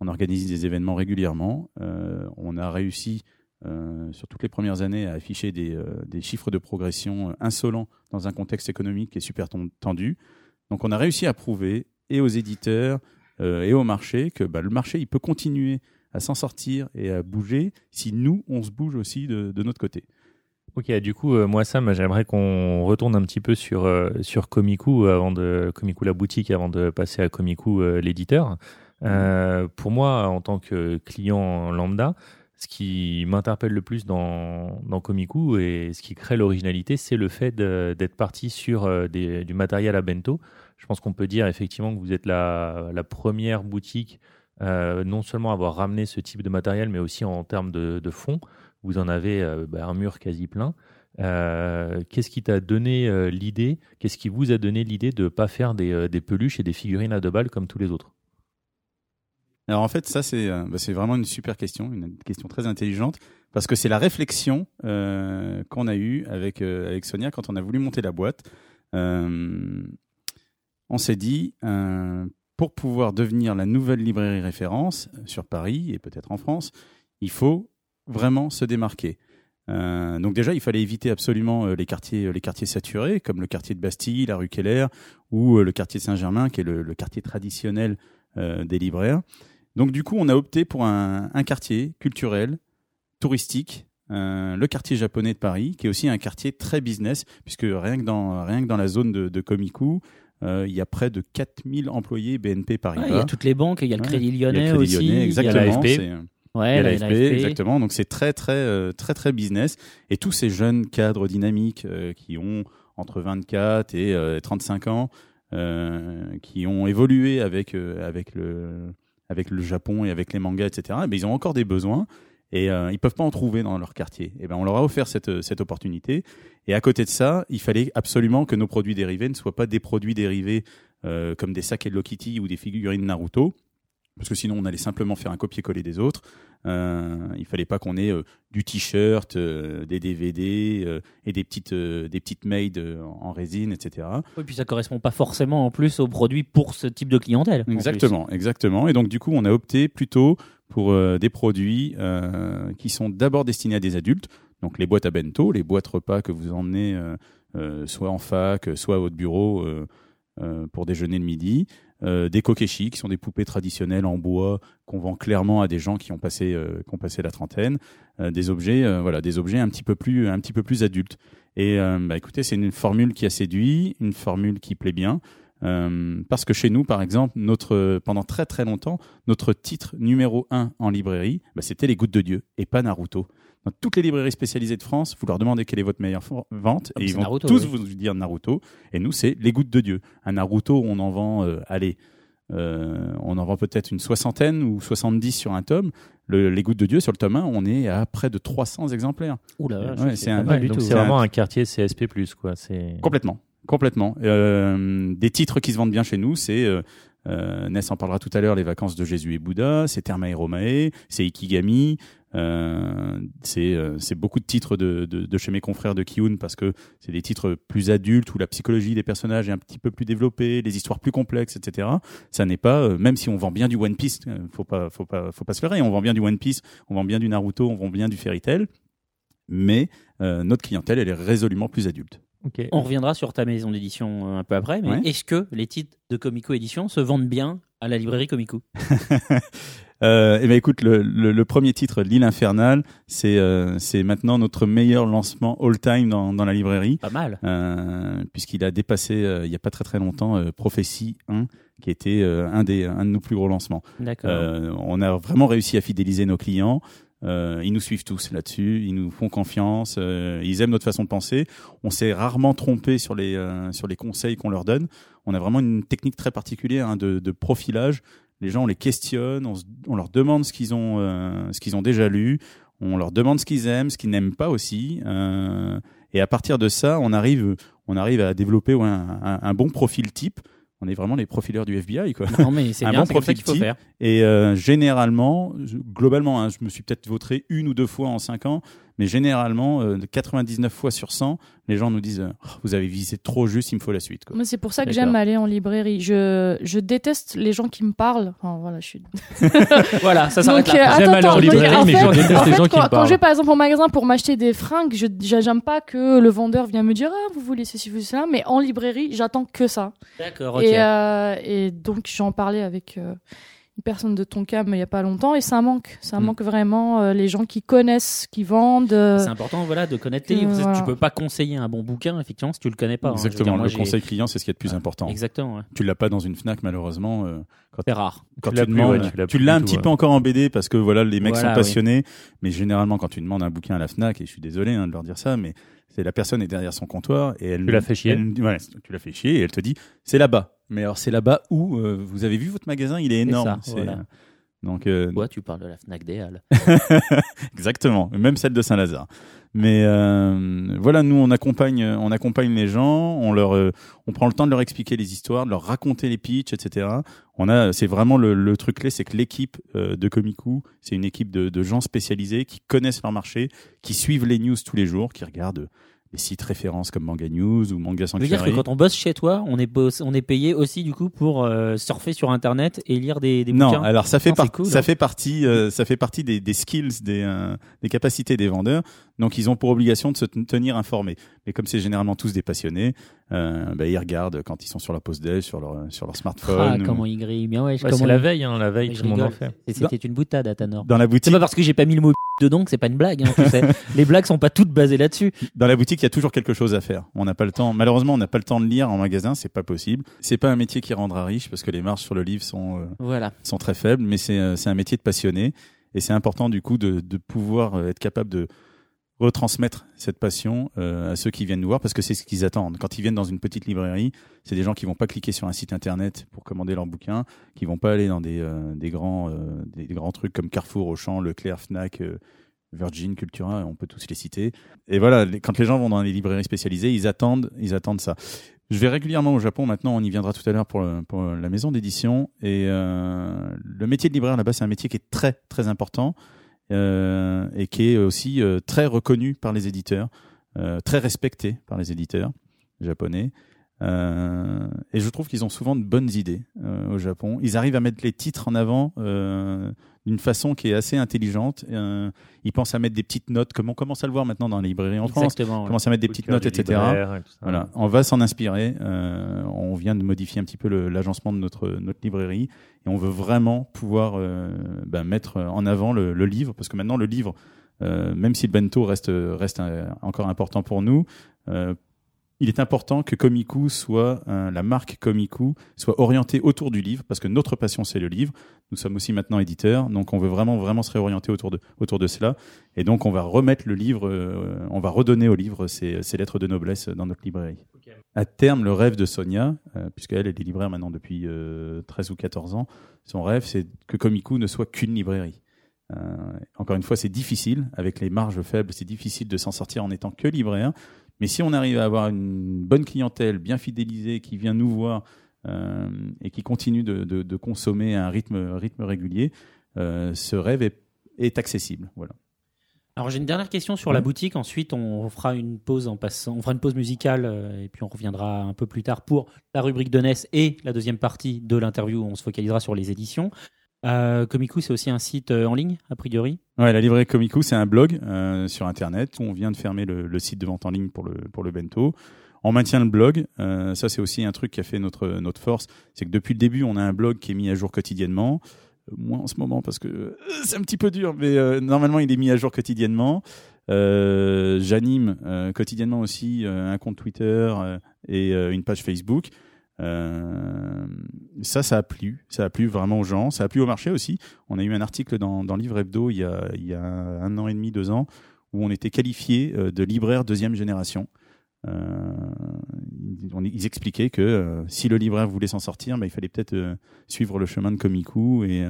On organise des événements régulièrement. Euh, on a réussi, euh, sur toutes les premières années, à afficher des, euh, des chiffres de progression euh, insolents dans un contexte économique qui est super tendu. Donc on a réussi à prouver, et aux éditeurs, euh, et au marché, que bah, le marché il peut continuer à s'en sortir et à bouger si nous, on se bouge aussi de, de notre côté. Ok, du coup, euh, moi, Sam, j'aimerais qu'on retourne un petit peu sur, euh, sur Komiku, avant de, Komiku la boutique, avant de passer à Komiku euh, l'éditeur. Euh, pour moi, en tant que client lambda, ce qui m'interpelle le plus dans, dans Komiku et ce qui crée l'originalité, c'est le fait d'être parti sur euh, du matériel à bento. Je pense qu'on peut dire effectivement que vous êtes la, première boutique, euh, non seulement à avoir ramené ce type de matériel, mais aussi en termes de, de fonds. Vous en avez euh, bah, un mur quasi plein. Qu'est-ce qui t'a donné l'idée? Qu'est-ce qui vous a donné l'idée de ne pas faire des peluches et des figurines à deux balles comme tous les autres? Alors en fait, ça c'est euh, bah, c'est vraiment une super question, une question très intelligente, parce que c'est la réflexion euh, qu'on a eue avec, euh, avec Sonia quand on a voulu monter la boîte. On s'est dit, pour pouvoir devenir la nouvelle librairie référence sur Paris et peut-être en France, il faut vraiment se démarquer. Donc déjà, il fallait éviter absolument les quartiers, les quartiers saturés, comme le quartier de Bastille, la rue Keller, ou le quartier de Saint-Germain, qui est le, quartier traditionnel des libraires. Donc du coup, on a opté pour un, un quartier culturel, touristique, euh, le quartier japonais de Paris, qui est aussi un quartier très business, puisque rien que dans, rien que dans la zone de, de Komiku, euh, il y a près de 4000 employés BNP Ouais, Paribas. il y a toutes les banques, il y a le Ouais. Crédit Il y a le Lyonnais aussi, Lyonnais, il y a la exactement. Ouais, il y a la l'AFP, LAFP. exactement. Donc c'est très très euh, très très business. Et tous ces jeunes cadres dynamiques euh, qui ont entre 24 et euh, 35 ans, euh, qui ont évolué avec avec le avec le Japon et avec les mangas, etc. Mais ils ont encore des besoins et euh, ils peuvent pas en trouver dans leur quartier. Et ben on leur a offert cette cette opportunité. Et à côté de ça, il fallait absolument que nos produits dérivés ne soient pas des produits dérivés euh, comme des sacs Hello Kitty ou des figurines Naruto parce que sinon on allait simplement faire un copier-coller des autres. Euh, il fallait pas qu'on ait euh, du t-shirt, euh, des DVD euh, et des petites des petites maids euh, en résine, etc. Oui, puis ça correspond pas forcément en plus aux produits pour ce type de clientèle. Exactement, exactement. Et donc du coup, on a opté plutôt pour des produits qui sont d'abord destinés à des adultes. Donc les boîtes à bento, les boîtes repas que vous emmenez soit en fac, soit à votre bureau. Euh, pour déjeuner le midi, euh, des kokeshi qui sont des poupées traditionnelles en bois qu'on vend clairement à des gens qui ont passé, euh, qui ont passé la trentaine, des objets, voilà, des objets un petit peu plus, un petit peu plus adultes. Et bah, écoutez, c'est une formule qui a séduit, une formule qui plaît bien. Parce que chez nous, par exemple, notre, pendant très très longtemps, notre titre numéro un en librairie, bah, c'était Les Gouttes de Dieu et pas Naruto. Dans toutes les librairies spécialisées de France, vous leur demandez quelle est votre meilleure vente Ah, et ils vont Naruto, tous oui. vous dire Naruto. Et nous, c'est Les Gouttes de Dieu. Un Naruto, on en vend, euh, allez, euh, on en vend peut-être une soixantaine ou 70 sur un tome. Le, les Gouttes de Dieu, sur le tome 1, on est à près de 300 exemplaires. Ouh là, Ouais, c'est vraiment un quartier CSP+, quoi. Complètement, complètement. Euh, des titres qui se vendent bien chez nous, c'est euh, Ness en parlera tout à l'heure, les vacances de Jésus et Bouddha, c'est Terma et Romae, c'est Ikigami, euh, c'est euh, c'est beaucoup de titres de, de, de chez mes confrères de Kiun parce que c'est des titres plus adultes où la psychologie des personnages est un petit peu plus développée, les histoires plus complexes, etc. Ça n'est pas, euh, même si on vend bien du One Piece, euh, faut pas, faut pas, faut pas se leurrer, on vend bien du One Piece, on vend bien du Naruto, on vend bien du Fairy Tail, mais notre clientèle, elle est résolument plus adulte. On reviendra sur ta maison d'édition euh, un peu après, mais Ouais. est-ce que les titres de Comico Édition se vendent bien à la librairie Comico? Euh, eh ben écoute, le, le, le premier titre, L'île infernale, c'est euh, c'est maintenant notre meilleur lancement all-time dans, dans la librairie, Pas mal. euh, puisqu'il a dépassé il y a pas très très longtemps Prophétie 1, qui était un des un de nos plus gros lancements. D'accord. On a vraiment réussi à fidéliser nos clients. Euh, ils nous suivent tous là-dessus, ils nous font confiance, euh, ils aiment notre façon de penser. On s'est rarement trompé sur les euh, sur les conseils qu'on leur donne. On a vraiment une technique très particulière hein, de, de profilage. Les gens, on les questionne, on, on leur demande ce qu'ils ont euh, ce qu'ils ont déjà lu, on leur demande ce qu'ils aiment, ce qu'ils n'aiment pas aussi. euh, et à partir de ça, on arrive on arrive à développer un bon profil type. On est vraiment les profileurs du FBI, quoi. non, mais c'est un bien, bon profil qu'il faut faire. Et euh, généralement, globalement, hein, je me suis peut-être vautré une ou deux fois en cinq ans, mais généralement, euh, 99 fois sur 100, les gens nous disent euh, Oh, Vous avez visé trop juste, il me faut la suite. Quoi. Moi, c'est pour ça que D'accord. j'aime aller en librairie. Je, je déteste les gens qui me parlent. Enfin, voilà, je suis. Voilà, ça s'arrête Donc, là. euh, J'aime aller en librairie, en mais je déteste en les gens qui quand, me quand parlent. je vais par exemple au magasin pour m'acheter des fringues, je j'aime pas que le vendeur vienne me dire ah vous voulez ceci vous voulez cela, mais en librairie j'attends que ça. D'accord, ok. Et, euh, et donc j'en parlais avec euh, une personne de Tonkam il y a pas longtemps et ça manque, ça Mm. manque vraiment euh, les gens qui connaissent, qui vendent. euh, C'est important voilà, de connaître tes livres. voilà. Tu peux pas conseiller un bon bouquin, effectivement, si tu le connais pas. hein. Exactement, dire, moi, le conseil client, c'est ce qui est le plus important. Exactement, ouais. Tu l'as pas dans une Fnac, malheureusement. euh, quand c'est rare. quand Tu tu, l'as plus, demandes, ouais, tu l'as tu un tout, petit ouais. peu encore en BD parce que voilà, les mecs Voilà, sont passionnés. Mais généralement, quand tu demandes un bouquin à la Fnac, et je suis désolé hein, de leur dire ça, mais c'est la personne est derrière son comptoir et elle Tu l'as fait chier. elle- tu l'as fait chier et elle te dit c'est là-bas. Mais alors c'est là-bas où euh, vous avez vu votre magasin, il est énorme. ça, voilà. euh, donc euh, Toi, tu parles de la Fnac des Halles? Exactement, même celle de Saint-Lazare. Mais euh, voilà, nous on accompagne, on accompagne les gens, on leur, euh, on prend le temps de leur expliquer les histoires, de leur raconter les pitchs, etc. On a, c'est vraiment le, le truc clé, c'est que l'équipe euh, de Komiku, c'est une équipe de, de gens spécialisés qui connaissent leur marché, qui suivent les news tous les jours, qui regardent les sites références comme Manga News ou Manga Je veux dire que Sanctuary. quand on bosse chez toi, on est, boss- on est payé aussi du coup pour euh, surfer sur Internet et lire des, des Non, bouquins. alors ça fait, Non, cool, ça hein. fait partie, euh, ça fait partie des, des skills, des, euh, des capacités des vendeurs. Donc ils ont pour obligation de se ten- tenir informés. Mais comme c'est généralement tous des passionnés, euh, bah, ils regardent quand ils sont sur la pause déj, sur leur sur leur Ah, smartphone, ou comment il grille bien, ouais. Ouais, comment c'est la il- veille, hein, la veille, Ouais, tout je le monde en fait. Et C'était une boutade à Tanor. dans la C'est boutique. pas parce que j'ai pas mis le mot dedans que c'est pas une blague, hein, tu sais. Les blagues sont pas toutes basées là-dessus. Dans la boutique, il y a toujours quelque chose à faire. On n'a pas le temps. Malheureusement, on n'a pas le temps de lire en magasin. C'est pas possible. C'est pas un métier qui rendra riche parce que les marges sur le livre sont euh, Voilà. sont très faibles, mais c'est euh, c'est un métier de passionné et c'est important du coup de, de pouvoir euh, être capable de retransmettre cette passion euh, à ceux qui viennent nous voir parce que c'est ce qu'ils attendent. Quand ils viennent dans une petite librairie, c'est des gens qui vont pas cliquer sur un site internet pour commander leur bouquin, qui vont pas aller dans des, euh, des grands euh, des, grands trucs comme Carrefour, Auchan, Leclerc, Fnac, euh, Virgin, Cultura, on peut tous les citer. Et voilà, quand les gens vont dans les librairies spécialisées, ils attendent, ils attendent ça. Je vais régulièrement au Japon. Maintenant, on y viendra tout à l'heure pour, pour la maison d'édition. Et euh, le métier de libraire là-bas, c'est un métier qui est très très important et qui est aussi euh, très reconnu par les éditeurs, euh, très respecté par les éditeurs japonais. Euh, et je trouve qu'ils ont souvent de bonnes idées euh, au Japon. Ils arrivent à mettre les titres en avant euh, d'une façon qui est assez intelligente. Euh, ils pensent à mettre des petites notes, comme on commence à le voir maintenant dans les librairies en France. Exactement. Commence à mettre des petites notes, etc. et. Voilà, on va s'en inspirer. Euh, on vient de modifier un petit peu l'agencement de notre, notre librairie et on veut vraiment pouvoir euh, ben, mettre en avant le, le livre parce que maintenant le livre, euh, même si le bento reste, reste encore important pour nous, il est important que Komiku soit, euh, la marque Komiku soit orientée autour du livre parce que notre passion c'est le livre. Nous sommes aussi maintenant éditeurs, donc on veut vraiment vraiment se réorienter autour de, autour de cela. Et donc on va remettre le livre, euh, on va redonner au livre ses, ses lettres de noblesse dans notre librairie. À terme, le rêve de Sonia, euh, puisqu'elle elle est libraire maintenant depuis euh, 13 ou 14 ans, son rêve c'est que Komiku ne soit qu'une librairie. Encore une fois, c'est difficile, avec les marges faibles, c'est difficile de s'en sortir en étant que libraire. Mais si on arrive à avoir une bonne clientèle bien fidélisée qui vient nous voir euh, et qui continue de, de- de consommer à un rythme, rythme régulier, euh, ce rêve est, est accessible. Voilà. Alors j'ai une dernière question sur la boutique. Ensuite, on fera une pause en passant. On fera une pause musicale euh, et puis on reviendra un peu plus tard pour la rubrique de NES et la deuxième partie de l'interview où on se focalisera sur les éditions. Euh, Komiku, c'est aussi un site euh, en ligne, a priori? Ouais, la librairie Komiku, c'est un blog euh, sur Internet on vient de fermer le, site de vente en ligne pour le, bento. On maintient le blog. Euh, ça, c'est aussi un truc qui a fait notre, notre force. C'est que depuis le début, on a un blog qui est mis à jour quotidiennement. Moins en ce moment parce que c'est un petit peu dur, mais normalement, il est mis à jour quotidiennement. J'anime quotidiennement aussi un compte Twitter et une page Facebook. Euh, ça, ça a plu. Ça a plu vraiment aux gens. Ça a plu au marché aussi. On a eu un article dans, dans Livre Hebdo il y, a, il y a un an et demi, deux ans, où on était qualifié euh, de libraire deuxième génération. Euh, ils, expliquaient que si le libraire voulait s'en sortir, bah, il fallait peut-être suivre le chemin de Komiku et,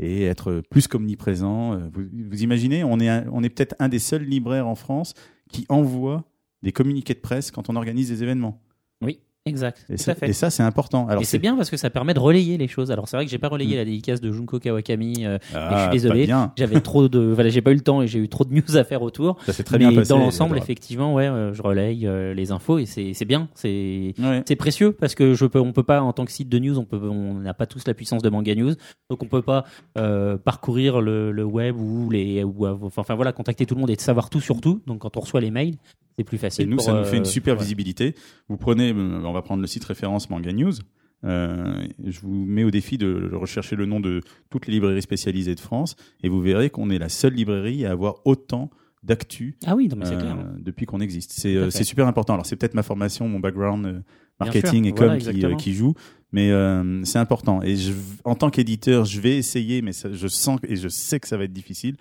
et être plus qu'omniprésent. Vous, vous imaginez, on est, on est peut-être un des seuls libraires en France qui envoie des communiqués de presse quand on organise des événements. Oui, exact. Et tout ça, à fait. et ça, c'est important. Alors et c'est bien parce que ça permet de relayer les choses. Alors c'est vrai que j'ai pas relayé la dédicace de Junko Kawakami. euh, Ah, je suis désolé. J'avais trop de, voilà, j'ai pas eu le temps et j'ai eu trop de news à faire autour. Ça s'est très mais bien passé. dans l'ensemble, effectivement, ouais, euh, je relaye euh, les infos et c'est bien. C'est Ouais. précieux parce que je peux, on peut pas en tant que site de news, on peut, on n'a pas tous la puissance de Manga News, donc on peut pas euh, parcourir le, le web ou les, ou, enfin, enfin, voilà, contacter tout le monde et de savoir tout sur tout. Donc quand on reçoit les mails, c'est plus Et facile. nous, pour, ça nous euh, fait une super ouais. visibilité. Vous prenez, euh, on va prendre le site référence Manga News. Euh, je vous mets au défi de rechercher le nom de toutes les librairies spécialisées de France et vous verrez qu'on est la seule librairie à avoir autant d'actu Ah oui, non, mais c'est euh, clair. depuis qu'on existe. C'est euh, super important. Alors c'est peut-être ma formation, mon background euh, marketing et voilà, com qui, euh, joue, mais euh, c'est important. Et je, en tant qu'éditeur, je vais essayer, mais ça- je sens et je sais que ça va être difficile,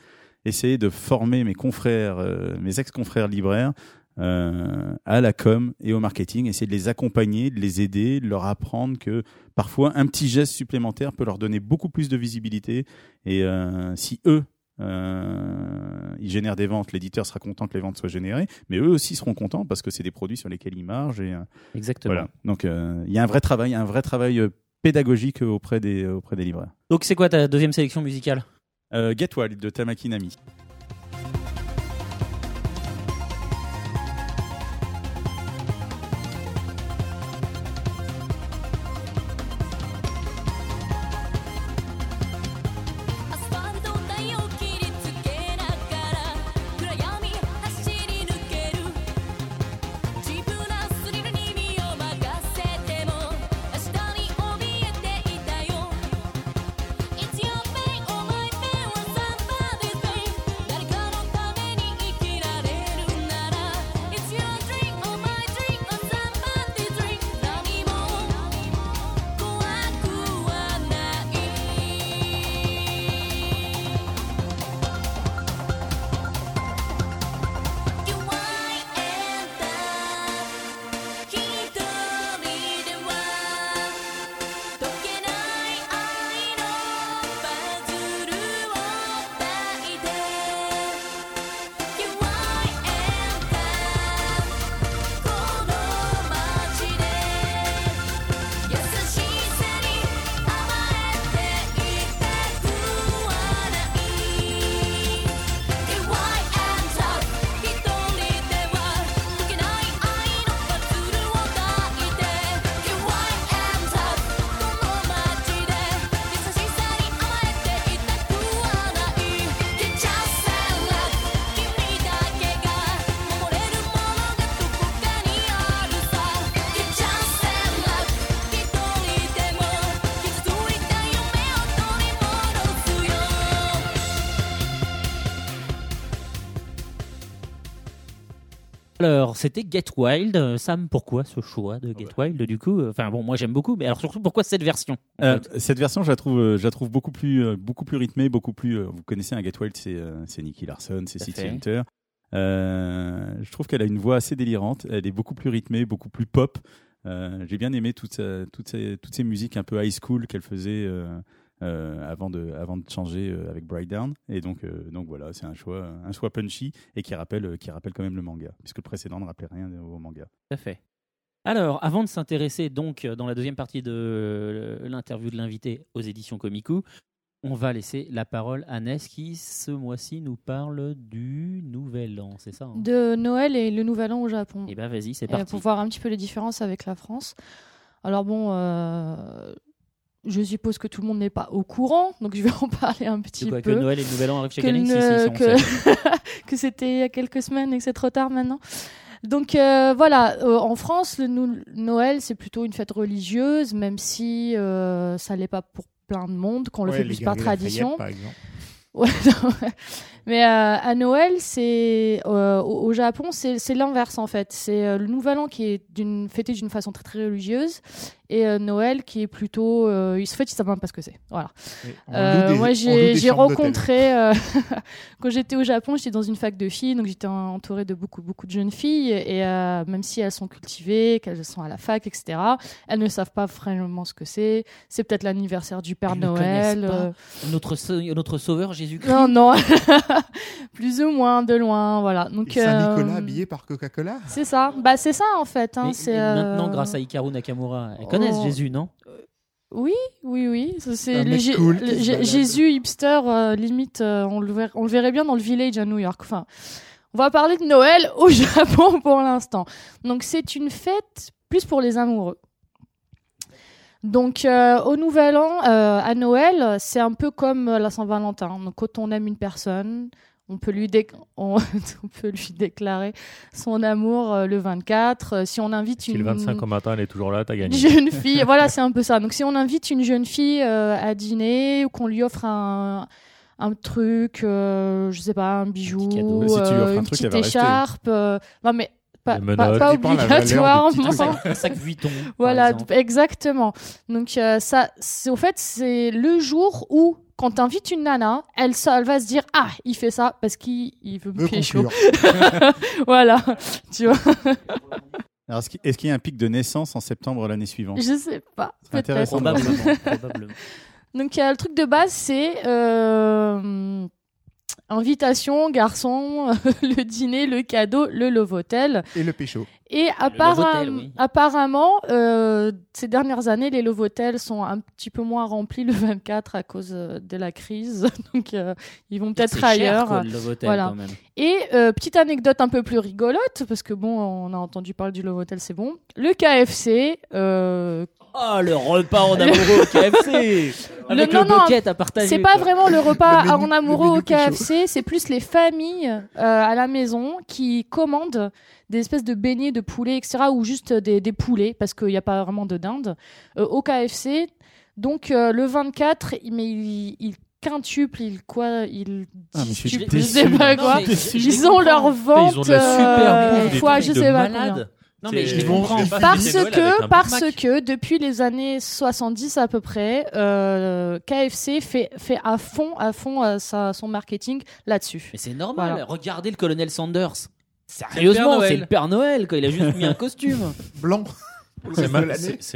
essayer de former mes confrères, euh, mes ex-confrères libraires euh, à la com et au marketing, essayer de les accompagner, de les aider, de leur apprendre que parfois un petit geste supplémentaire peut leur donner beaucoup plus de visibilité. Et euh, si eux, euh, ils génèrent des ventes, l'éditeur sera content que les ventes soient générées, mais eux aussi seront contents parce que c'est des produits sur lesquels ils margent. Et, Exactement. voilà. Donc il y a un vrai travail, un vrai travail pédagogique auprès des, auprès des libraires. Donc c'est quoi ta deuxième sélection musicale? Get Wild de Tamaki Nami. C'était Get Wild. Euh, Sam, pourquoi ce choix de Get Wild du coup Enfin bon, moi j'aime beaucoup, mais alors surtout pourquoi cette version Euh, cette version, je la trouve, euh, je la trouve beaucoup plus, euh, beaucoup plus rythmée, beaucoup plus. euh, vous connaissez un Get Wild, c'est euh, Nicky Larson, c'est City. Hunter. Euh, je trouve qu'elle a une voix assez délirante. Elle est beaucoup plus rythmée, beaucoup plus pop. Euh, J'ai bien aimé sa- toutes ces musiques un peu high school qu'elle faisait euh, avant, de, avant de changer euh, avec Bright Down. Et donc, euh, donc voilà, c'est un choix, un choix punchy et qui rappelle, euh, qui rappelle quand même le manga, puisque le précédent ne rappelait rien au manga. Tout à fait. Alors, avant de s'intéresser donc dans la deuxième partie de l'interview de l'invité aux éditions Komiku, on va laisser la parole à Ness qui ce mois-ci nous parle du Nouvel An, c'est ça hein? De Noël et le Nouvel An au Japon. Eh ben vas-y, c'est Et parti. pour voir un petit peu les différences avec la France. Alors bon, euh, je suppose que tout le monde n'est pas au courant, donc je vais en parler un petit quoi, peu. que Noël et le Nouvel An arrivent chaque que, année ne- si, que, que c'était il y a quelques semaines et que c'est trop tard maintenant. Donc euh, voilà, euh, en France, le nou- Noël, c'est plutôt une fête religieuse, même si euh, ça l'est pas pour plein de monde, qu'on le Ouais, fait plus par tradition. par. Ouais. Mais euh, à Noël, c'est euh, au, au Japon, c'est l'inverse en fait. C'est euh, le Nouvel An qui est fêté d'une façon très très religieuse et euh, Noël qui est plutôt. Euh, ils- en fait, ils savent même pas ce que c'est. Voilà. Euh, des- moi, j'ai rencontré euh, quand j'étais au Japon, j'étais dans une fac de filles, donc j'étais entourée de beaucoup beaucoup de jeunes filles et euh, même si elles sont cultivées, qu'elles sont à la fac, etc., elles ne savent pas vraiment ce que c'est. C'est peut-être l'anniversaire du Père Elles ne connaissent Noël. pas. euh, Notre, notre sauveur Jésus-Christ. non, non, plus ou moins, de loin, voilà. Donc, euh, habillé par Coca-Cola? C'est ça, bah c'est ça en fait. Hein, c'est, maintenant, grâce à Hikaru Nakamura, connaissent oh. Jésus, non? Oui, oui, oui. C'est cool. Jésus hipster, euh, limite, euh, on, le verrait, on le verrait bien dans le village à New York. Enfin, on va parler de Noël au Japon pour l'instant. Donc c'est une fête plus pour les amoureux. Donc euh, au Nouvel An, à Noël, c'est un peu comme la Saint-Valentin. Donc quand on aime une personne, on peut lui, on, on peut lui déclarer son amour euh, le 24. Euh, Si on invite Si une le 25 au matin, elle est toujours là, t'as gagné. jeune fille, voilà, c'est un peu ça. Donc si on invite une jeune fille euh, à dîner ou qu'on lui offre un, un truc, euh, je sais pas, un bijou, petit cadeau. Mais si tu lui offres un une truc, petite écharpe, euh, non mais pas, pas, pas obligatoirement. un sac, Vuitton. Voilà, exactement. Donc euh, ça, c'est au fait, c'est le jour où quand t'invites une nana, elle, ça- elle va se dire ah il fait ça parce qu'il il veut me conclure. voilà, tu vois. Alors, est-ce qu'il y a un pic de naissance en septembre l'année suivante? Je sais pas. C'est intéressant. Probablement. probablement. Donc euh, le truc de base c'est euh, invitation, garçon, le dîner, le cadeau, le love hotel. Et le pécho. Et oui. apparemment, euh, ces dernières années, les love hotels sont un petit peu moins remplis le 24 à cause euh, de la crise. Donc euh, ils vont peut-être cher, ailleurs. quoi, le Love Hotel, Voilà. quand même. Et euh, petite anecdote un peu plus rigolote, parce que bon, on a entendu parler du love hotel, c'est bon. Le KFC, Oh, le repas en amoureux au KFC Avec non, le, non, à partager. C'est pas vraiment le repas Le menu- en amoureux au. KFC, c'est plus les familles euh, à la maison qui commandent des espèces de beignets de poulet, etc., ou juste des, des poulets, parce qu'il n'y a pas vraiment de dinde, euh, au KFC. Donc euh, le 24, il- mais il, il quintuple, il quoi, il Ah, mais je sais pas Non, quoi. mais Ils ont leur vente Ils ont de la super euh, bouffe, des fois, trucs je de sais pas malade. Non, mais je comprends. Parce que, parce que depuis les années 70 à peu près, euh, KFC fait, fait à fond, à fond euh, sa- son marketing là-dessus. Mais c'est normal. Voilà. Regardez le colonel Sanders. Sérieusement, c'est le Père Noël. Quoi. Il a juste mis un costume. Blanc. C'est ma-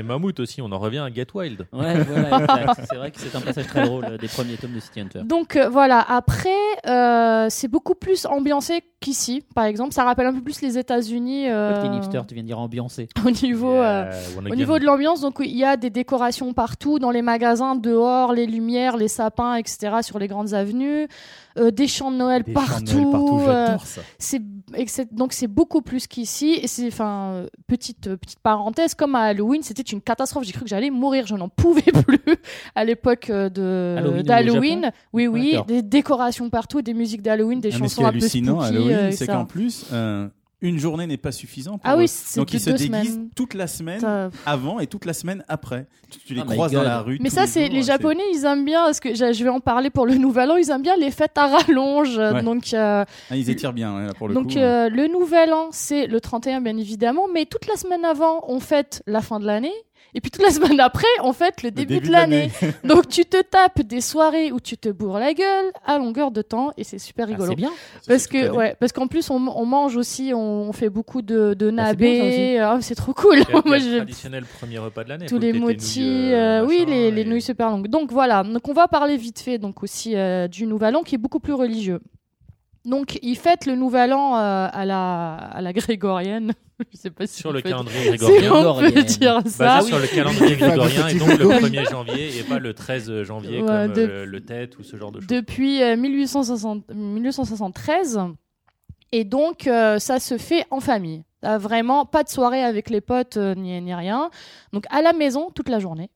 Mammouth aussi, on en revient à Get Wild. Ouais, voilà. C'est vrai que c'est un passage très drôle euh, des premiers tomes de City Hunter. Donc euh, voilà, après, euh, c'est beaucoup plus ambiancé qu'ici, par exemple. Ça rappelle un peu plus les États-Unis euh, T'es une hipster, tu viens de dire ambiancé. au niveau. euh, Yeah, Au niveau de l'ambiance, donc il y a des décorations partout, dans les magasins, dehors, les lumières, les sapins, etc., sur les grandes avenues, euh, des champs de Noël Des chants de partout. Noël partout, euh, c'est donc c'est beaucoup plus qu'ici. Et c'est enfin petite petite parenthèse, comme à Halloween, c'était une catastrophe. J'ai cru que j'allais mourir. Je n'en pouvais plus à l'époque de d'Halloween. Oui, oui, des décorations partout, des musiques d'Halloween, des Ah, chansons un peu spooky. Halloween, euh, c'est qu'en plus, euh, une journée n'est pas suffisant. pour Ah eux. oui, c'est Donc ils se deux déguisent semaines. toute la semaine Ça- avant et toute la semaine après. Tu, tu les Oh my croises dans la rue. Mais ça, les c'est les c'est- Japonais, ils aiment bien, parce que je vais en parler pour le Nouvel An, ils aiment bien les fêtes à rallonge. Ouais. Donc, euh, Ah, ils étirent bien hein, là, pour le donc coup. euh, le Nouvel An, c'est le 31, bien évidemment, mais toute la semaine avant, on fête la fin de l'année. Et puis toute la semaine après, on fête le Le début, de l'année. Donc tu te tapes des soirées où tu te bourres la gueule à longueur de temps et c'est super Ah, rigolo. c'est bien. Parce que ouais, parce qu'en plus on, on mange aussi, on, on fait beaucoup de, de Ah, nabé. Ah, c'est trop cool. Moi, je- traditionnel premier repas de l'année. tous les motis, nouilles, euh, oui, les, les et- nouilles super longues. Donc voilà, donc on va parler vite fait donc aussi euh, du Nouvel An qui est beaucoup plus religieux. Donc ils fêtent le Nouvel An euh, à la à la grégorienne. Je sais pas si Sur on le calendrier si grégorien. on peut dire Basé ça. sur le calendrier grégorien et donc le Grégory. 1er janvier et pas le 13 janvier Ouais, comme de- euh, le tête ou ce genre de choses. depuis euh, 1860 1873. Et donc, euh, ça se fait en famille. T'as vraiment pas de soirée avec les potes euh, ni, ni rien. Donc, à la maison, toute la journée,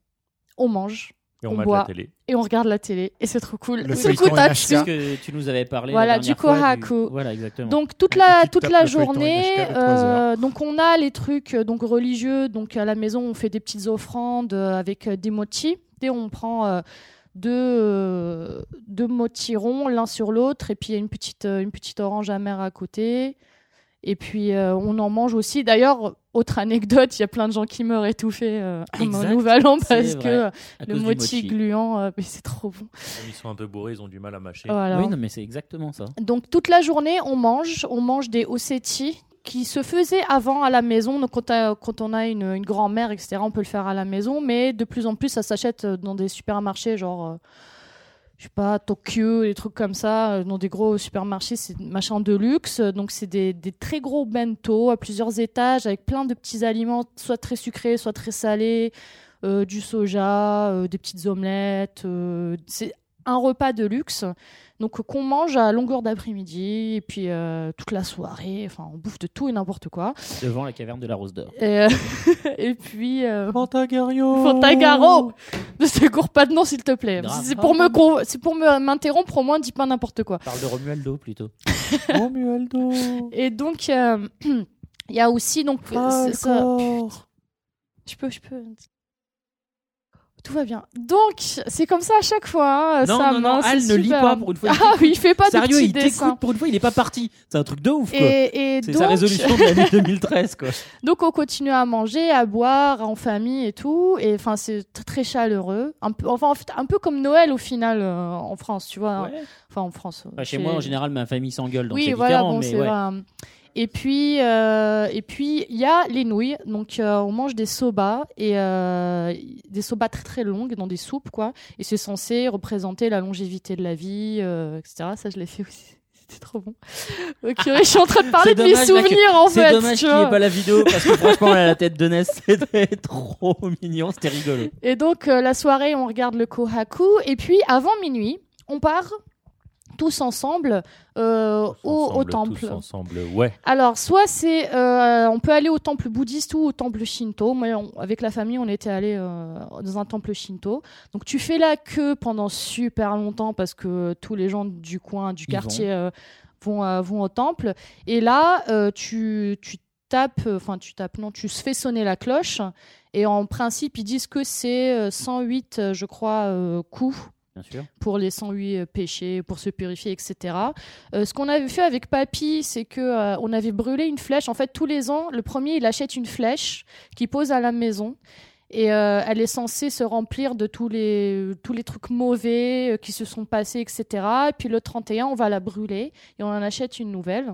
on mange Et on on mate boit. la télé. Et on regarde la télé. Et c'est trop cool. Le C'est ce que tu nous avais parlé. Voilà, la du kohaku. Voilà, exactement. Donc toute la toute la journée, euh, donc on a les trucs euh, donc religieux. Donc à la maison, on fait des petites offrandes euh, avec des mochi. Et on prend euh, deux deux mochi ronds l'un sur l'autre et puis il y a une petite une petite orange amère à côté. Et puis euh, on en mange aussi. D'ailleurs, autre anecdote, il y a plein de gens qui meurent étouffés euh, Exact, Nouvel An parce que euh, À le mochi gluant, euh, mais c'est trop bon. Comme ils sont un peu bourrés, ils ont du mal à mâcher. Voilà. Oui, non, mais c'est exactement ça. Donc toute la journée, on mange, on mange des ossetis qui se faisaient avant à la maison. Donc quand, quand on a une, une grand-mère, etc., on peut le faire à la maison, mais de plus en plus, ça s'achète euh, dans des supermarchés, genre, euh, je sais pas, Tokyo, des trucs comme ça, euh, dans des gros supermarchés, c'est machin de luxe. Donc c'est des, très gros bento à plusieurs étages avec plein de petits aliments, soit très sucrés, soit très salés, euh, du soja, euh, des petites omelettes. Un repas de luxe. Donc qu'on mange à longueur d'après-midi et puis euh, toute la soirée, enfin on bouffe de tout et n'importe quoi. Devant la caverne de la Rose d'Or. Et, euh, et puis euh, Fantagario Fantagaro Ne te cours pas de nom s'il te plaît. C'est pour me con- c'est pour me- m'interrompre au moins dis pas n'importe quoi. Parle de Romualdo plutôt. Romualdo Et donc euh, il y a aussi donc ça- Je peux je peux tout va bien. Donc, c'est comme ça à chaque fois. hein, Non, Sam, non, non, hein, Al ne lit pas pour une fois. Ah oui, il fait pas de Sérieux, il t'écoute pour une fois, il est pas parti. C'est un truc de ouf, quoi. Et, et C'est donc, sa résolution de l'année 2013, quoi. Donc on continue à manger, à boire en famille et tout, et enfin c'est très chaleureux, un peu, enfin en fait, un peu comme Noël au final euh, en France, tu vois. Ouais. Enfin en France. Enfin, chez moi, en général, ma famille s'engueule, donc oui, c'est voilà, différent. bon, mais c'est ouais. Et puis, euh, et puis il y a les nouilles. Donc, euh, on mange des soba et euh, des soba très très longues dans des soupes, quoi. Et c'est censé représenter la longévité de la vie, etc. Ça, je l'ai fait aussi. C'était trop bon. Ok, je suis en train de parler C'est de mes dommage, que- souvenirs en C'est fait. dommage tu qu'il n'y ait pas la vidéo parce que franchement, la tête de Ness, c'était trop mignon, c'était rigolo. Et donc, euh, la soirée, on regarde le Kohaku. Et puis, avant minuit, on part tous ensemble euh, Tous au, temple. Tous ensemble, ouais. Alors, soit c'est, euh, on peut aller au temple bouddhiste ou au temple shinto. Moi, on- avec la famille, on était allé euh, dans un temple shinto. Donc, tu fais la queue pendant super longtemps parce que tous les gens du coin, du Ils quartier, vont, vont au temple. Et là, tu, tu tapes, enfin, tu tapes, non, tu fais sonner la cloche. Et en principe, ils disent que c'est euh, 108, euh, je crois, coups Bien sûr. pour les 108 euh, péchés, pour se purifier, etc. Euh, ce qu'on avait fait avec Papy, c'est que euh, on avait brûlé une flèche. En fait, tous les ans, le premier, il achète une flèche qu'il pose à la maison. Et euh, elle est censée se remplir de tous les, tous les trucs mauvais qui se sont passés, etc. Et puis le 31, on va la brûler et on en achète une nouvelle.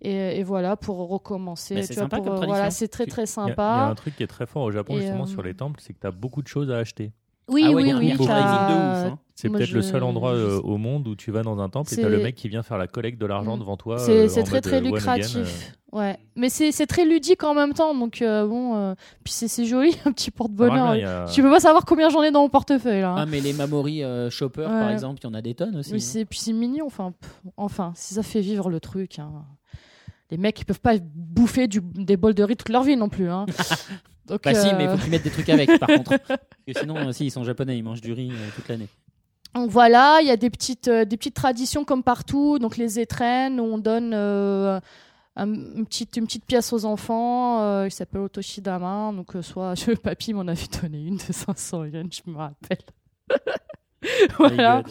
Et, et voilà, pour recommencer. Mais c'est tu vois, sympa pour, comme tradition. voilà, c'est très très Il y a- Il y, a sympa. un truc qui est très fort au Japon, Et, justement, euh, sur les temples, c'est que tu as beaucoup de choses à acheter. Oui, Ah ouais, oui, oui. hein. C'est peut-être le seul endroit euh, au monde où tu vas dans un temple et C'est- t'as le mec qui vient faire la collecte de l'argent Mm. devant toi. C'est euh, très très euh, again, lucratif. euh. Ouais, mais c'est c'est très ludique en même temps, donc euh, bon, euh, puis c'est c'est joli, un petit porte-bonheur. a- Tu peux pas savoir combien j'en ai dans mon portefeuille là. Ah, mais les Mamori euh, Shopper, par exemple, il y en a des tonnes aussi. Mais hein. c'est puis c'est mignon, enfin, pff, enfin, si ça fait vivre le truc. hein. Les mecs, ils peuvent pas bouffer du, des bols de riz toute leur vie non plus. Donc, Bah si, euh, mais il faut qu'ils mettent des trucs avec, par contre. Parce que sinon, euh, si, ils sont japonais, ils mangent du riz euh, toute l'année. Donc voilà, il y a des petites, euh, des petites traditions comme partout. Donc les étrennes, où on donne euh, un- une, petite, une petite pièce aux enfants euh, qui s'appelle Otoshidama. Donc, euh, soit je, papy m'en avait donné une de 500 yens, je me rappelle. voilà.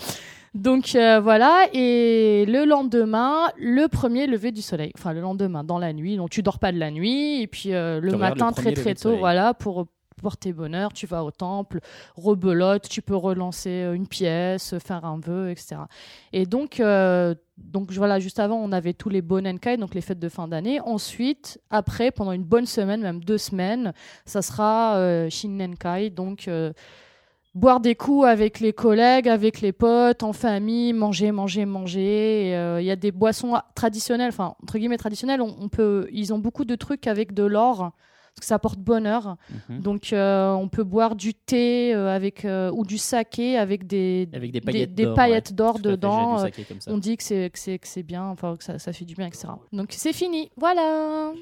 Donc euh, voilà, et le lendemain, le premier lever du soleil. Enfin, le lendemain, dans la nuit. Donc tu dors pas de la nuit, et puis euh, le matin, le très très tôt, voilà, pour porter bonheur, tu vas au temple, rebelote, tu peux relancer euh, une pièce, faire un vœu, etc. Et donc, euh, donc voilà, juste avant, on avait tous les Bonenkai, donc les fêtes de fin d'année. Ensuite, après, pendant une bonne semaine, même deux semaines, ça sera euh, Shinnenkai, donc euh, boire des coups avec les collègues, avec les potes, en famille, manger, manger, manger. Euh, Il y a des boissons traditionnelles, enfin entre guillemets traditionnelles. On, on peut, ils ont beaucoup de trucs avec de l'or. Parce que ça apporte bonheur. Mhm. Donc, euh, on peut boire du thé euh, avec, euh, ou du saké avec des, Avec des paillettes d'or, ouais. fait, dedans. On dit que c'est que bien, enfin que ça, ça fait du bien, etc. Donc c'est fini, voilà.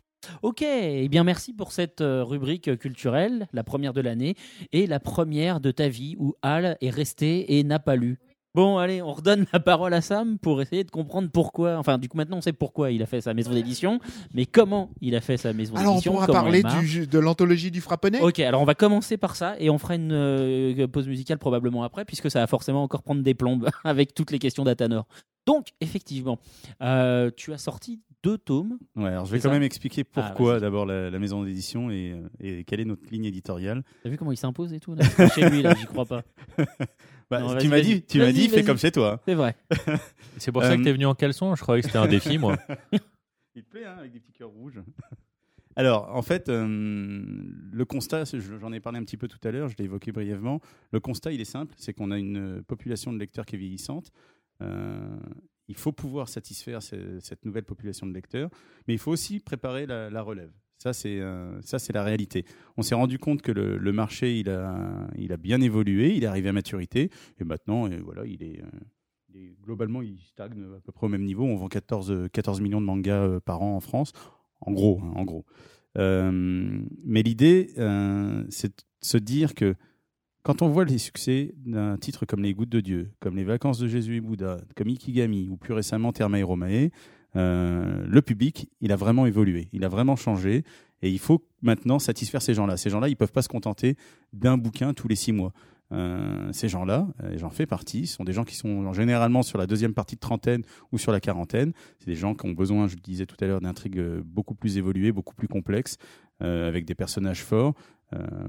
Ok, eh bien merci pour cette rubrique culturelle, la première de l'année et la première de ta vie où Al est resté et n'a pas lu. Bon, allez, on redonne la parole à Sam pour essayer de comprendre pourquoi. Enfin, du coup, maintenant, on sait pourquoi il a fait sa maison d'édition, mais comment il a fait sa maison Alors, on d'édition. pourra parler du, de l'anthologie du frapponnet Ok, alors on va commencer par ça et on fera une euh, pause musicale probablement après, puisque ça va forcément encore prendre des plombes avec toutes les questions d'Atanor. Donc, effectivement, euh, tu as sorti deux tomes. Ouais, alors je vais quand ça même expliquer Ah, pourquoi d'abord la, la maison d'édition et, euh, et quelle est notre ligne éditoriale. T'as vu comment il s'impose et tout là? Chez lui, là, j'y crois pas. Bah, Non, tu m'as dit, tu m'as dit, fais comme chez toi. C'est vrai. C'est pour ça Euh, que t'es venu en caleçon. Je croyais que c'était un défi, moi. Il te plaît, hein, avec des petits cœurs rouges. Alors, en fait, euh, le constat, j'en ai parlé un petit peu tout à l'heure, je l'ai évoqué brièvement. Le constat, il est simple, c'est qu'on a une euh, population de lecteurs qui est vieillissante. Euh, il faut pouvoir satisfaire ce- cette nouvelle population de lecteurs, mais il faut aussi préparer la, relève. Ça, c'est euh, la réalité. On s'est rendu compte que le, marché, il a, il a bien évolué, il est arrivé à maturité, et maintenant, euh, voilà, euh, il est- globalement, il stagne à peu près au même niveau. On vend 14, euh, 14 millions de mangas euh, par an en France, en gros, hein, en gros. Mais l'idée, c'est de se dire que quand on voit les succès d'un titre comme Les Gouttes de Dieu, comme Les Vacances de Jésus et Bouddha, comme Ikigami, ou plus récemment Thermae Romae, euh, le public, il a vraiment évolué, il a vraiment changé, et il faut maintenant satisfaire ces gens-là. Ces gens-là, ils peuvent pas se contenter d'un bouquin tous les six mois. Euh, ces gens-là, et j'en fais partie, sont des gens qui sont généralement sur la deuxième partie de trentaine ou sur la quarantaine. C'est des gens qui ont besoin, je le disais tout à l'heure, d'intrigues euh, beaucoup plus évoluées, beaucoup plus complexes, euh, avec des personnages forts, euh,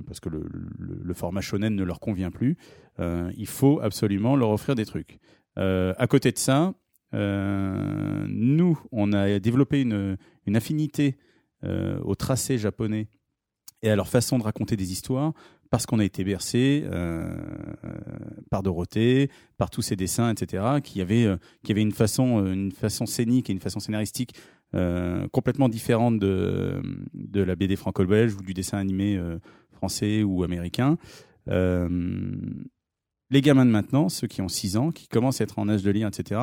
parce que le, format shonen ne leur convient plus. Euh, il faut absolument leur offrir des trucs. Euh, à côté de ça, euh, nous, on a développé une, affinité euh, au tracé japonais et à leur façon de raconter des histoires parce qu'on a été bercé euh, par Dorothée, par tous ces dessins, etc., qui avaient, euh, euh, une façon scénique et une façon scénaristique complètement différente de, de la BD franco-belge ou du dessin animé français ou américain. Les gamins de maintenant, ceux qui ont 6 ans, qui commencent à être en âge de lire, etc.,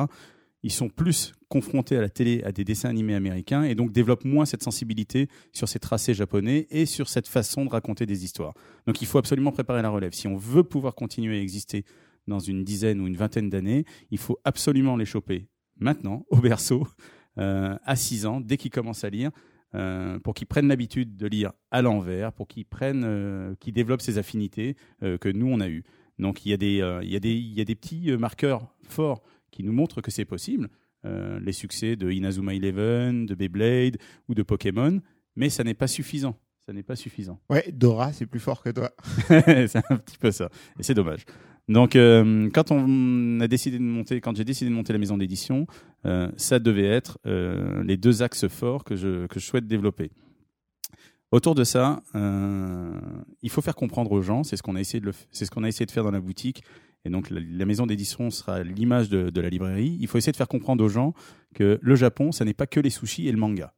ils sont plus confrontés à la télé, à des dessins animés américains, et donc développent moins cette sensibilité sur ces tracés japonais et sur cette façon de raconter des histoires. Donc il faut absolument préparer la relève. Si on veut pouvoir continuer à exister dans une dizaine ou une vingtaine d'années, il faut absolument les choper maintenant, au berceau, euh, à 6 ans, dès qu'ils commencent à lire, euh, pour qu'ils prennent l'habitude de lire à l'envers, pour qu'ils prennent, euh, qu'ils développent ces affinités que nous on a eues. Donc il y a des, il y a des, il y a des petits marqueurs forts qui nous montrent que c'est possible. Euh, les succès de Inazuma Eleven, de Beyblade ou de Pokémon, mais ça n'est pas suffisant. Ça n'est pas suffisant. Ouais, Dora, c'est plus fort que toi. c'est un petit peu ça. Et c'est dommage. Donc, euh, quand on a décidé de monter, quand j'ai décidé de monter la maison d'édition, euh, ça devait être les deux axes forts que je, que je souhaite développer. Autour de ça, il faut faire comprendre aux gens, c'est ce qu'on a essayé de c'est ce qu'on a essayé de faire dans la boutique. Et donc la, maison d'édition sera l'image de, la librairie. Il faut essayer de faire comprendre aux gens que le Japon, ça n'est pas que les sushis et le manga.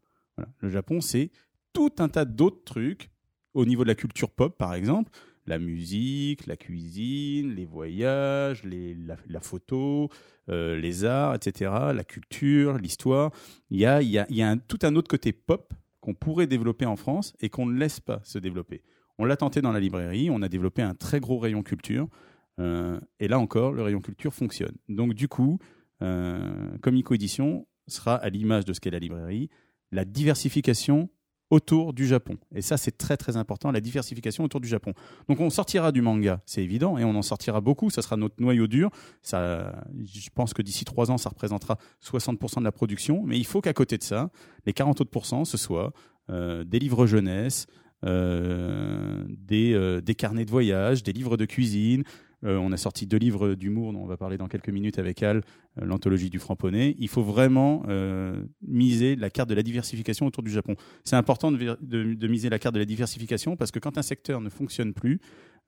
Le Japon, c'est tout un tas d'autres trucs au niveau de la culture pop, par exemple, la musique, la cuisine, les voyages, la, photo, euh, les arts, etc., la culture, l'histoire. Il y a, un- tout un autre côté pop qu'on pourrait développer en France et qu'on ne laisse pas se développer. On l'a tenté dans la librairie, on a développé un très gros rayon culture, et là encore, le rayon culture fonctionne. Donc du coup, euh, Comico Édition sera à l'image de ce qu'est la librairie, la diversification autour du Japon. Et ça, c'est très très important, la diversification autour du Japon. Donc on sortira du manga, c'est évident, et on en sortira beaucoup. Ça sera notre noyau dur. Ça, je pense que d'ici trois ans, ça représentera 60% de la production. Mais il faut qu'à côté de ça, les 40 autres ce soit euh, des livres jeunesse, euh, euh, des carnets de voyage, des livres de cuisine. Euh, on a sorti deux livres d'humour dont on va parler dans quelques minutes avec Al, euh, l'anthologie du Framponnet. Il faut vraiment euh, miser la carte de la diversification autour du Japon. C'est important de, miser la carte de la diversification parce que quand un secteur ne fonctionne plus,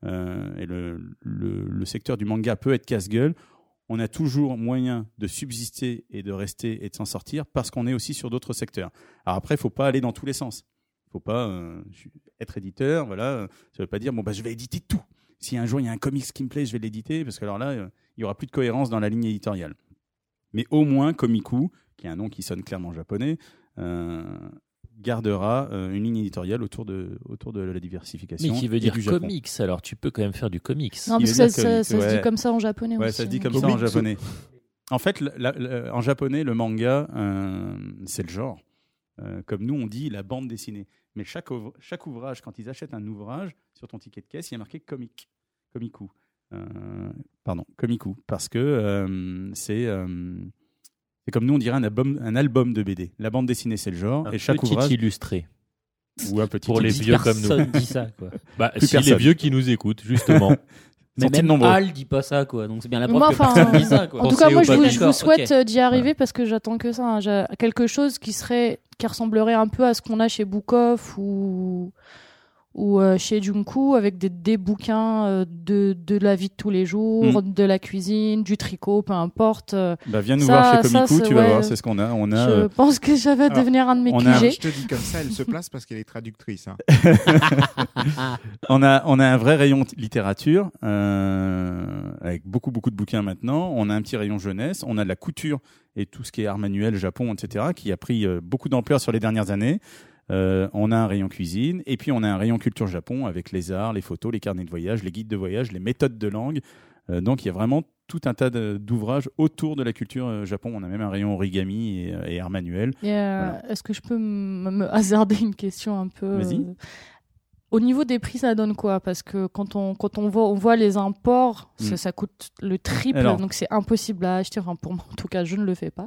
et le, secteur du manga peut être casse-gueule, on a toujours moyen de subsister et de rester et de s'en sortir parce qu'on est aussi sur d'autres secteurs. Alors après, il faut pas aller dans tous les sens. Il faut pas être éditeur. Voilà, ça veut pas dire bon bah je vais éditer tout. Si un jour il y a un comics qui me plaît, je vais l'éditer parce que alors là, euh, il y aura plus de cohérence dans la ligne éditoriale. Mais au moins Komiku, qui est un nom qui sonne clairement japonais, euh, gardera euh, une ligne éditoriale autour de autour de la diversification. Mais qui veut dire du Japon. comics, alors tu peux quand même faire du comics. Non, parce que ça, comics, ça se dit comme ça en japonais Ouais, aussi. ça se dit comme hein. ça en Comics. japonais. En fait, la- la- la- en japonais, le manga, euh, c'est le genre. Euh, comme nous, on dit la bande dessinée. Mais chaque, chaque ouvrage, quand ils achètent un ouvrage, sur ton ticket de caisse, il y a marqué comic, komiku. Euh, pardon, komiku. Parce que euh, c'est euh, c'est comme nous, on dirait un album, un album de BD. La bande dessinée, c'est le genre. Un et chaque petit ouvrage. illustré. Ou un petit Pour les vieux comme nous. Personne dit ça, quoi. Bah, si les vieux qui nous écoutent, justement. Mais même nombreux Al dit pas ça, quoi. Donc c'est bien la preuve Moi, que enfin, personne dit ça, quoi. En tout cas, moi, je vous, je souhaite d'y arriver parce que j'attends que ça. hein. Quelque chose qui serait, qui ressemblerait un peu à ce qu'on a chez Bookoff ou ou euh, chez Junku avec des, des bouquins euh, de, de la vie de tous les jours, Mm. de la cuisine, du tricot, peu importe. euh, Bah, viens nous Ça- voir chez c'est- tu vas ouais. voir, c'est ce qu'on a. On a je euh, pense que ça va alors, devenir un de mes on a-. Je te dis comme ça, elle se place parce qu'elle est traductrice. hein. On a, on a un vrai rayon littérature, euh, avec beaucoup, beaucoup de bouquins maintenant. On a un petit rayon jeunesse. On a de la couture et tout ce qui est art manuel, Japon, etc., qui a pris euh, beaucoup d'ampleur sur les dernières années. Euh, on a un rayon cuisine. Et puis, on a un rayon culture Japon avec les arts, les photos, les carnets de voyage, les guides de voyage, les méthodes de langue. Euh, donc, il y a vraiment tout un tas d'ouvrages autour de la culture euh, Japon. On a même un rayon origami et, et art manuel. Euh, Voilà. Est-ce que je peux me hasarder une question un peu Au niveau des prix, ça donne quoi? Parce que quand on, quand on, voit, on voit les imports, ça, Mm. ça coûte le triple, Alors. donc c'est impossible à acheter. Enfin, pour moi, en tout cas, je ne le fais pas.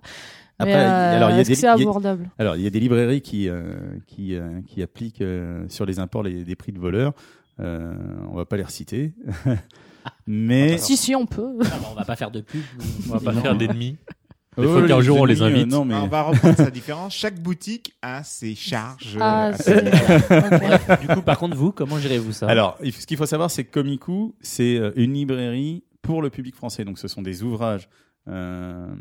Après, euh, alors, il y a est-ce des- que c'est il y a- abordable Alors, il y a des librairies qui, euh, qui, euh, qui appliquent euh, sur les imports les, des prix de voleurs. Euh, on va pas les reciter. Mais. Si, si, on peut. Ah, bah, on va pas faire de pub. On va pas Non. faire d'ennemis. Il Oh, faut qu'un jour on les euh, invite. non, mais... On va reprendre sa différence. Chaque boutique a ses charges. Ah, euh, c'est- ok. Du coup, par contre, vous, comment gérez-vous ça? Alors, ce qu'il faut savoir, c'est que Komiku, c'est euh, une librairie pour le public français. Donc, ce sont des ouvrages euh,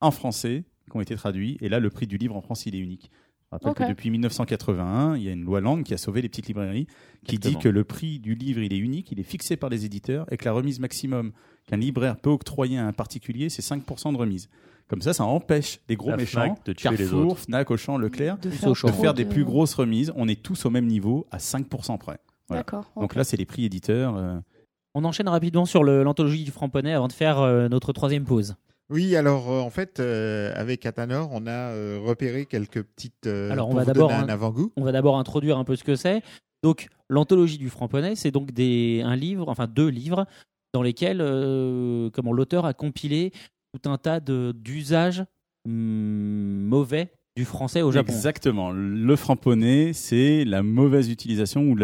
en français qui ont été traduits. Et là, le prix du livre en France, il est unique. Je rappelle que depuis 1981, il y a une loi langue qui a sauvé les petites librairies, qui Exactement. dit que le prix du livre, il est unique, il est fixé par les éditeurs, et que la remise maximum qu'un libraire peut octroyer à un particulier, c'est 5% de remise. Comme ça, ça empêche les gros La méchants, Fnac de tuer les Carrefour, autres. Fnac, Auchan, Leclerc, de champ. de faire des de- plus grosses remises. On est tous au même niveau, à 5% près. Voilà. D'accord. Donc là, c'est les prix éditeurs. euh, On enchaîne rapidement sur l'anthologie du Framponnet avant de faire euh, notre troisième pause. Oui, alors euh, en fait, euh, avec Atanor, on a euh, repéré quelques petites. euh, Alors, on va d'abord, un avant-goût. On va d'abord introduire un peu ce que c'est. Donc, l'anthologie du Framponnet, c'est donc des, un livre, enfin deux livres, dans lesquels euh, comment l'auteur a compilé tout un tas de- d'usages hum, mauvais du français au Japon. Exactement. Le framponnet, c'est la mauvaise utilisation ou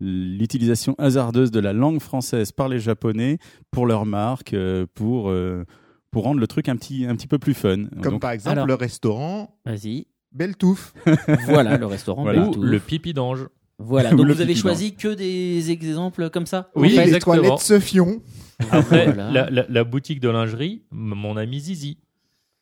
l'utilisation hasardeuse de la langue française par les Japonais pour leur marque, euh, pour, euh, pour rendre le truc un petit, un petit peu plus fun. Comme Donc, par exemple alors- le restaurant Vas-y. Belle Touffe. Voilà le restaurant. Voilà. Beltour. Ou le pipi d'ange. Voilà. Donc vous avez choisi que des exemples comme ça Oui, les exactement. toilettes Sophion. Après, Voilà. la, la- la boutique de lingerie, mon ami Zizi.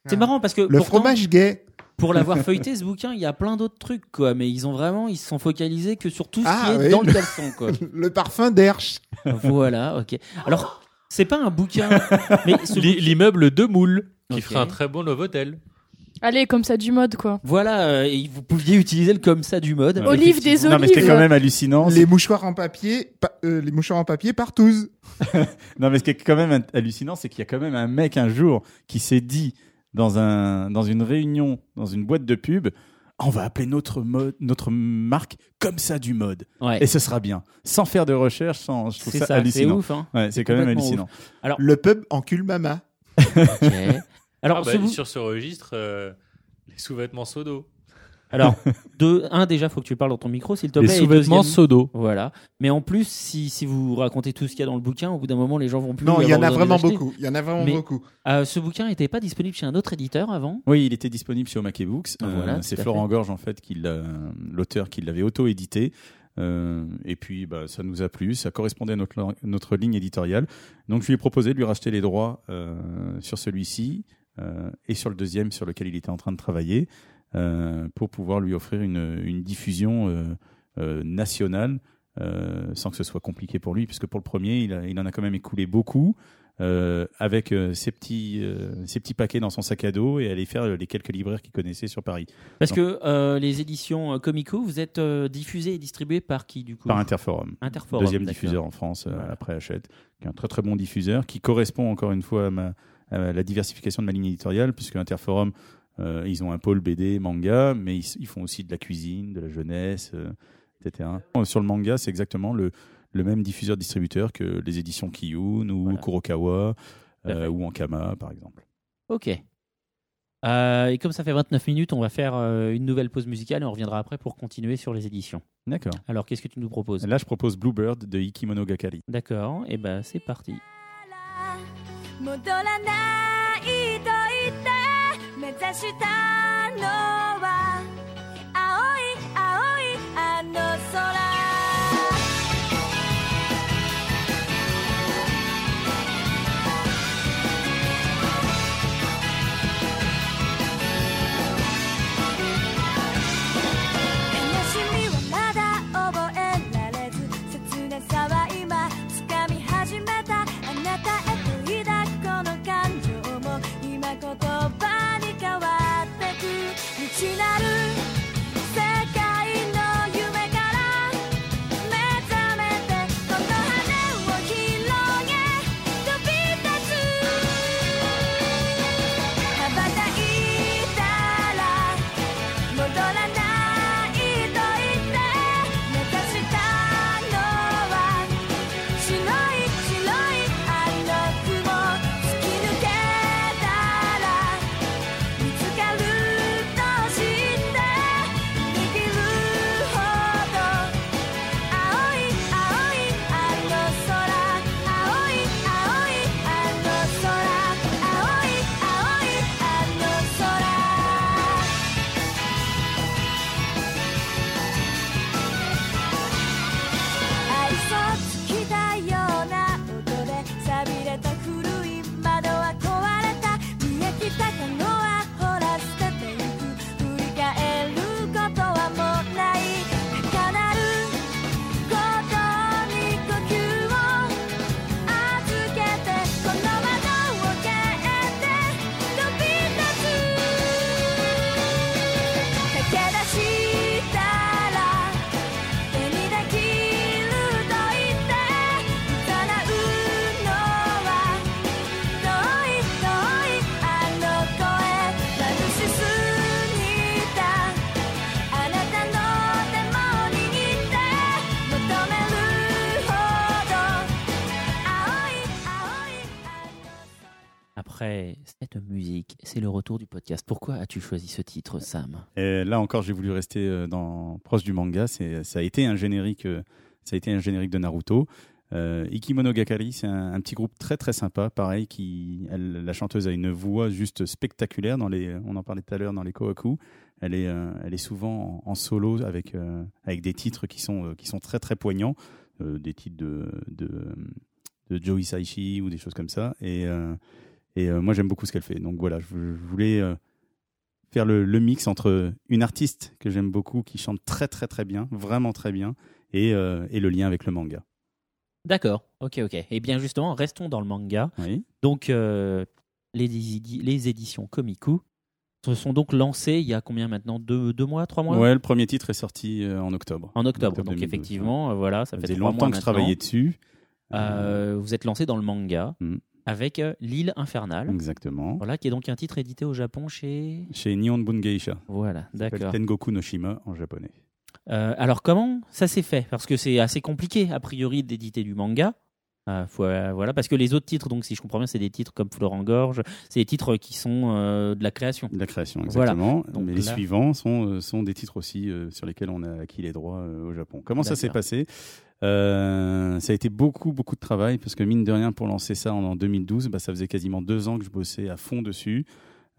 C'est marrant parce que Le pourtant, fromage gay. pour l'avoir feuilleté ce bouquin, il y a plein d'autres trucs quoi, mais ils ont vraiment ils se sont focalisés que sur tout ce Ah, qui est oui. dans le caleçon quoi. Le parfum d'Hersch. voilà, OK. Alors, c'est pas un bouquin mais L'immeuble de Moule, qui Ok. ferait un très bon Novotel. Allez, comme ça, du mode, quoi. Voilà, euh, et vous pouviez utiliser le comme ça du mode. Ouais. Olive des non, mais olives. quand même hallucinant, c'est- Les mouchoirs en papier, pa- euh, les mouchoirs en papier partous. non, mais ce qui est quand même hallucinant, c'est qu'il y a quand même un mec un jour qui s'est dit dans un, dans une réunion, dans une boîte de pub, on va appeler notre mode, notre marque comme ça du mode, Ouais. et ce sera bien, sans faire de recherche, sans, je trouve C'est ça, ça, c'est hallucinant. ouf. Hein. Ouais, c'est quand même hallucinant. Le pub encule mama. Ok. Alors, Ah bah, Sur ce registre, euh, les sous-vêtements Sodo. Alors, deux, un, déjà, faut que tu parles dans ton micro, s'il te Les plaît. et sous-vêtements Sodo. Voilà. Mais en plus, si, si vous racontez tout ce qu'il y a dans le bouquin, au bout d'un moment, les gens vont plus. Non, il y en a vraiment les beaucoup. Il y en a vraiment Mais- beaucoup. Euh, ce bouquin n'était pas disponible chez un autre éditeur avant? Oui, il était disponible chez Omake Books. Ah, Euh, voilà, c'est Florent fait. Gorge, en fait, qui l'a- l'auteur qui l'avait auto-édité. Euh, et puis, bah, ça nous a plu, ça correspondait à notre, notre ligne éditoriale. Donc, je lui ai proposé de lui racheter les droits euh, sur celui-ci et sur le deuxième sur lequel il était en train de travailler euh, pour pouvoir lui offrir une, une diffusion euh, euh, nationale euh, sans que ce soit compliqué pour lui, puisque pour le premier, il, a- il en a quand même écoulé beaucoup. euh, avec euh, ses, petits, euh, ses petits paquets dans son sac à dos et aller faire euh, les quelques libraires qu'il connaissait sur Paris. Parce que euh, les éditions euh, Comico, vous êtes euh, diffusés et distribués par qui du coup? Par Interforum. Interforum. Deuxième diffuseur en France euh, après Hachette, qui est un très très bon diffuseur, qui correspond encore une fois à, ma- la diversification de ma ligne éditoriale, puisque Interforum, euh, ils ont un pôle BD, manga, mais ils, ils font aussi de la cuisine, de la jeunesse, euh, etc. Euh, Sur le manga, c'est exactement le, le même diffuseur-distributeur que les éditions Kiyun ou Voilà. Kurokawa euh, ou Ankama, par exemple. Ok. Euh, et comme ça fait 29 minutes, on va faire euh, une nouvelle pause musicale et on reviendra après pour continuer sur les éditions. D'accord. Alors, qu'est-ce que tu nous proposes? Là, je propose Bluebird de Ikimono Gakari. D'accord, et ben c'est parti. 戻らないと言って目指したのは cette musique, c'est le retour du podcast. Pourquoi as-tu choisi ce titre, Sam? Et là encore, j'ai voulu rester euh, dans, proche du manga. Ça a été un générique, euh, ça a été un générique de Naruto. Euh, Ikimono Gakari, c'est un, petit groupe très très sympa. Pareil, qui, la chanteuse a une voix juste spectaculaire. Dans les, on en parlait tout à l'heure dans les Kohaku. Elle est, euh, elle est souvent en, solo avec euh, avec des titres qui sont euh, qui sont très très poignants, Euh, des titres de de, de Joe ou des choses comme ça. Et euh, et euh, moi j'aime beaucoup ce qu'elle fait. Donc voilà, je, je voulais euh, faire le, le mix entre une artiste que j'aime beaucoup, qui chante très très très bien, vraiment très bien, et, euh, et le lien avec le manga. D'accord, ok, ok. Et bien justement, restons dans le manga. Oui. Donc, les, édi- les éditions Komiku se sont donc lancées il y a combien maintenant? Deux, deux mois, trois mois? Ouais, le premier titre est sorti en octobre. En octobre. Octobre donc 2012, effectivement, voilà, ça Ça fait trois longtemps mois que je travaillais dessus. Vous êtes lancé dans le manga. Mm. Avec euh, L'île infernale. Exactement. Voilà, qui est donc un titre édité au Japon chez. Chez Nihon Bungeisha. Voilà, d'accord. Tengoku no Shima en japonais. Euh, alors comment ça s'est fait? Parce que c'est assez compliqué a priori d'éditer du manga. Euh, faut- euh, voilà, parce que les autres titres, donc si je comprends bien, c'est des titres comme Florent Gorge, c'est des titres qui sont de la création. De la création, Voilà. exactement. Donc Mais les suivants sont, sont des titres aussi sur lesquels on a acquis les droits au Japon. Comment ça s'est passé? Euh, Ça a été beaucoup, beaucoup de travail parce que mine de rien, pour lancer ça en, en 2012, bah, ça faisait quasiment deux ans que je bossais à fond dessus.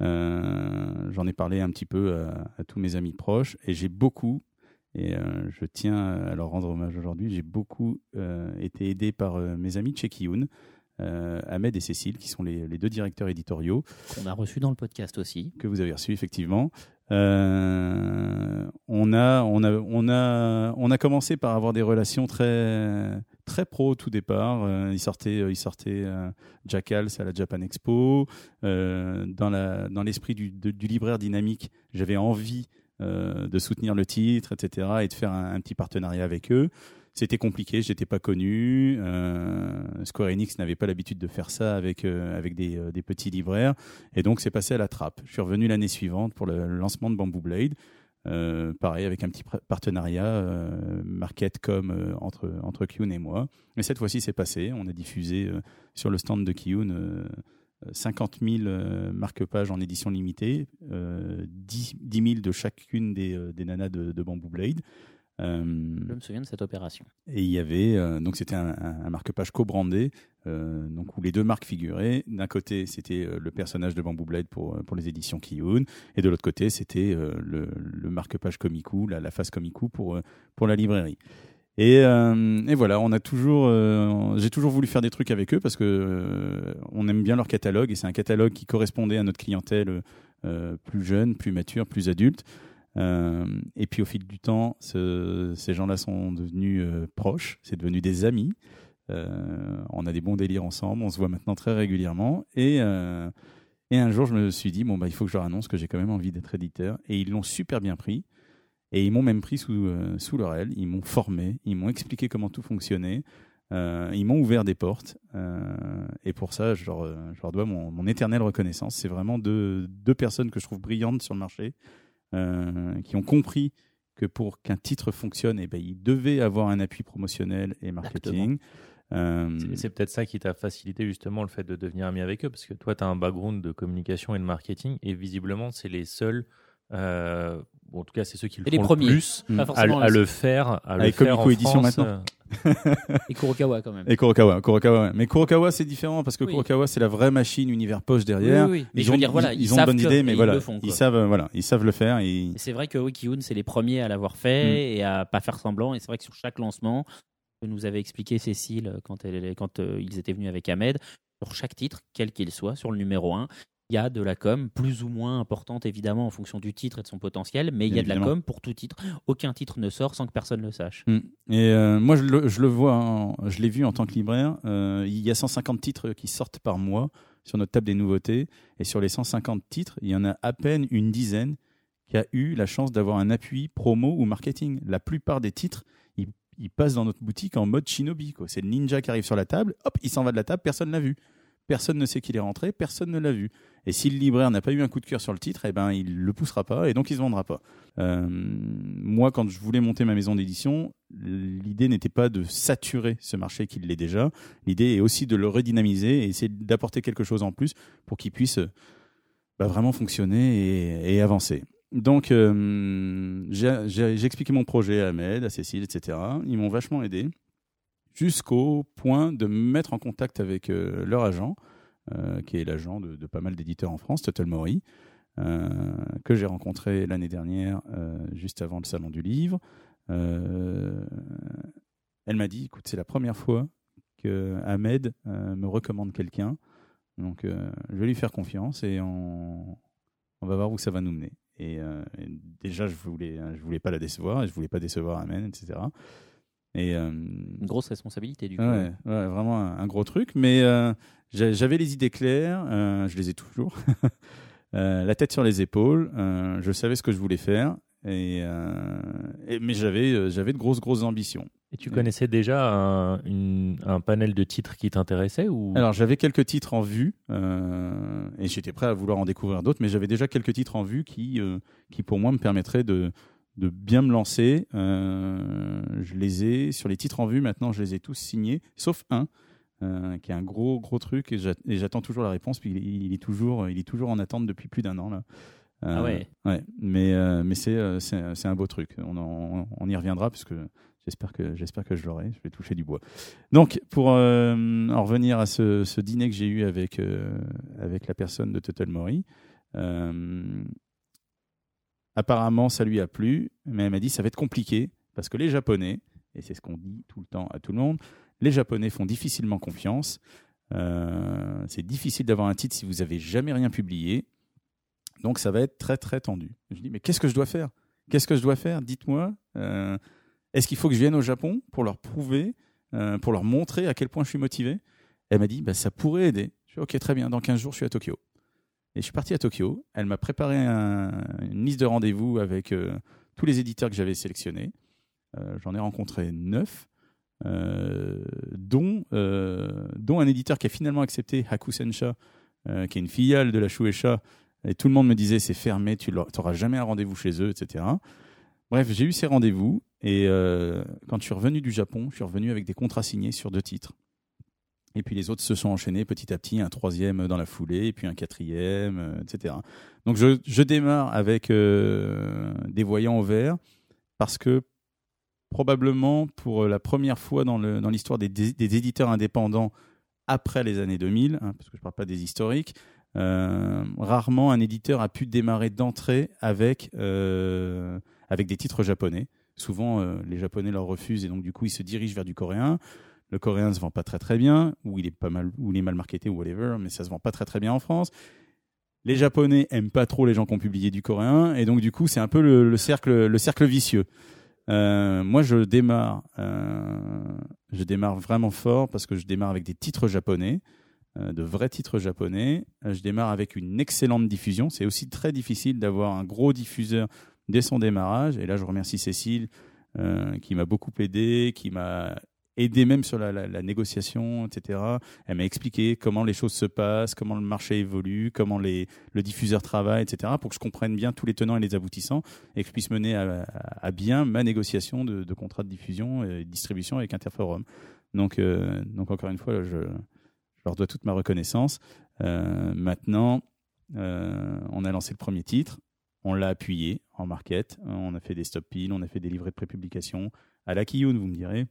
Euh, J'en ai parlé un petit peu à, à tous mes amis proches et j'ai beaucoup, et euh, je tiens à leur rendre hommage aujourd'hui, j'ai beaucoup euh, été aidé par euh, mes amis de chez Kiyun, euh, Ahmed et Cécile, qui sont les- les deux directeurs éditoriaux qu'on a reçu dans le podcast aussi. que vous avez reçu effectivement. Euh, on a, on a, on a, on a commencé par avoir des relations très, très pro au tout départ. Euh, il sortait, il sortait euh, Jackals à la Japan Expo. Euh, dans la, dans l'esprit du, de- du libraire dynamique, j'avais envie euh, de soutenir le titre, etc., et de faire un, un petit partenariat avec eux. C'était compliqué, j'étais pas connu. Euh, Square Enix n'avait pas l'habitude de faire ça avec, euh, avec des, euh, des petits libraires. Et donc, c'est passé à la trappe. Je suis revenu l'année suivante pour le lancement de Bamboo Blade. Pareil, avec un petit partenariat market com euh, entre, entre Kyun et moi. Mais cette fois-ci, c'est passé. On a diffusé sur le stand de Kyun euh, 50 000 euh, marque-pages en édition limitée, euh, 10, 10 000 de chacune des, des nanas de Bamboo Blade. Euh, Je me souviens de cette opération. et il y avait, euh, donc c'était un, un- un marque-page co-brandé, euh, donc où les deux marques figuraient. D'un côté, c'était le personnage de Bamboo Blade pour, pour les éditions Kiyun, et de l'autre côté, c'était le, le marque-page Komiku, la, la face Komiku pour, pour la librairie. Et, et voilà, on a toujours, j'ai toujours voulu faire des trucs avec eux parce que on aime bien leur catalogue et c'est un catalogue qui correspondait à notre clientèle plus jeune, plus mature, plus adulte. Euh, et puis au fil du temps, ce- ces gens-là sont devenus euh, proches, c'est devenu des amis. Euh, on a des bons délires ensemble, on se voit maintenant très régulièrement. Et, un jour, je me suis dit, bon, bah, il faut que je leur annonce que j'ai quand même envie d'être éditeur. Et ils l'ont super bien pris. Et ils m'ont même pris sous, leur aile, ils m'ont formé, ils m'ont expliqué comment tout fonctionnait. Ils m'ont ouvert des portes et pour ça, je leur, dois mon, éternelle reconnaissance. C'est vraiment deux, personnes que je trouve brillantes sur le marché, qui ont compris que pour qu'un titre fonctionne, eh ben, il devait avoir un appui promotionnel et marketing. Euh, C'est- peut-être ça qui t'a facilité justement le fait de devenir ami avec eux, parce que toi, tu as un background de communication et de marketing, et visiblement, c'est les seuls, euh, bon, en tout cas, c'est ceux qui le Et les font premiers. le plus Pas à, les- le faire, à le Avec faire Comico en France, maintenant. Et Kurokawa quand même. Et Kurokawa, Kurokawa. ouais. Mais Kurokawa, c'est différent parce que Oui. Kurokawa, c'est la vraie machine univers poche derrière. Oui, oui. Mais Ils je veux ont, dire, voilà, ils, ont une bonne idée, mais ils voilà, font, ils savent, voilà, ils savent le faire. Et c'est vrai que oui, Kiyun, c'est les premiers à l'avoir fait Mm. et à pas faire semblant. Et c'est vrai que sur chaque lancement, que nous avait expliqué Cécile euh, quand, elle, quand euh, ils étaient venus avec Ahmed, sur chaque titre, quel qu'il soit, sur le numéro 1, il y a de la com, plus ou moins importante évidemment en fonction du titre et de son potentiel, mais il y a de la com pour tout titre. Aucun titre ne sort sans que personne le sache. Mm. Et euh, moi, je le, je le vois, en- je l'ai vu en tant que libraire. euh, il y a 150 titres qui sortent par mois sur notre table des nouveautés. Et sur les 150 titres, il y en a à peine une dizaine qui a eu la chance d'avoir un appui promo ou marketing. La plupart des titres, ils, ils passent dans notre boutique en mode shinobi. C'est le ninja qui arrive sur la table, hop, il s'en va de la table, personne ne l'a vu. Personne ne sait qu'il est rentré, personne ne l'a vu. Et si le libraire n'a pas eu un coup de cœur sur le titre, eh ben, il le poussera pas et donc il se vendra pas. Euh, moi, quand je voulais monter ma maison d'édition, l'idée n'était pas de saturer ce marché qui l'est déjà. L'idée est aussi de le redynamiser et essayer d'apporter quelque chose en plus pour qu'il puisse euh, bah, vraiment fonctionner et, avancer. Donc, euh, j'ai expliqué mon projet à Ahmed, à Cécile, etc. Ils m'ont vachement aidé jusqu'au point de me mettre en contact avec euh, leur agent, qui est l'agent de, de pas mal d'éditeurs en France, Total Mori, euh, que j'ai rencontré l'année dernière, euh, juste avant le salon du livre. Euh, elle m'a dit, écoute, c'est la première fois que Ahmed euh, me recommande quelqu'un, donc euh, je vais lui faire confiance et on, on va voir où ça va nous mener. Et, euh, et déjà, je voulais, je voulais pas la décevoir, et je voulais pas décevoir Ahmed, etc. Et euh, Une grosse responsabilité du coup. Ouais, ouais, vraiment un, un gros truc. Mais euh, j'avais les idées claires, euh, je les ai toujours. Euh, la tête sur les épaules, euh, je savais ce que je voulais faire, et, et- mais j'avais j'avais de grosses grosses ambitions. Et tu connaissais déjà un, une- un panel de titres qui t'intéressait ou? Alors j'avais quelques titres en vue et j'étais prêt à vouloir en découvrir d'autres, mais j'avais déjà quelques titres en vue qui, qui pour moi me permettraient de, de bien me lancer. Je les ai sur les titres en vue maintenant, je les ai tous signés, sauf un euh, qui est un gros gros truc et j'a- et j'attends toujours la réponse. Puis il, il est toujours il est toujours en attente depuis plus d'un an là. Euh, Ah ouais. Ouais, mais euh, mais c'est c'est un beau truc. On, en- on y reviendra parce que j'espère que j'espère que je l'aurai. Je vais toucher du bois. Donc pour en revenir à ce, ce dîner que j'ai eu avec avec la personne de Total Mori, apparemment ça lui a plu, mais elle m'a dit ça va être compliqué parce que les Japonais et c'est ce qu'on dit tout le temps à tout le monde, les Japonais font difficilement confiance. Euh, c'est difficile d'avoir un titre si vous n'avez jamais rien publié. Donc ça va être très très tendu. Je dis, mais qu'est-ce que je dois faire? Qu'est-ce que je dois faire? Dites-moi. Euh, est-ce qu'il faut que je vienne au Japon pour leur prouver, euh, pour leur montrer à quel point je suis motivé? Elle m'a dit, bah, ça pourrait aider. Je suis ok, très bien, dans 15 jours, je suis à Tokyo. Et je suis parti à Tokyo. Elle m'a préparé une liste de rendez-vous avec tous les éditeurs que j'avais sélectionnés. J'en ai rencontré neuf dont, euh, dont un éditeur qui a finalement accepté Hakusensha, euh, qui est une filiale de la Shueisha, et tout le monde me disait c'est fermé, tu n'auras jamais un rendez-vous chez eux, etc. Bref, j'ai eu ces rendez-vous et euh, quand je suis revenu du Japon, je suis revenu avec des contrats signés sur deux titres. Et puis les autres se sont enchaînés petit à petit, un troisième dans la foulée, et puis un quatrième, euh, etc. Donc je, démarre avec euh, des voyants au vert parce que probablement pour la première fois dans l'histoire des, éditeurs indépendants après les années 2000, hein, parce que je ne parle pas des historiques, euh, rarement un éditeur a pu démarrer d'entrée avec, euh, des titres japonais. Souvent, euh, les Japonais leur refusent et donc du coup, ils se dirigent vers du coréen. Le coréen ne se vend pas très très bien, ou il est pas mal, ou il est mal marketé, ou whatever, mais ça se vend pas très très bien en France. Les Japonais aiment pas trop les gens qui ont publié du coréen, et donc du coup, c'est un peu le cercle vicieux. Euh, moi, je démarre, euh, je démarre vraiment fort parce que je démarre avec des titres japonais, euh, de vrais titres japonais. Euh, je démarre avec une excellente diffusion. C'est aussi très difficile d'avoir un gros diffuseur dès son démarrage. Et là, je remercie Cécile euh, qui m'a beaucoup aidé, qui m'a aidé même sur la, négociation, etc. Elle m'a expliqué comment les choses se passent, comment le marché évolue, comment les, le diffuseur travaille, etc. pour que je comprenne bien tous les tenants et les aboutissants et que je puisse mener à, bien ma négociation de, contrat de diffusion et distribution avec Interforum. Donc, euh, donc encore une fois, je, leur dois toute ma reconnaissance. Euh, maintenant, euh, on a lancé le premier titre, on l'a appuyé en market, on a fait des stop piles, on a fait des livrets de prépublication à la Kiyun, vous me direz.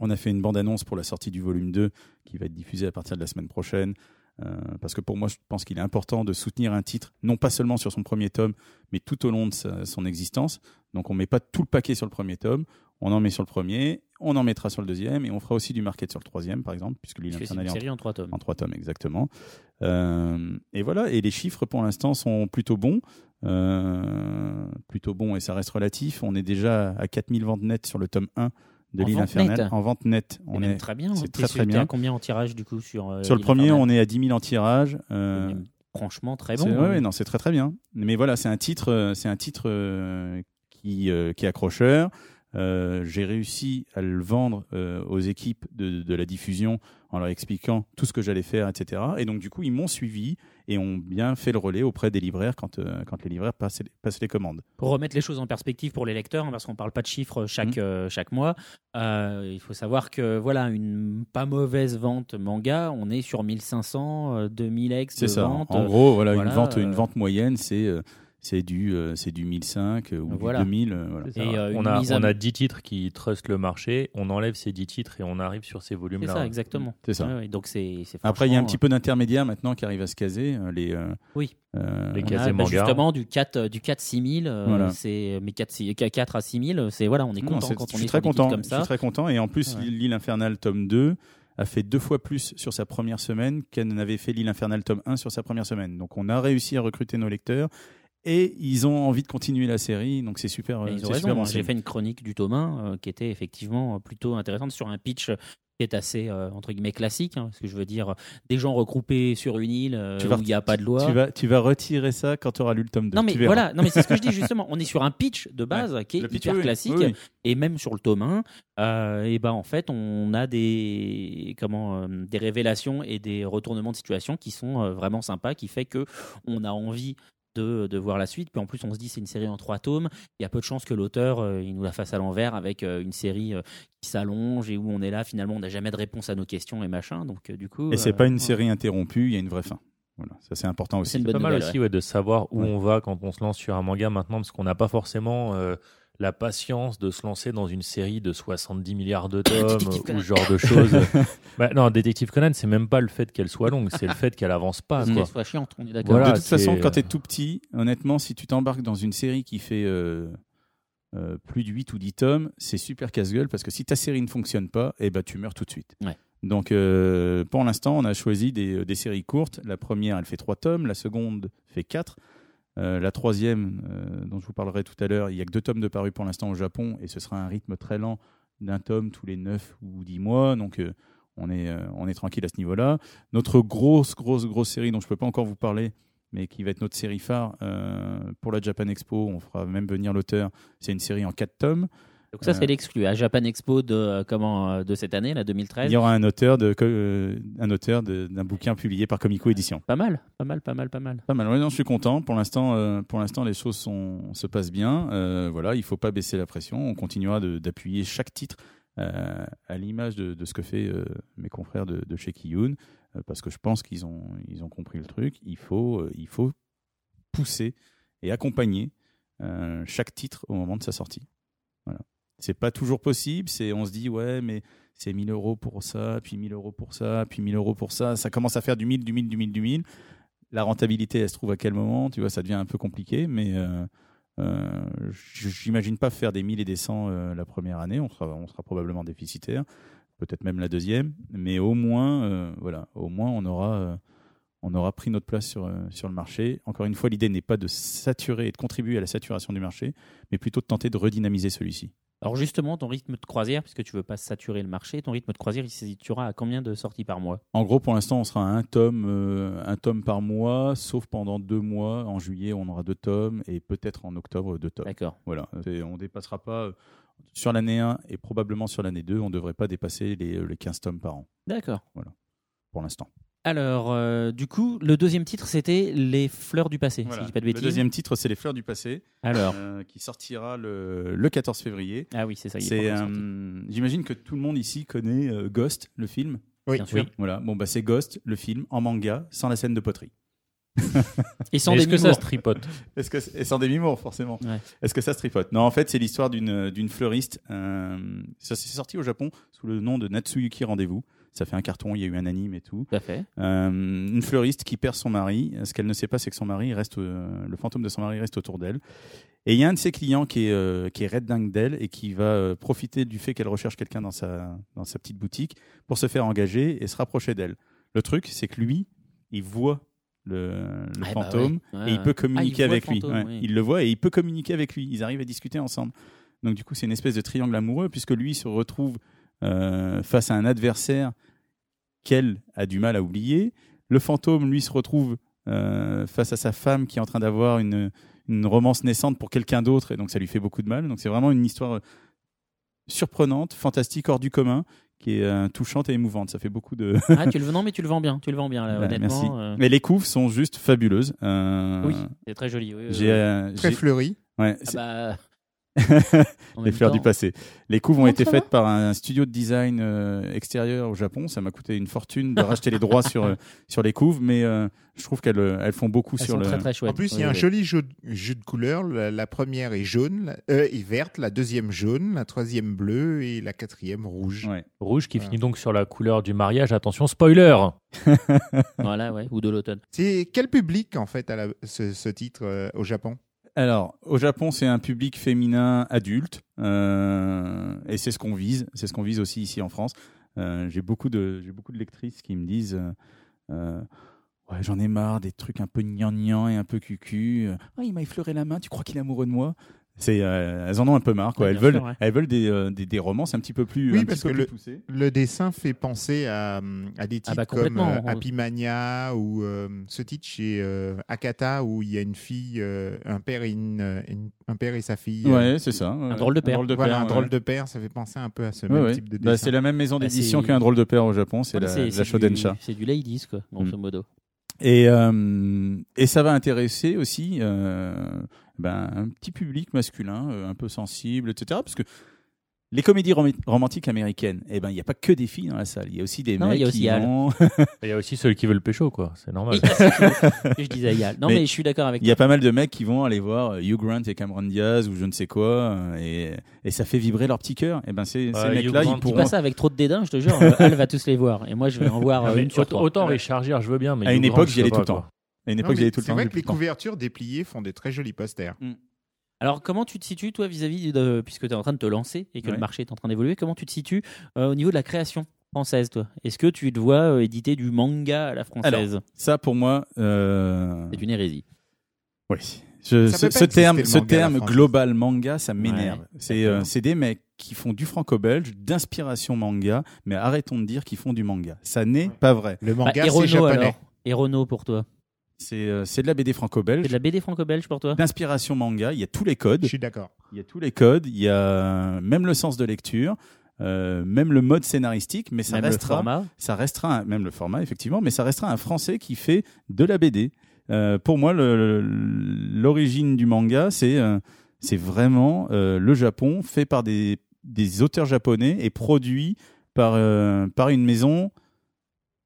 On a fait une bande-annonce pour la sortie du volume 2 qui va être diffusée à partir de la semaine prochaine. Euh, parce que pour moi, je pense qu'il est important de soutenir un titre, non pas seulement sur son premier tome, mais tout au long de sa- son existence. Donc on met pas tout le paquet sur le premier tome, on en met sur le premier, on en mettra sur le deuxième, et on fera aussi du market sur le troisième, par exemple, puisque l'île une en série en trois tomes. en trois tomes, exactement. Euh, et voilà, et les chiffres pour l'instant sont plutôt bons. Euh, plutôt bons, et ça reste relatif. On est déjà à 4000 ventes nettes sur le tome 1 de l'île infernale. En vente nette. On est, très bien. c'est T'es très, très bien. combien en tirage du coup sur euh, sur le premier, on est à 10 000 en tirage. Euh, Franchement, très bon. ouais, hein. ouais, non, c'est très très bien. Mais voilà, c'est un titre, euh, c'est un titre qui, qui est accrocheur. Euh, J'ai réussi à le vendre euh, aux équipes de, de la diffusion en leur expliquant tout ce que j'allais faire, etc. Et donc du coup, ils m'ont suivi et ont bien fait le relais auprès des libraires quand, euh, quand les libraires passaient, passaient les commandes. Pour remettre les choses en perspective pour les lecteurs, hein, parce qu'on parle pas de chiffres chaque, chaque mois, il faut savoir que voilà une pas mauvaise vente manga, on est sur 1500, euh, 2000 ex de C'est ça. vente. En gros, voilà, voilà, une vente, une vente moyenne, c'est c'est du euh, c'est du 1005 ou Voilà. du 2000. euh, voilà. C'est. Et, euh, on, a, on a 10 titres qui trustent le marché, on enlève ces 10 titres et on arrive sur ces C'est volumes-là. ça, exactement. C'est ça. Ouais, ouais, donc c'est c'est Après, il y a un petit peu d'intermédiaires maintenant qui arrivent à se caser. euh, Les, euh, Oui. euh, Les et bah, justement du 4 euh, du 4 6000 euh, Voilà. c'est mais 4 6 4 à 6000 c'est voilà on est Non, content c'est- quand je on suis est très content. comme Je ça suis très content. Et en plus, Ouais. l'île infernale tome 2 a fait deux fois plus sur sa première semaine qu'elle n'avait fait l'île infernale tome 1 sur sa première semaine. Donc, on a réussi à recruter nos lecteurs et ils ont envie de continuer la série. Donc, c'est super. Euh, ils ont raison. J'ai fait une chronique du tome 1 euh, qui était effectivement euh, plutôt intéressante sur un pitch qui est assez euh, entre guillemets classique, hein, parce que je veux dire des gens regroupés sur une île euh, vas- où il n'y a pas de loi. Tu vas, tu vas retirer ça quand tu auras lu le tome 2. Non mais voilà, non mais c'est ce que je dis justement. On est sur un pitch de base qui est hyper oui, classique oui, et même sur le tome 1, euh, et ben en fait on a des comment des révélations et des retournements de situation qui sont vraiment sympas, qui fait que on a envie de, de voir la suite. Puis en plus on se dit c'est une série en trois tomes. Il y a peu de chances que l'auteur euh, il nous la fasse à l'envers avec euh, une série euh, qui s'allonge et où on est là finalement on n'a jamais de réponse à nos questions et machin. Donc euh, du coup Et c'est euh, pas une ouais. série interrompue, il y a une vraie fin. Voilà, ça c'est important aussi. C'est pas mal aussi ouais, de savoir où Ouais. on va quand on se lance sur un manga maintenant, parce qu'on n'a pas forcément euh, la patience de se lancer dans une série de 70 milliards de tomes ou ce genre de choses. bah, non, Détective Conan, c'est même pas le fait qu'elle soit longue, c'est le fait qu'elle avance pas. Qu'elle soit chiante, on est d'accord. Voilà, de toute façon, quand tu es tout petit, honnêtement, si tu t'embarques dans une série qui fait euh, euh, plus de 8 ou 10 tomes, c'est super casse-gueule parce que si ta série ne fonctionne pas, eh ben, tu meurs tout de suite. Ouais. Donc, euh, pour l'instant, on a choisi des, des séries courtes. La première, elle fait 3 tomes. La seconde fait 4. Euh, la troisième, euh, dont je vous parlerai tout à l'heure, il n'y a que deux tomes de paru pour l'instant au Japon et ce sera un rythme très lent d'un tome tous les 9 ou 10 mois. Donc, euh, on, est, on est tranquille à ce niveau-là. Notre grosse, grosse, grosse série dont je ne peux pas encore vous parler, mais qui va être notre série phare pour la Japan Expo, on fera même venir l'auteur. C'est une série en 4 tomes. Donc ça, c'est l'exclu. À Japan Expo de, euh, comment, euh, de cette année, la 2013. Il y aura un auteur de, co- euh, un auteur d'un bouquin publié par Comico Édition. Pas mal, pas mal, pas mal, pas mal. Pas mal. Ouais, non, je suis content. Pour l'instant, pour l'instant, les choses sont, se passent bien. Voilà, il faut pas baisser la pression. On continuera d'appuyer chaque titre euh, à l'image de, de ce que fait euh, mes confrères de, de chez Kiyun, euh, parce que je pense qu'ils ont, ils ont compris le truc. Il faut, il faut pousser et accompagner chaque titre au moment de sa sortie. Voilà. C'est pas toujours possible. On se dit ouais, mais c'est 1000 euros pour ça, puis 1000 euros pour ça, puis 1000 euros pour ça. Ça commence à faire du 1000, du 1000, du 1000, du 1000 la rentabilité, elle se trouve à quel moment Tu vois, ça devient un peu compliqué, mais euh, euh, j'imagine pas faire des 1000 et des 100 euh, la première année. On sera, on sera probablement déficitaire, peut-être même la deuxième, mais au moins, euh, voilà, au moins on aura, euh, on aura pris notre place sur, sur le marché. Encore une fois, l'idée n'est pas de saturer et de contribuer à la saturation du marché, mais plutôt de tenter de redynamiser celui-ci. Alors justement, ton rythme de croisière, puisque tu veux pas saturer le marché, ton rythme de croisière, il se situera à combien de sorties par mois? En gros, pour l'instant, on sera à un tome, euh, un tome par mois, sauf pendant deux mois. En juillet, on aura deux tomes, et peut-être en octobre, deux tomes. D'accord. Voilà, C'est- on ne dépassera pas euh, sur l'année 1 et probablement sur l'année 2, on ne devrait pas dépasser les, euh, les 15 tomes par an D'accord. pour l'instant. Alors, euh, du coup, le deuxième titre, c'était Les fleurs du passé, si je dis pas de Le bêtises. deuxième titre, c'est Les Fleurs du Passé, Alors, euh, qui sortira le, le 14 février. ah oui, c'est ça. il est C'est, pas encore sorti. euh, J'imagine que tout le monde ici connaît euh, Ghost, le film. Oui. Bien sûr. Voilà, bon, bah, c'est Ghost, le film, en manga, sans la scène de poterie. Et sans Est-ce que ça se tripote? Est-ce que et sans demi-mots forcément. Ouais. Est-ce que ça se tripote? Non, en fait, c'est l'histoire d'une d'une fleuriste. euh, ça s'est sorti au Japon sous le nom de Natsuyuki Rendez-vous. Ça fait un carton, il y a eu un anime et tout. Tout à fait. Euh, une fleuriste qui perd son mari. Ce qu'elle ne sait pas, c'est que son mari reste, euh, le fantôme de son mari reste autour d'elle. Et il y a un de ses clients qui est, euh, qui est red dingue d'elle et qui va euh, profiter du fait qu'elle recherche quelqu'un dans sa, dans sa petite boutique pour se faire engager et se rapprocher d'elle. Le truc, c'est que lui, il voit le, le Ah, bah fantôme ouais. Ouais, et il peut communiquer Ah, il avec lui. fantôme, Ouais, oui. Il le voit et il peut communiquer avec lui. Ils arrivent à discuter ensemble. Donc du coup, c'est une espèce de triangle amoureux puisque lui se retrouve face à un adversaire qu'elle a du mal à oublier. Le fantôme, lui, se retrouve euh, face à sa femme qui est en train d'avoir une, une romance naissante pour quelqu'un d'autre et donc ça lui fait beaucoup de mal. Donc c'est vraiment une histoire euh, surprenante, fantastique, hors du commun, qui est euh, touchante et émouvante. Ça fait beaucoup de. Ah, tu le non, mais tu le vends bien. Tu le vends bien, là, Bah, honnêtement. merci. euh, Mais les couves sont juste fabuleuses. Euh, Oui, c'est très joli. oui, oui, J'ai, oui. euh, Très fleuri. ouais, Ah c'est- bah, les fleurs du passé. Les couves ont été faites par un studio de design euh, extérieur au Japon. Ça m'a coûté une fortune de racheter les droits sur, euh, sur les couves, mais euh, je trouve qu'elles elles font beaucoup Elles sur sont le. très très. En plus, il Oui, y a un joli jeu, jeu de couleurs. La, la première est jaune, la- euh, est verte, la deuxième jaune, la troisième bleue et la quatrième rouge. Ouais. Rouge qui Voilà. finit donc sur la couleur du mariage. Attention, spoiler Voilà, ouais, ou de l'automne. C'est quel public en fait à la- ce, ce titre euh, au Japon? Alors, au Japon, c'est un public féminin adulte, euh, et c'est ce qu'on vise. C'est ce qu'on vise aussi ici en France. Euh, j'ai beaucoup de j'ai beaucoup de lectrices qui me disent, euh, j'en ai marre des trucs un peu gnangnan et un peu cucu. Ah, il m'a effleuré la main. Tu crois qu'il est amoureux de moi? C'est, euh, elles en ont un peu marre, quoi. Ouais, elles veulent, sûr, ouais. elles veulent des, euh, des, des romances un petit peu plus, Oui, un parce petit peu que plus poussées. Le dessin fait penser à, à des titres Ah bah, comme complètement. euh, Happy Mania ou euh, ce titre chez euh, Akata où il y a une fille, euh, un, père et une, une- un père et sa fille. euh, Ouais, c'est ça. Un drôle de père. voilà, un ouais. drôle de père, ça fait penser un peu à ce Ouais, même ouais. type de Bah, dessin. c'est la même maison Bah, d'édition c'est- qu'un drôle de père au Japon, c'est Ouais, la, Shodensha. du- C'est du ladies, quoi, grosso Mm. modo. Et, euh, et ça va intéresser aussi euh, ben, un petit public masculin, euh, un peu sensible, etc. Parce que les comédies rom- romantiques américaines, eh ben, il n'y a pas que des filles dans la salle. Il y a aussi des Non, mecs il y a aussi qui vont... Il y a aussi ceux qui veulent pécho, quoi. C'est normal. Je disais à Yal. Non, Mais mais, je suis d'accord avec Il y a pas mal de mecs qui vont aller voir euh, Hugh Grant et Cameron Diaz ou je ne sais quoi, euh, et, et ça fait vibrer leur petit cœur. Et ben ces, ces Ouais, mecs-là, ils dis Dis pourront. pas ça avec trop de dédain, je te jure. Al va tous les voir. Et moi, je vais en voir une sur autant, trois. autant Richard Gere, je veux bien, mais À une Grant, époque, j'y allais tout le temps. À une époque, tout le C'est vrai que les couvertures dépliées font des très jolis posters. Alors, comment tu te situes, toi, vis-à-vis de. Puisque tu es en train de te lancer et que Ouais. le marché est en train d'évoluer, comment tu te situes euh, au niveau de la création française, toi? Est-ce que tu te vois euh, éditer du manga à la française? Ça, pour moi, euh, C'est une hérésie. Oui. Je- ce, terme, ce terme global manga, ça m'énerve. Ouais, c'est euh, des mecs qui font du franco-belge, d'inspiration manga, mais arrêtons de dire qu'ils font du manga. Ça n'est pas vrai. Le Bah, manga, et c'est Renault, japonais. alors Et Renault pour toi C'est euh, c'est de la BD C'est franco-belge, de la BD franco-belge pour toi d'inspiration manga. Il y a tous les codes. Je suis d'accord. Il y a tous les codes. Il y a même le sens de lecture. euh, même le mode scénaristique, mais ça Même le restera, format ça restera un- même le format effectivement, mais ça restera un Français qui fait de la BD. Euh, pour moi, le- l'origine du manga, c'est euh, c'est vraiment euh, le Japon fait par des, des auteurs japonais et produit par euh, par une maison.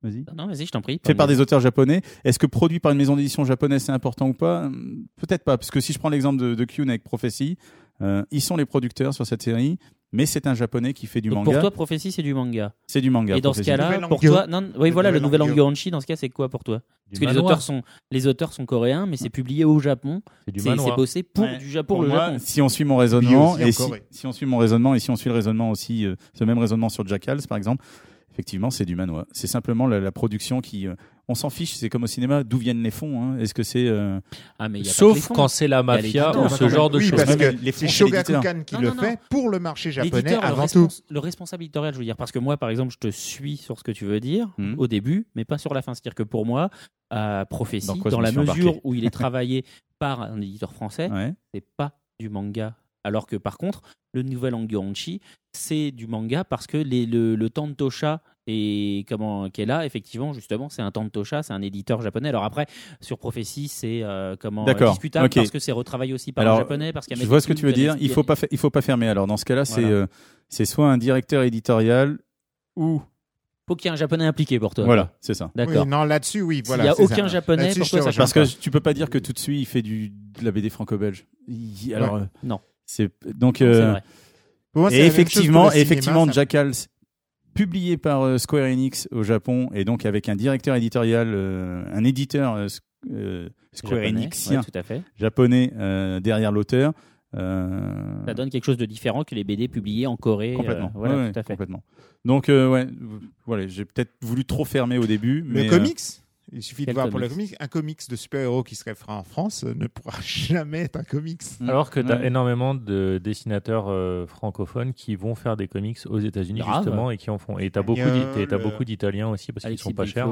Vas-y. Non, vas-y, je t'en prie. Fait par des auteurs japonais. Est-ce que produit par une maison d'édition japonaise, c'est important ou pas? Hum, Peut-être pas, parce que si je prends l'exemple de, de Kyun avec Prophecy, euh, ils sont les producteurs sur cette série, mais c'est un japonais qui fait du Donc manga. pour toi, Prophétie, c'est du manga. c'est du manga. et dans ce cas-là, pour toi, non, oui, Le voilà, le Nouvel. Angyo dans ce cas, c'est quoi pour toi? Du Parce que les auteurs sont les auteurs sont coréens, mais c'est publié au Japon. C'est bossé pour Ouais. du Japon, Pour le moi, Japon. si on suit mon raisonnement, et si on suit mon raisonnement et si on suit le raisonnement aussi, euh, ce même raisonnement sur Jackals par exemple, effectivement, c'est du manoir. C'est simplement la, la production qui, euh, on s'en fiche. C'est comme au cinéma, d'où viennent les fonds hein Est-ce que c'est euh, Ah, mais il y a pas que les Sauf quand c'est la mafia ou ce genre de oui, choses. parce que les fonds, c'est. Shogakukan qui Non, le non, non. fait pour le marché japonais L'éditeur, le, avant tout. le responsable éditorial, je veux dire, parce que moi, par exemple, je te suis sur ce que tu veux dire Mhm. au début, mais pas sur la fin. C'est-à-dire que pour moi, euh, Prophétie, Dans la embarqué mesure où il est travaillé par un éditeur français, ouais. c'est pas du manga. Alors que par contre, le nouvel Anguranchi, c'est du manga parce que les, le, le Tantosha et comment qui est là, effectivement, justement, c'est un Tantosha, c'est un éditeur japonais. Alors après, sur Prophétie, c'est euh, comment discutable parce que c'est retravaillé aussi par Alors, un japonais, parce qu'il a Je vois ce que tu veux dire. Il faut pas, il faut pas fermer. Alors dans ce cas-là, c'est Voilà. euh, c'est soit un directeur éditorial ou faut qu'il y ait un japonais impliqué pour toi. voilà, c'est ça. D'accord. Oui, non, là-dessus, oui. Voilà, y a c'est aucun ça. japonais, pour je toi, ça Parce que tu peux pas dire que tout de suite il fait du de la BD franco-belge. Il- Alors Ouais. euh, Non. C'est donc euh, moi, et effectivement, le effectivement, ça- Jackals, publié par euh, Square Enix au Japon, et donc avec un directeur éditorial, euh, un éditeur euh, euh, Square Enixien ouais, tout à fait. japonais euh, derrière l'auteur. euh, Ça donne quelque chose de différent que les BD publiés en Corée. euh, complètement. voilà, Ouais, tout à fait. complètement. Donc, euh, ouais, voilà, j'ai peut-être voulu trop fermer au début. Le mais, euh, comics, il suffit de voir pour le comics un comics de super-héros qui serait fait en France ne pourra jamais être un comics. Mm. Alors que tu as Ouais. énormément de dessinateurs euh, francophones qui vont faire des comics aux États-Unis justement et qui en font. Et tu as Il beaucoup, le- beaucoup d'Italiens aussi parce qu'ils sont pas chers.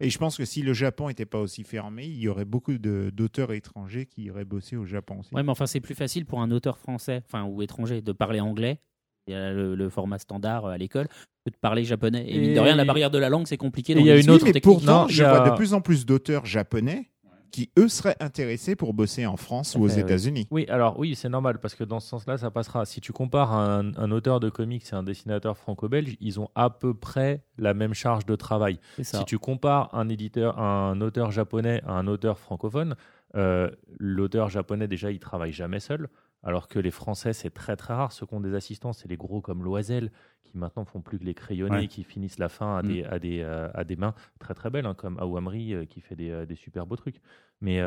Et je pense que si le Japon n'était pas aussi fermé, il y aurait beaucoup de- d'auteurs étrangers qui iraient bosser au Japon aussi. Ouais, mais enfin, c'est plus facile pour un auteur français, enfin, ou étranger, de parler anglais. Il y a le, le format standard euh, à l'école, que de parler japonais. Et, mine de Et- rien, la barrière de la langue, c'est compliqué. Et il y a une Oui, autre mais techniques. pourtant, Non, je a- vois de plus en plus d'auteurs japonais qui, eux, seraient intéressés pour bosser en France ou aux ouais. États-Unis. Oui, alors oui, c'est normal parce que dans ce sens-là, ça passera. Si tu compares un, un auteur de comics et un dessinateur franco-belge, ils ont à peu près la même charge de travail. C'est ça. Si tu compares un éditeur, un auteur japonais à un auteur francophone, euh, l'auteur japonais déjà il travaille jamais seul, alors que les Français c'est très très rare. Ceux qui ont des assistants, c'est les gros comme Loisel qui maintenant font plus que les crayonnés, Ouais. qui finissent la fin à Mm. des à des euh, à des mains très très belles, hein, comme Awamri euh, qui fait des, euh, des super beaux trucs. Mais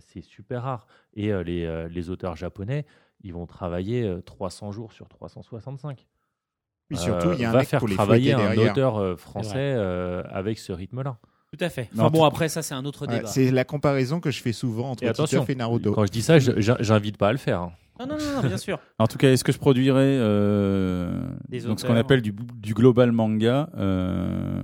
c'est super rare. Et les les auteurs japonais, ils vont travailler euh, 300 jours sur 365. Puis surtout, il y a un va mec faire pour travailler un derrière. auteur français avec ce rythme-là. Tout à fait. Non, Enfin bon, tout- après, ça, c'est un autre Ouais, débat. c'est la comparaison que je fais souvent entre Titeuf et Naruto. Quand je dis ça, j'invite pas à le faire. hein. Non, non, non, non, bien sûr. En tout cas, est-ce que je produirais euh, Des donc ce qu'on appelle du, du global manga euh,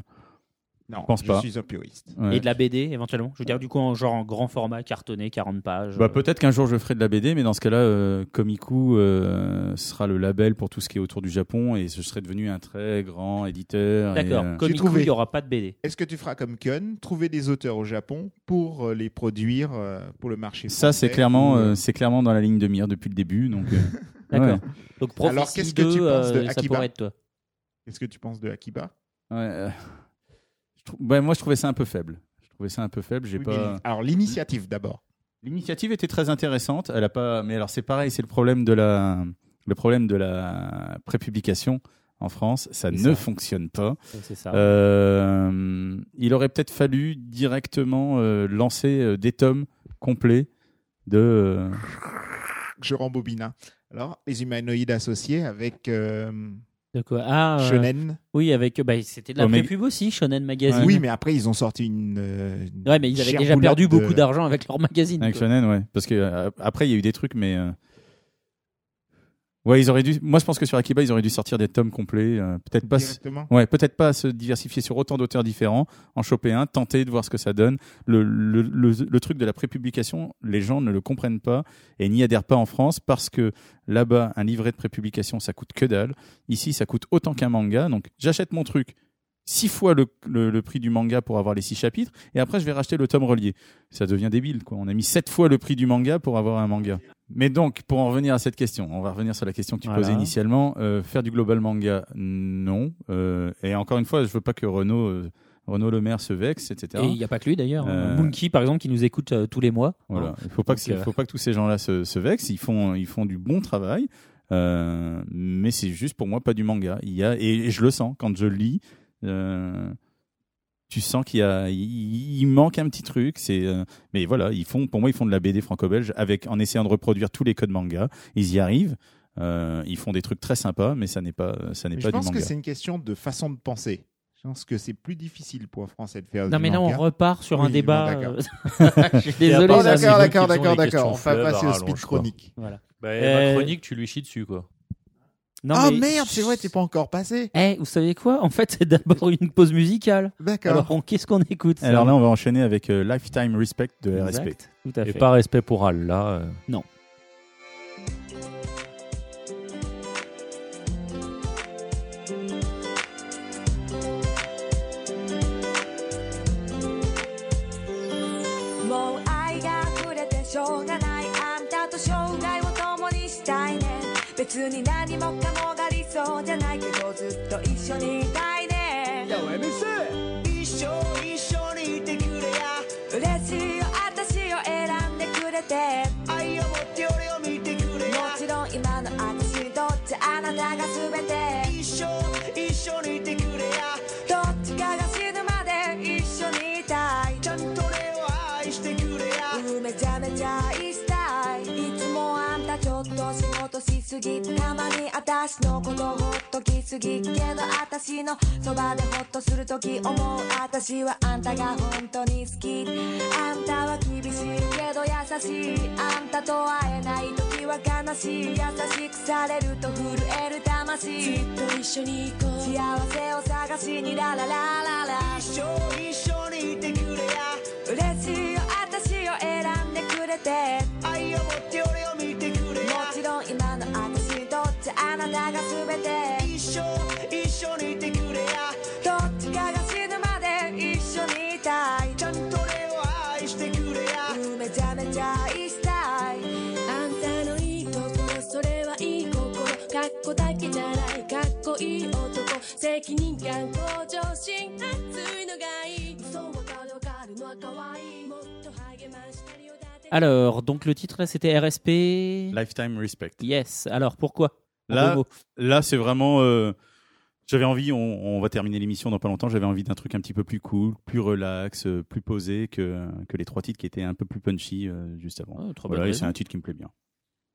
Non, pense pas. Je suis un puriste. ouais. Et de la BD éventuellement. Je veux dire, du coup, en genre en grand format, cartonné, 40 pages. Bah, euh, peut-être qu'un jour je ferai de la BD, mais dans ce cas-là, euh, Komiku euh, sera le label pour tout ce qui est autour du Japon et je serai devenu un très grand éditeur. D'accord. euh, trouvé. il n'y aura pas de BD. Est-ce que tu feras comme Kun, trouver des auteurs au Japon pour euh, les produire euh, pour le marché ça, c'est clairement, ou, c'est clairement dans la ligne de mire depuis le début. Donc, euh, D'accord. ouais. Donc, Alors, qu'est-ce que 2, tu penses de Akiba. Qu'est-ce que tu penses de Akiba? Ouais, euh, je trou- ouais, moi, je trouvais ça un peu faible. Je trouvais ça un peu faible. J'ai Oui, pas. Alors, l'initiative d'abord. L'initiative était très intéressante. Elle a pas, mais alors c'est pareil, c'est le problème de la, le problème de la prépublication en France. Ça ne ça. fonctionne pas. Ça. Euh, il aurait peut-être fallu directement euh, lancer euh, des tomes complets de. euh, Je rembobine. Alors, les humanoïdes associés avec euh, De quoi? Ah, euh, Shonen. oui, avec. Bah, c'était de la Omega- prépub aussi, Shonen Magazine. Oui, mais après, ils ont sorti une. euh, Ouais, mais ils avaient déjà perdu de- beaucoup d'argent avec leur magazine. avec quoi. Shonen, ouais. Parce que euh, après, il y a eu des trucs, mais. euh, Ouais, ils auraient dû. Moi, je pense que sur Akiba, ils auraient dû sortir des tomes complets. euh, peut-être pas. Ouais, peut-être pas se diversifier sur autant d'auteurs différents, en choper un, tenter de voir ce que ça donne. Le, le, le, le truc de la prépublication, les gens ne le comprennent pas et n'y adhèrent pas en France parce que là-bas, un livret de prépublication, ça coûte que dalle. Ici, ça coûte autant qu'un manga. Donc, j'achète mon truc six fois le, le, le prix du manga pour avoir les six chapitres et après, je vais racheter le tome relié. Ça devient débile, quoi. On a mis sept fois le prix du manga pour avoir un manga. Mais donc, pour en revenir à cette question, on va revenir sur la question que tu Voilà. posais initialement. Euh, faire du global manga, non. Euh, et encore une fois, je veux pas que Renault, euh, Renault Le Maire se vexe, etc. Et il n'y a pas que lui d'ailleurs. Euh, Monkey, par exemple, qui nous écoute tous les mois. Voilà. Il faut pas Donc, faut pas que tous ces gens-là se, se vexent. Ils font, ils font du bon travail. Mais c'est juste pour moi pas du manga. Il y a, et, et je le sens quand je lis. euh, tu sens qu'il y a, il, il manque un petit truc. C'est, euh, mais voilà, ils font, pour moi, ils font de la BD franco-belge avec, en essayant de reproduire tous les codes manga. Ils y arrivent. Euh, ils font des trucs très sympas, mais ça n'est pas, ça n'est pas je du pense que manga. c'est une question de façon de penser. Je pense que c'est plus difficile pour un Français de faire Non, du mais là, on manga. repart sur Oui, un débat. bon, d'accord. euh, Je suis désolé. Oh, d'accord, d'accord, d'accord, d'accord. On va passer au speed chronique. Voilà. Bah, Euh, Ma chronique, tu lui chies dessus, quoi. Non, Ah mais- merde, c'est vrai, t'es pas encore passé. Eh, vous savez quoi? En fait, c'est d'abord une pause musicale. D'accord. Alors, on- qu'est-ce qu'on écoute Alors là, on va enchaîner avec euh, Lifetime Respect de RSP. Exact, Tout à Et fait. pas respect pour Al, là. euh. Non. 別に何もかもが理想じゃないけどずっと一緒にいたいね。一生一緒にいてくれや。嬉しいよ私を選んでくれて。愛を持って俺を見てくれや。もちろん今の私とってあなたが全てすぎたまに私のことほっときすぎけど私のそばでほっとするとき思う私はあんたが本当に好きあんたは厳しいけど優しいあんたと会えない時は悲しい優しくされると震える魂ずっと一緒に行こう。幸せを探しにラララララ一生一緒にいてくれや。嬉しいよ私を選んでくれて。愛を持って俺を見てくれ今の私にとってあなたが全て。一生一緒にいてくれや。どっちかが死ぬまで一緒にいたい。ちゃんと俺を愛してくれや。うんめちゃめちゃ愛したい。あんたのいいところそれはいい心。かっこだけじゃない。かっこいい男。責任感向上心。熱いのがいい。そうわかる。のは Alors, donc le titre là, c'était RSP. Lifetime Respect. Yes. Alors, pourquoi? En Là, là c'est vraiment. euh, j'avais envie, on, on va terminer l'émission dans pas longtemps. J'avais envie d'un truc un petit peu plus cool, plus relax, euh, plus posé que, que les trois titres qui étaient un peu plus punchy euh, juste avant. Oh, trop voilà, c'est un titre qui me plaît bien.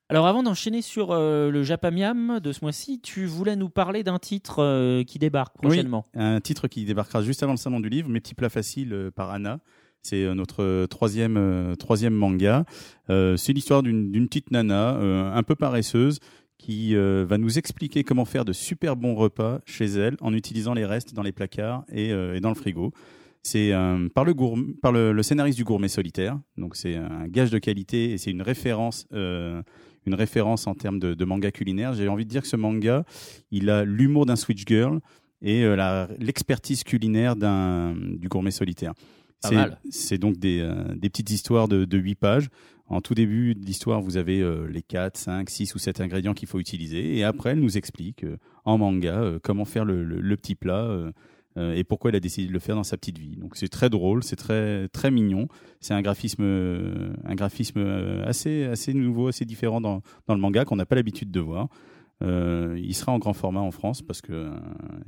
Alors, avant d'enchaîner sur euh, le Japamiam de ce mois-ci, tu voulais nous parler d'un titre euh, qui débarque prochainement. Un titre qui débarquera juste avant le salon du livre, Mes petits plats faciles euh, par Anna. C'est euh, notre troisième, euh, troisième manga. Euh, c'est l'histoire d'une petite nana euh, un peu paresseuse qui euh, va nous expliquer comment faire de super bons repas chez elle en utilisant les restes dans les placards et, euh, dans le frigo. C'est euh, par, le, scénariste du Gourmet Solitaire, donc c'est un gage de qualité et c'est une référence, euh, une référence en termes de, de manga culinaire. J'ai envie de dire que ce manga, il a l'humour d'un Switch Girl et euh, l'expertise culinaire du Gourmet Solitaire. C'est- donc des, euh, des petites histoires de, de 8 pages. En tout début de l'histoire, vous avez euh, les 4, 5, 6 ou 7 ingrédients qu'il faut utiliser. Et après, elle nous explique euh, en manga comment faire le, le- le petit plat et pourquoi elle a décidé de le faire dans sa petite vie. Donc c'est très drôle, c'est très, très mignon. C'est un graphisme, un graphisme assez, assez nouveau, assez différent dans, dans le manga qu'on n'a pas l'habitude de voir. Euh, il sera en grand format en France parce que euh,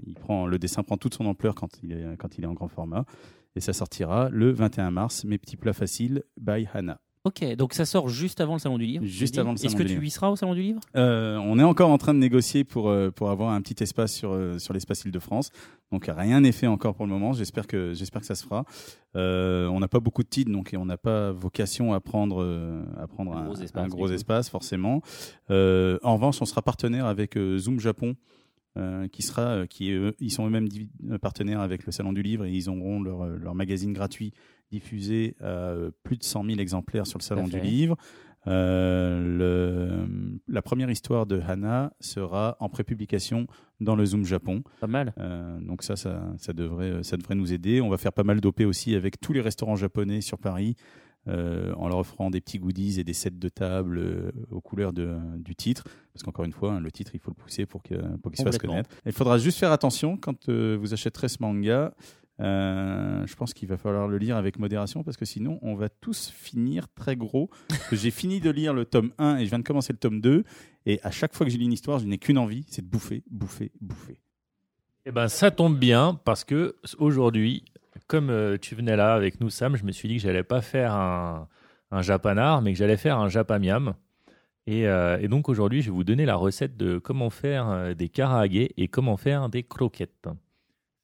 il prend, le dessin prend toute son ampleur quand il est, quand il est en grand format. Et ça sortira le 21 mars, Mes petits plats faciles by Hana. Ok, donc ça sort juste avant le salon du livre. Juste avant le salon Est-ce que du tu livre. y seras au salon du livre? Euh, on est encore en train de négocier pour, euh, pour avoir un petit espace sur, euh, sur l'espace Île-de-France. Donc rien n'est fait encore pour le moment. J'espère que, j'espère que ça se fera. On n'a pas beaucoup de titres, donc on n'a pas vocation à prendre, à prendre Un un, gros espace, un du gros coup. espace, forcément. En revanche, on sera partenaire avec Zoom Japon. Euh, qui sera, euh, qui eux, ils sont eux-mêmes euh, partenaires avec le Salon du Livre et ils auront leur, euh, leur magazine gratuit diffusé à euh, plus de 100 000 exemplaires sur le Salon du. Livre. Euh, le- la première histoire de Hana sera en prépublication dans le Zoom Japon. Pas mal. Euh, donc ça, ça, ça devrait, ça devrait nous aider. On va faire pas mal d'OP aussi avec tous les restaurants japonais sur Paris, euh, en leur offrant des petits goodies et des sets de table euh, aux couleurs de, du titre. Parce qu'encore une fois, hein, le titre, il faut le pousser pour que- pour qu'il se fasse connaître. Il faudra juste faire attention quand euh, vous achèterez ce manga. Euh, je pense qu'il va falloir le lire avec modération parce que sinon on va tous finir très gros. J'ai fini de lire le tome 1 et je viens de commencer le tome 2 et à chaque fois que je lis une histoire, je n'ai qu'une envie, c'est de bouffer, bouffer, bouffer. Eh ben, ça tombe bien parce que aujourd'hui, comme euh, tu venais là avec nous, Sam, je me suis dit que j'allais pas faire un, un japanar, mais que j'allais faire un japamiam. Et, euh, et donc aujourd'hui, je vais vous donner la recette de comment faire euh, des karaage et comment faire des croquettes.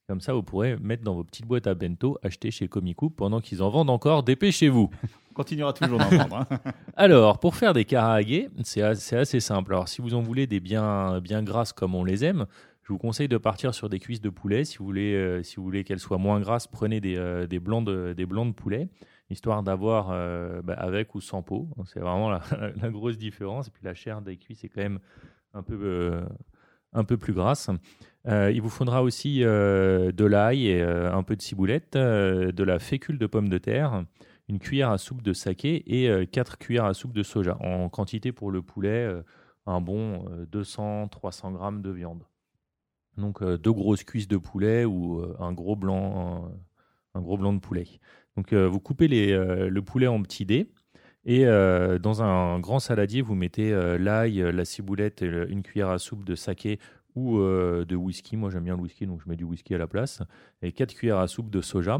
Comme ça, vous pourrez mettre dans vos petites boîtes à bento, acheter chez Komiku pendant qu'ils en vendent encore. Dépêchez-vous. On continuera toujours d'en vendre. hein. Alors, pour faire des karaage, c'est as- c'est assez simple. Alors, si vous en voulez des bien, bien grasses comme on les aime, je vous conseille de partir sur des cuisses de poulet. Si vous voulez, euh, si vous voulez qu'elles soient moins grasses, prenez des, euh, des, blancs de, des blancs de poulet, histoire d'avoir euh, bah, avec ou sans peau. C'est vraiment la, grosse différence. Et puis, la chair des cuisses est quand même un peu, un peu plus grasse. Il vous faudra aussi de l'ail et un peu de ciboulette, de la fécule de pommes de terre, une cuillère à soupe de saké et 4 cuillères à soupe de soja. En quantité pour le poulet, un bon 200-300 grammes de viande. Donc euh, deux grosses cuisses de poulet ou euh, un gros blanc, un, un gros blanc de poulet. Donc euh, vous coupez les, le poulet en petits dés et euh, dans un grand saladier vous mettez euh, l'ail, la ciboulette, et le- une cuillère à soupe de saké ou euh, de whisky. Moi j'aime bien le whisky donc je mets du whisky à la place et 4 cuillères à soupe de soja.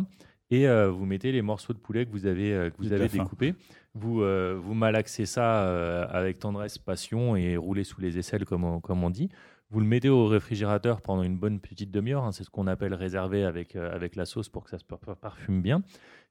Et vous mettez les morceaux de poulet que vous avez, que vous avez découpés. Vous, vous malaxez ça avec tendresse, passion et roulez sous les aisselles, comme on, comme on dit. Vous le mettez au réfrigérateur pendant une bonne petite demi-heure. hein, c'est ce qu'on appelle réservé avec, euh, avec la sauce pour que ça se par- par- parfume bien.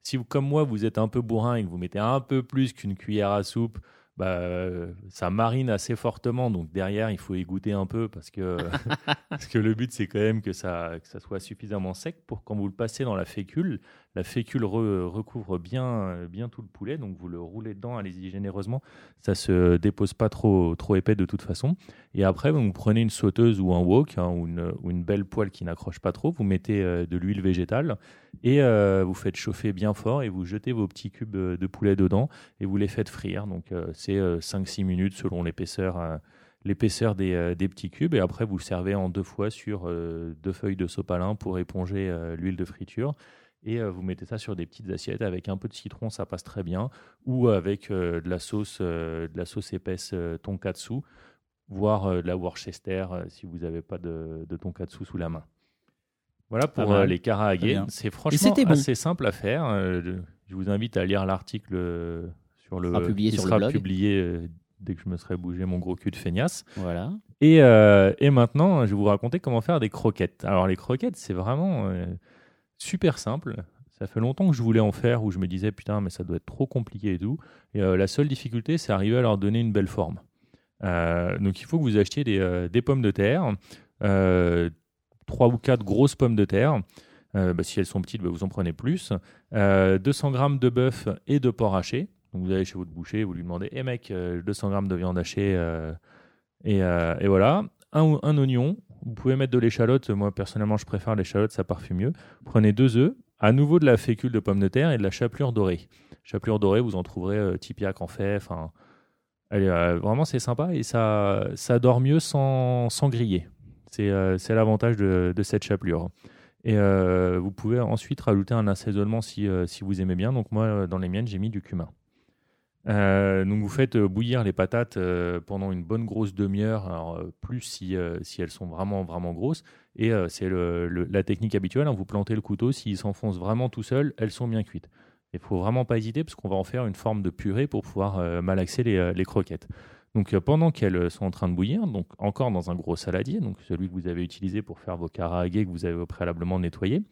Si, vous, comme moi, vous êtes un peu bourrin et que vous mettez un peu plus qu'une cuillère à soupe, bah, euh, ça marine assez fortement. Donc derrière, il faut égoutter un peu parce que, parce que le but, c'est quand même que ça, que ça soit suffisamment sec pour quand vous le passez dans la fécule, la fécule re- recouvre bien, bien tout le poulet. Donc vous le roulez dedans, allez-y généreusement. Ça se dépose pas trop, trop épais de toute façon. Et après, vous prenez une sauteuse ou un wok hein, ou, une, ou une belle poêle qui n'accroche pas trop. Vous mettez euh, de l'huile végétale et euh, vous faites chauffer bien fort et vous jetez vos petits cubes euh, de poulet dedans et vous les faites frire. Donc euh, c'est euh, 5-6 minutes selon l'épaisseur. l'épaisseur des, des petits cubes et après vous le servez en deux fois sur deux feuilles de sopalin pour éponger l'huile de friture et vous mettez ça sur des petites assiettes avec un peu de citron ça passe très bien ou avec de la sauce de la sauce épaisse euh, tonkatsu voire de la Worcester si vous n'avez pas de, de tonkatsu sous la main voilà pour Pas mal. euh, les bien. c'est franchement bon. assez simple à faire Euh, je vous invite à lire l'article euh, sur le publié qui sur le sera blog. publié dès que je me serai bougé mon gros cul de feignasse Voilà. et, euh, et maintenant, je vais vous raconter comment faire des croquettes. Alors, les croquettes, c'est vraiment euh, super simple. Ça fait longtemps que je voulais en faire, où je me disais putain, mais ça doit être trop compliqué et tout. Et euh, la seule difficulté, c'est arriver à leur donner une belle forme. Donc il faut que vous achetiez des, des pommes de terre, euh, trois ou quatre grosses pommes de terre. Euh, bah, si elles sont petites, bah, vous en prenez plus. Euh, 200 grammes de bœuf et de porc haché. Donc vous allez chez votre boucher, vous lui demandez, hé mec, euh, 200 grammes de viande hachée. euh, et, euh, voilà. Un, un oignon. Vous pouvez mettre de l'échalote. Moi, personnellement, je préfère l'échalote, ça parfume mieux. Prenez deux œufs. À nouveau de la fécule de pommes de terre et de la chapelure dorée. Chapelure dorée, vous en trouverez euh, Tipiac en fait. Enfin, euh, vraiment, c'est sympa et ça, ça dort mieux sans, sans griller. C'est euh, c'est l'avantage de, cette chapelure. Et euh, vous pouvez ensuite rajouter un assaisonnement si, euh, si vous aimez bien. Donc moi, dans les miennes, j'ai mis du cumin. Donc vous faites bouillir les patates pendant une bonne grosse demi-heure, plus si, elles sont vraiment vraiment grosses. Et c'est la technique habituelle, hein, vous plantez le couteau, s'il s'enfonce vraiment tout seul, elles sont bien cuites. Il faut vraiment pas hésiter parce qu'on va en faire une forme de purée pour pouvoir malaxer les croquettes. Donc euh, pendant qu'elles euh, sont en train de bouillir, donc encore dans un gros saladier, donc celui que vous avez utilisé pour faire vos karaagés que vous avez préalablement nettoyés,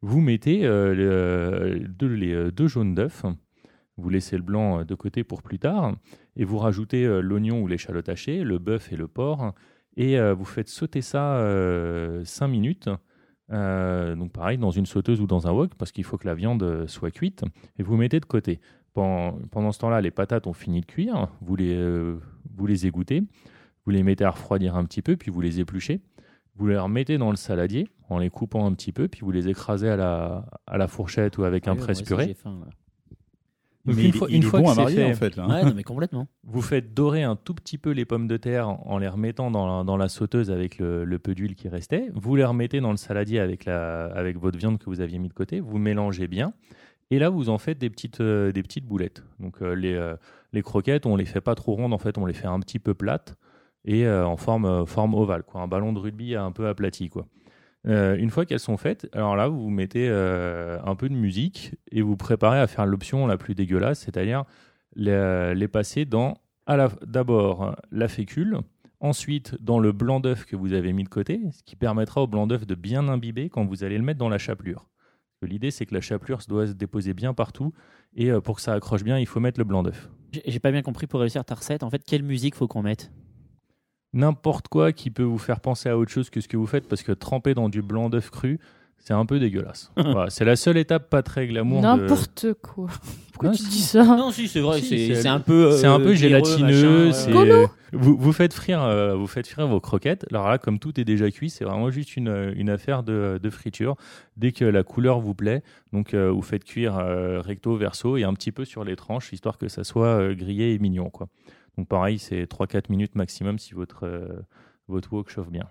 vous mettez euh, les deux jaunes d'œufs, vous laissez le blanc de côté pour plus tard, et vous rajoutez l'oignon ou l'échalote hachée, le bœuf et le porc, et vous faites sauter ça 5 minutes. Donc pareil, dans une sauteuse ou dans un wok, parce qu'il faut que la viande soit cuite, et vous mettez de côté. Pendant, ce temps-là, les patates ont fini de cuire, vous les, vous les égouttez, vous les mettez à refroidir un petit peu, puis vous les épluchez. Vous les remettez dans le saladier en les coupant un petit peu, puis vous les écrasez à la, à la fourchette ou avec un presse-purée. Donc, Mais une fois- il une fois bon que à marier fait- en fait. Là, hein. Ouais, non, mais complètement. Vous faites dorer un tout petit peu les pommes de terre en les remettant dans la, dans la sauteuse avec le, le peu d'huile qui restait. Vous les remettez dans le saladier avec, la, avec votre viande que vous aviez mis de côté. Vous mélangez bien. Et là, vous en faites des petites, euh, des petites boulettes. Donc, euh, les, euh, les croquettes, on les fait pas trop rondes. En fait, on les fait un petit peu plates et euh, en forme, euh, forme ovale. Quoi. Un ballon de rugby un peu aplati. Euh, une fois qu'elles sont faites, alors là, vous mettez un peu de musique et vous préparez à faire l'option la plus dégueulasse, c'est-à-dire les, les passer dans d'abord la fécule, ensuite dans le blanc d'œuf que vous avez mis de côté, ce qui permettra au blanc d'œuf de bien imbiber quand vous allez le mettre dans la chapelure. L'idée, c'est que la chapelure doit se déposer bien partout et pour que ça accroche bien, il faut mettre le blanc d'œuf. J'ai pas bien compris pour réussir ta recette. En fait, quelle musique faut qu'on mette? N'importe quoi qui peut vous faire penser à autre chose que ce que vous faites, parce que tremper dans du blanc d'œuf cru, c'est un peu dégueulasse. Voilà, c'est la seule étape pas très glamour. de- N'importe quoi. Pourquoi Non, tu dis ça Non, si, c'est vrai. Si, c'est c'est- c'est un peu. C'est un euh, peu gélatineux. vous, vous faites frire, euh, vous faites frire vos croquettes. Alors là, comme tout est déjà cuit, c'est vraiment juste une, une affaire de, de friture. Dès que la couleur vous plaît, donc euh, vous faites cuire euh, recto verso et un petit peu sur les tranches, histoire que ça soit euh, grillé et mignon, quoi. Donc pareil, c'est 3-4 minutes maximum si votre euh, votre wok chauffe bien.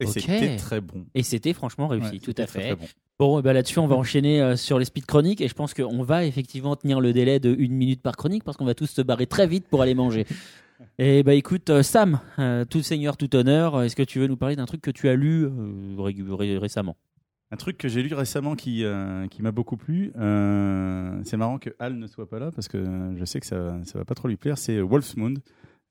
Et c'était très bon. Et c'était franchement réussi, Ouais, tout à fait. très bon. Bon, bah là-dessus, on va enchaîner euh, sur les speed chroniques et je pense qu'on va effectivement tenir le délai de une minute par chronique parce qu'on va tous se barrer très vite pour aller manger. Et bah écoute, euh, Sam, euh, tout seigneur, tout honneur, est-ce que tu veux nous parler d'un truc que tu as lu ré- ré- récemment? Un truc que j'ai lu récemment qui, qui m'a beaucoup plu, c'est marrant que Al ne soit pas là parce que je sais que ça, ça va pas trop lui plaire, c'est Wolfsmund.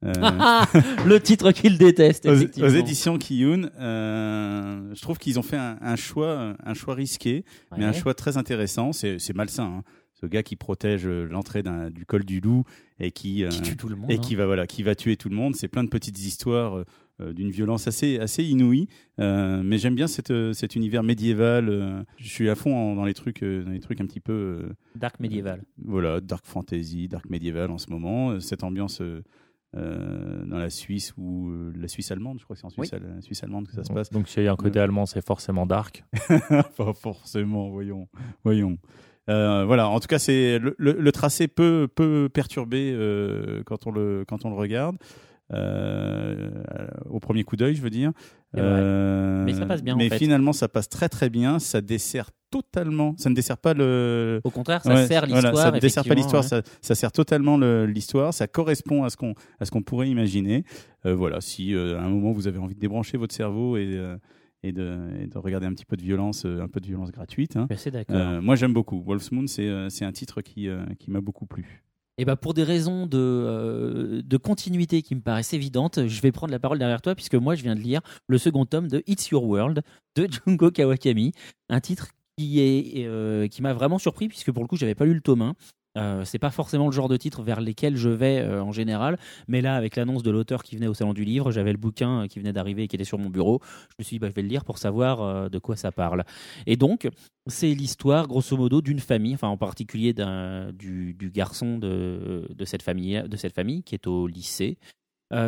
Euh, Le titre qu'il déteste, aux, aux éditions Kiyun, euh, je trouve qu'ils ont fait un, un choix, un choix risqué, mais un choix très intéressant. C'est malsain. hein. Ce gars qui protège euh, l'entrée du col du loup et qui, euh, Qui tue tout le monde. et hein. qui va voilà, qui va tuer tout le monde. C'est plein de petites histoires euh, euh, d'une violence assez assez inouïe. Euh, mais j'aime bien cette, euh, cet univers médiéval. euh, je suis à fond en- dans les trucs, euh, dans les trucs un petit peu euh, Dark médiéval. voilà, dark fantasy, dark médiéval en ce moment. Euh, Cette ambiance euh, euh, dans la Suisse ou euh, la Suisse allemande, je crois que c'est en Suisse, al- Suisse allemande que ça se passe. Donc s'il y a un côté allemand, c'est forcément dark. Pas forcément, voyons, voyons. Euh, voilà, en tout cas, c'est le, le- le tracé peut peut perturber euh, quand on le quand on le regarde. euh, au premier coup d'œil, je veux dire. Euh, Mais ça passe bien, en Mais fait. finalement, ça passe très très bien. Ça dessert totalement. Ça ne dessert pas le, Au contraire, ça Ouais, sert voilà, l'histoire. ça ne dessert pas l'histoire, ça, ça sert totalement le- l'histoire, ça correspond à ce qu'on à ce qu'on pourrait imaginer. Euh, voilà, si euh, à un moment vous avez envie de débrancher votre cerveau et, euh, et, de, et de regarder un petit peu de violence, euh, un peu de violence gratuite. hein, moi j'aime beaucoup. Wolfsmoon, c'est euh, c'est un titre qui, qui m'a beaucoup plu. Et bah pour des raisons de, euh, de continuité qui me paraissent évidentes, je vais prendre la parole derrière toi puisque moi je viens de lire le second tome de It's Your World de Jungo Kawakami, un titre qui est euh, qui m'a vraiment surpris puisque pour le coup j'avais pas lu le tome 1. Euh, c'est pas forcément le genre de titre vers lesquels je vais euh, en général, mais là avec l'annonce de l'auteur qui venait au salon du livre, j'avais le bouquin euh, qui venait d'arriver et qui était sur mon bureau. Je me suis dit bah, je vais le lire pour savoir de quoi ça parle. Et donc c'est l'histoire grosso modo d'une famille, enfin en particulier du, garçon de, cette famille de cette famille qui est au lycée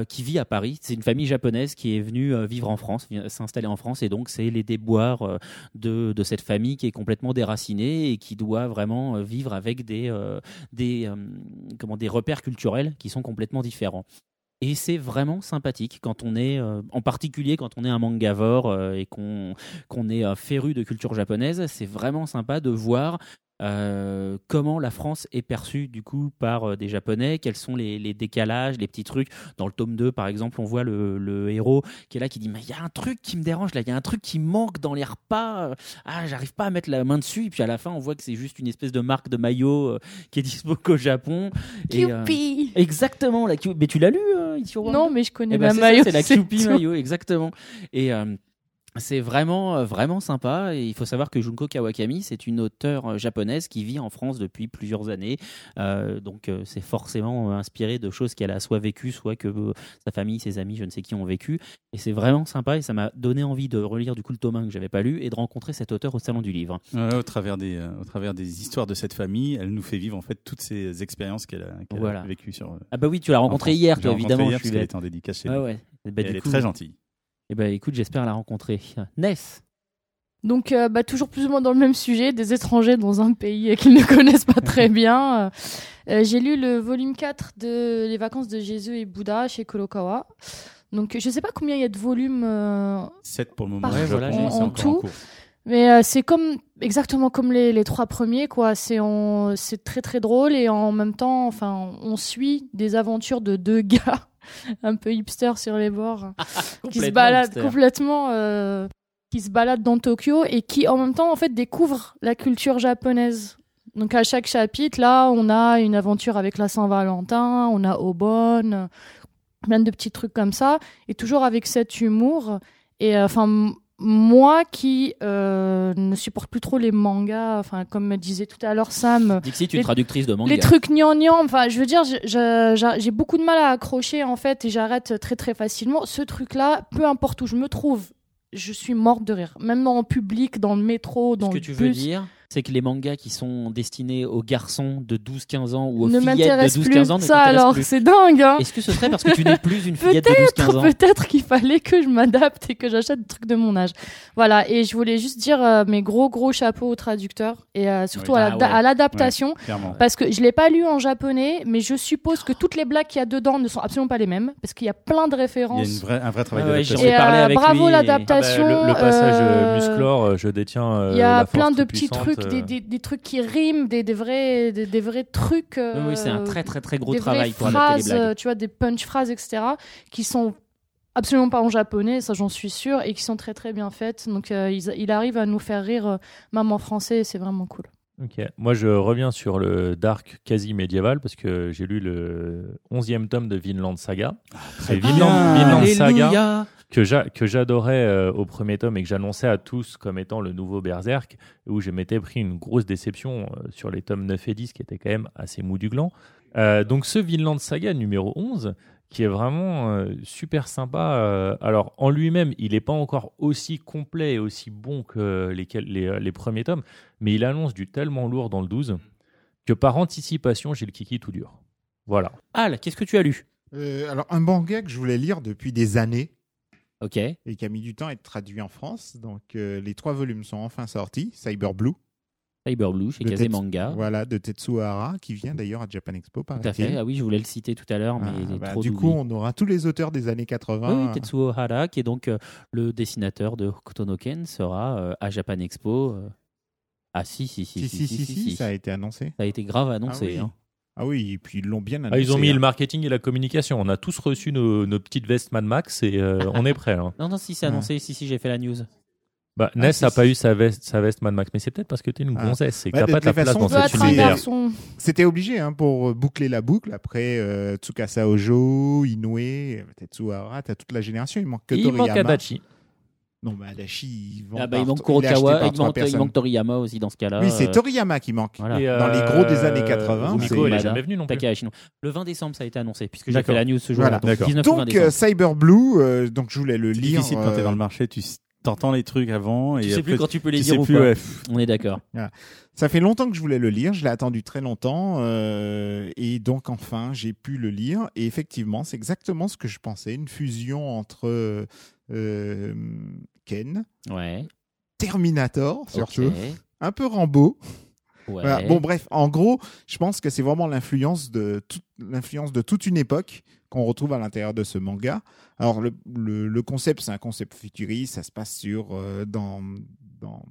qui vit à Paris. C'est une famille japonaise qui est venue euh, vivre en France, s'installer en France, et donc c'est les déboires euh, de, cette famille qui est complètement déracinée et qui doit vraiment euh, vivre avec des, euh, euh, comment, des repères culturels qui sont complètement différents. Et c'est vraiment sympathique quand on est, euh, en particulier quand on est un mangavore euh, et qu'on qu'on est euh, féru de culture japonaise, c'est vraiment sympa de voir euh, comment la France est perçue du coup par euh, des Japonais, quels sont les, les décalages, les petits trucs? Dans le tome 2, par exemple, on voit le, le héros qui est là, qui dit Mais il y a un truc qui me dérange là, il y a un truc qui manque dans les repas. Ah, j'arrive pas à mettre la main dessus. Et puis à la fin, on voit que c'est juste une espèce de marque de maillot euh, qui est dispo qu'au Japon. Et, Exactement, la Mais tu l'as lu, Non, mais je connais eh ben, la maillot. c'est la Kewpie maillot, exactement. Et c'est vraiment, euh, vraiment sympa. Et il faut savoir que Junko Kawakami, c'est une auteure euh, japonaise qui vit en France depuis plusieurs années. Euh, donc, euh, c'est forcément inspiré de choses qu'elle a soit vécues, soit que euh, sa famille, ses amis, je ne sais qui ont vécu. Et c'est vraiment sympa. Et ça m'a donné envie de relire du coup le tome 1 que j'avais pas lu et de rencontrer cet auteur au salon du livre. Au, travers des, au travers des histoires de cette famille, elle nous fait vivre en fait toutes ces expériences qu'elle a, vécues sur. Ah bah oui, tu l'as en rencontré France. hier, toi, rencontrée évidemment. hier je suis parce était en dédicace chez Ouais, bah, elle est très gentille. Eh ben, écoute, j'espère la rencontrer. Ness. Donc, euh, bah, toujours plus ou moins dans le même sujet, des étrangers dans un pays qu'ils ne connaissent pas très bien. Euh, J'ai lu le volume 4 de Les vacances de Jésus et Bouddha chez Kurokawa. Donc, je sais pas combien il y a de volumes, euh, 7 pour le moment. Ouais, voilà, en tout. cours. mais euh, c'est comme exactement comme les, les trois premiers, quoi. C'est c'est très très drôle et en même temps, enfin, on suit des aventures de deux gars un peu hipsters sur les bords. qui se hipster. complètement, euh, qui se baladent dans Tokyo et qui en même temps en fait découvrent la culture japonaise. Donc à chaque chapitre, là, on a une aventure avec la Saint-Valentin, on a Obon, euh, plein de petits trucs comme ça, et toujours avec cet humour. Et euh, enfin, moi qui euh, ne supporte plus trop les mangas, enfin comme me disait tout à l'heure Sam, Dixit, une Les- traductrice de manga. les trucs gnangnang, enfin, je veux dire, j'ai beaucoup de mal à accrocher en fait et j'arrête très très facilement. Ce truc-là, peu importe où je me trouve, je suis morte de rire. Même en public, dans le métro, dans Ce que tu bus. veux dire, c'est que les mangas qui sont destinés aux garçons de 12-15 ans ou aux ne fillettes m'intéresse de plus 12-15 ans ne ça alors, plus. c'est dingue. Hein Est-ce que ce serait parce que tu n'es plus une fillette de 12-15 ans? Peut-être qu'il fallait que je m'adapte et que j'achète des trucs de mon âge. Voilà, et je voulais juste dire euh, mes gros gros chapeaux aux traducteurs et euh, surtout Oui. à Ah ouais. à l'adaptation. Parce que je l'ai pas lu en japonais, mais je suppose que toutes les blagues qu'il y a dedans ne sont absolument pas les mêmes, parce qu'il y a plein de Il y a références. une vraie, un vrai travail Ah ouais, d'adaptation. euh, avec bravo lui et- l'adaptation. Ah bah, le, le passage euh, musclore, je détiens. euh, Il y a la force plein de petits puissante, des, euh, des, des trucs qui riment, des, des vrais, des, vrais trucs. Oui, oui, c'est un euh, très très très gros des travail pour les phrases, blagues. euh, tu vois, des punch phrases, etc., qui sont absolument pas en japonais, ça j'en suis sûre, et qui sont très très bien faites. Donc euh, il arrive à nous faire rire, euh, même en français, et c'est vraiment cool. Ok. Moi, je reviens sur le dark quasi médiéval parce que j'ai lu le 11e tome de Vinland Saga. Et bien. Vinland, Vinland Saga que j'adorais euh, au premier tome et que j'annonçais à tous comme étant le nouveau Berserk, où je m'étais pris une grosse déception euh, sur les tomes 9 et 10 qui étaient quand même assez mou du gland. Euh, donc ce Vinland Saga numéro 11, qui est vraiment euh, super sympa. euh, alors en lui-même, il n'est pas encore aussi complet et aussi bon que les, les, les premiers tomes, mais il annonce du tellement lourd dans le 12 que par anticipation, j'ai le kiki tout dur. Voilà. Al, qu'est-ce que tu as lu? Euh, alors, un manga que je voulais lire depuis des années Ok. et qui a mis du temps à être traduit en France. Donc, euh, les trois volumes sont enfin sortis. Cyber Blue, Cyber Blue chez De Kazé Tetsu- Manga. voilà, de Tetsuo Hara, qui vient d'ailleurs à Japan Expo, Tout à fait. Ah oui, je voulais le citer tout à l'heure, mais Ah, il est bah, trop du doublé. coup, on aura tous les auteurs des années 80. Oui, oui, Tetsuo Hara, qui est donc euh, le dessinateur de Hokuto no Ken, sera euh, à Japan Expo. euh. Ah si, si, si, Si, si, si, si, ça a été annoncé. Ça a été grave annoncé. ah, oui. hein. Ah oui, et puis ils l'ont bien annoncé. Ah, ils ont mis hein. le marketing et la communication. On a tous reçu nos, nos petites vestes Mad Max et euh, on est prêt. hein. Non, non, si, c'est Ah. annoncé. Si, si, j'ai fait la news. Bah, Ah, Ness n'a pas eu sa veste, sa veste Mad Max, mais c'est peut-être parce que t'es une Ah. gonzesse et que Bah, t'as de pas ta place dans cet univers. C'était obligé hein, pour euh, boucler la boucle. Après euh, Tsukasa Ojo, Inoue, Tetsuo Hara, t'as toute la génération. Il manque que Il Toriyama. manque Adachi. Non, mais Adachi, il, vend Ah bah, il manque il est Kurokawa, il manque, il manque Toriyama aussi dans ce cas-là. Oui, c'est euh, Toriyama qui manque. voilà. Dans les gros des années 80, Rumiko, c'est elle est jamais venue non plus. Takahashi, non. Le 20 décembre, ça a été annoncé, puisque j'ai fait la news ce jour-là. Voilà. donc D'accord. 19 ou 20 Donc, euh, Cyber Blue, euh, donc je voulais le C'est lire. difficile quand t'es euh, dans le marché, tu t'entends les trucs avant et tu sais après, plus quand tu peux les tu dire sais ou plus, pas. ouais, On est d'accord. Ça fait longtemps que je voulais le lire, je l'ai attendu très longtemps, euh, et donc enfin j'ai pu le lire. Et effectivement, c'est exactement ce que je pensais, une fusion entre euh, Ken, Ouais. Terminator surtout, un peu Rambo. Ouais. Voilà. Bon bref, en gros, je pense que c'est vraiment l'influence de toute l'influence de toute une époque qu'on retrouve à l'intérieur de ce manga. Alors le, le, le concept, c'est un concept futuriste, ça se passe sur euh, dans dans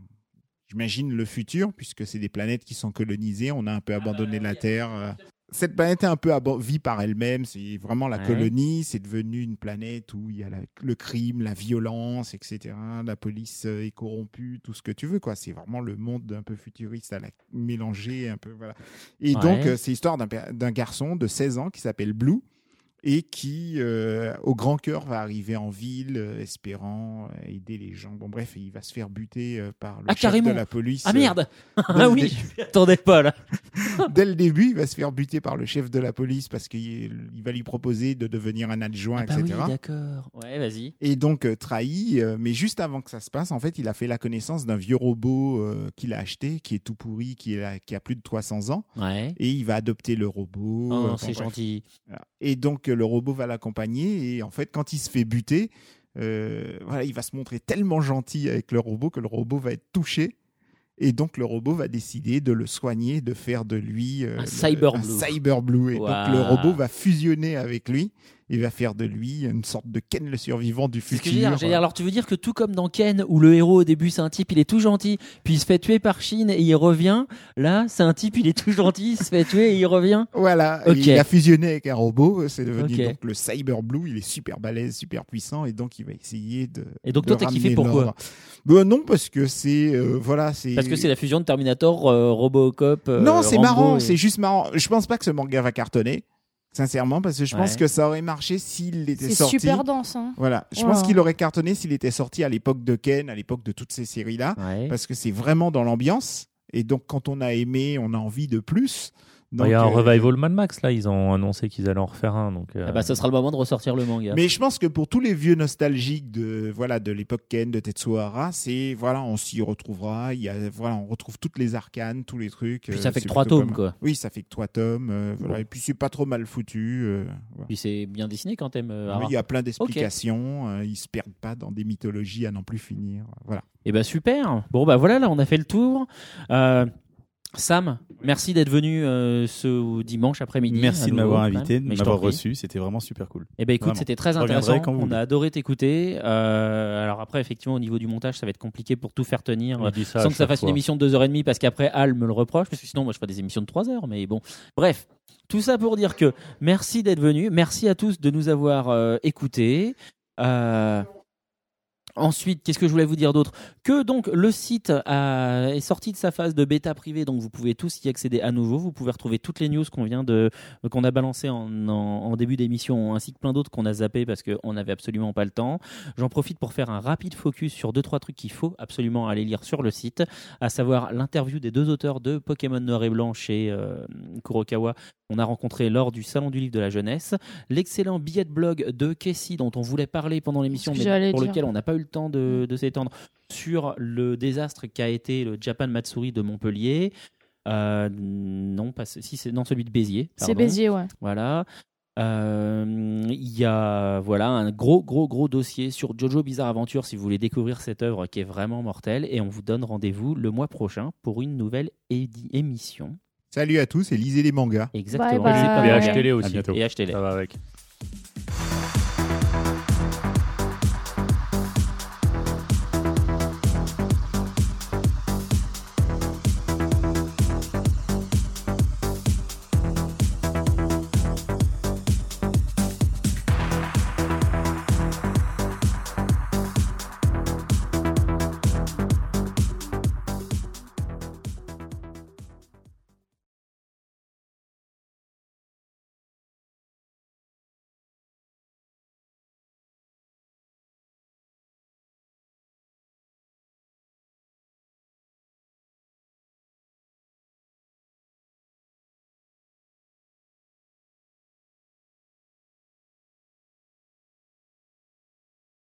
j'imagine le futur puisque c'est des planètes qui sont colonisées, on a un peu abandonné la Terre. Cette planète est un peu vit par elle-même, c'est vraiment la Ouais. colonie, c'est devenu une planète où il y a la- le crime, la violence, etc. La police euh, est corrompue, tout ce que tu veux, quoi. C'est vraiment le monde un peu futuriste à la mélangé, un peu, voilà. Et Ouais. donc, euh, c'est l'histoire d'un garçon de 16 ans qui s'appelle Blue et qui, euh, au grand cœur, va arriver en ville, euh, espérant euh, aider les gens. Bon, bref, il va se faire buter par le Ah, chef carrément. de la police. Ah merde Ah oui, dé- je attendais pas là. Dès le début, il va se faire buter par le chef de la police parce qu'il il va lui proposer de devenir un adjoint, Ah bah oui, etc. d'accord. Ouais, vas-y. et donc trahi. mais juste avant que ça se passe, en fait, il a fait la connaissance d'un vieux robot qu'il a acheté, qui est tout pourri, qui, a plus de 300 ans. Ouais. Et il va adopter le robot. Oh, c'est bref. gentil. Voilà. Et donc le robot va l'accompagner. Et en fait, quand il se fait buter, euh, voilà, il va se montrer tellement gentil avec le robot que le robot va être touché. Et donc le robot va décider de le soigner, de faire de lui euh, Un le- Cyber un. Cyber Blue. Et donc le robot va fusionner avec lui et va faire de lui une sorte de Ken le survivant du que futur. je veux dire. Alors tu veux dire que tout comme dans Ken, où le héros au début c'est un type, il est tout gentil, puis il se fait tuer par Chine et il revient. Là, c'est un type, il est tout gentil, il se fait tuer et il revient. Voilà, il a fusionné avec un robot, c'est devenu donc le Cyber Blue, il est super balèze, super puissant et donc il va essayer de Et donc de toi, t'as kiffé pourquoi. Ben non parce que c'est euh, voilà, c'est Parce que c'est la fusion de Terminator, euh, Robocop. euh, Non, c'est marrant, et- c'est juste marrant. Je pense pas que ce manga va cartonner, sincèrement parce que je pense Ouais. que ça aurait marché s'il était C'est sorti. super dense. Hein. Voilà, je pense qu'il aurait cartonné s'il était sorti à l'époque de Ken, à l'époque de toutes ces séries là Ouais. parce que c'est vraiment dans l'ambiance et donc quand on a aimé, on a envie de plus. Il y a un euh, revival Mad Max là, ils ont annoncé qu'ils allaient en refaire un. Donc, euh, Ah bah, ça sera le moment de ressortir le manga. Mais je pense que pour tous les vieux nostalgiques de voilà de l'époque Ken, de Tetsuo Hara, c'est voilà, on s'y retrouvera. Il y a voilà, on retrouve toutes les arcanes, tous les trucs. Puis euh, ça fait que trois tomes, quoi. Oui, ça fait que trois tomes. euh, voilà. Et puis c'est pas trop mal foutu. euh, voilà. Puis c'est bien dessiné quand t'aimes euh, Hara. Il y a plein d'explications. euh, ils se perdent pas dans des mythologies à n'en plus finir. Voilà. Et bah super. Bon bah voilà, là on a fait le tour. Sam, merci d'être venu euh, ce dimanche après-midi. Merci de m'avoir invité, de m'avoir reçu. C'était vraiment super cool. Eh ben écoute, c'était très intéressant. quand vous On a adoré t'écouter. Euh, alors après, effectivement, au niveau du montage, ça va être compliqué pour tout faire tenir. euh, ça sans que ça fasse une émission de 2h30 parce qu'après Al me le reproche parce que sinon moi je fais des émissions de 3 heures mais bon bref tout ça pour dire que merci d'être venu merci à tous de nous avoir euh, écoutés Euh, Ensuite, qu'est-ce que je voulais vous dire d'autre? Que donc le site est sorti de sa phase de bêta privée, donc vous pouvez tous y accéder à nouveau. Vous pouvez retrouver toutes les news qu'on vient de qu'on a balancées en début d'émission, ainsi que plein d'autres qu'on a zappé parce qu'on n'avait absolument pas le temps. J'en profite pour faire un rapide focus sur deux trois trucs qu'il faut absolument aller lire sur le site, à savoir l'interview des deux auteurs de Pokémon Noir et Blanc chez euh, Kurokawa qu'on a rencontré lors du salon du livre de la jeunesse, l'excellent billet de blog de Casey dont on voulait parler pendant l'émission, mais pour dire. lequel on n'a pas eu le temps de, de s'étendre sur le désastre qu'a été le Japan Matsuri de Montpellier. Euh, non, pas si c'est non celui de Béziers. C'est. Béziers, ouais. Voilà. Euh, Il y a voilà un gros gros gros dossier sur Jojo Bizarre Aventure si vous voulez découvrir cette œuvre qui est vraiment mortelle et on vous donne rendez-vous le mois prochain pour une nouvelle émission. Salut à tous et lisez les mangas. Exactement. Bye bye. Et achetez-les À aussi. bientôt. Et achetez-les. Ça va avec.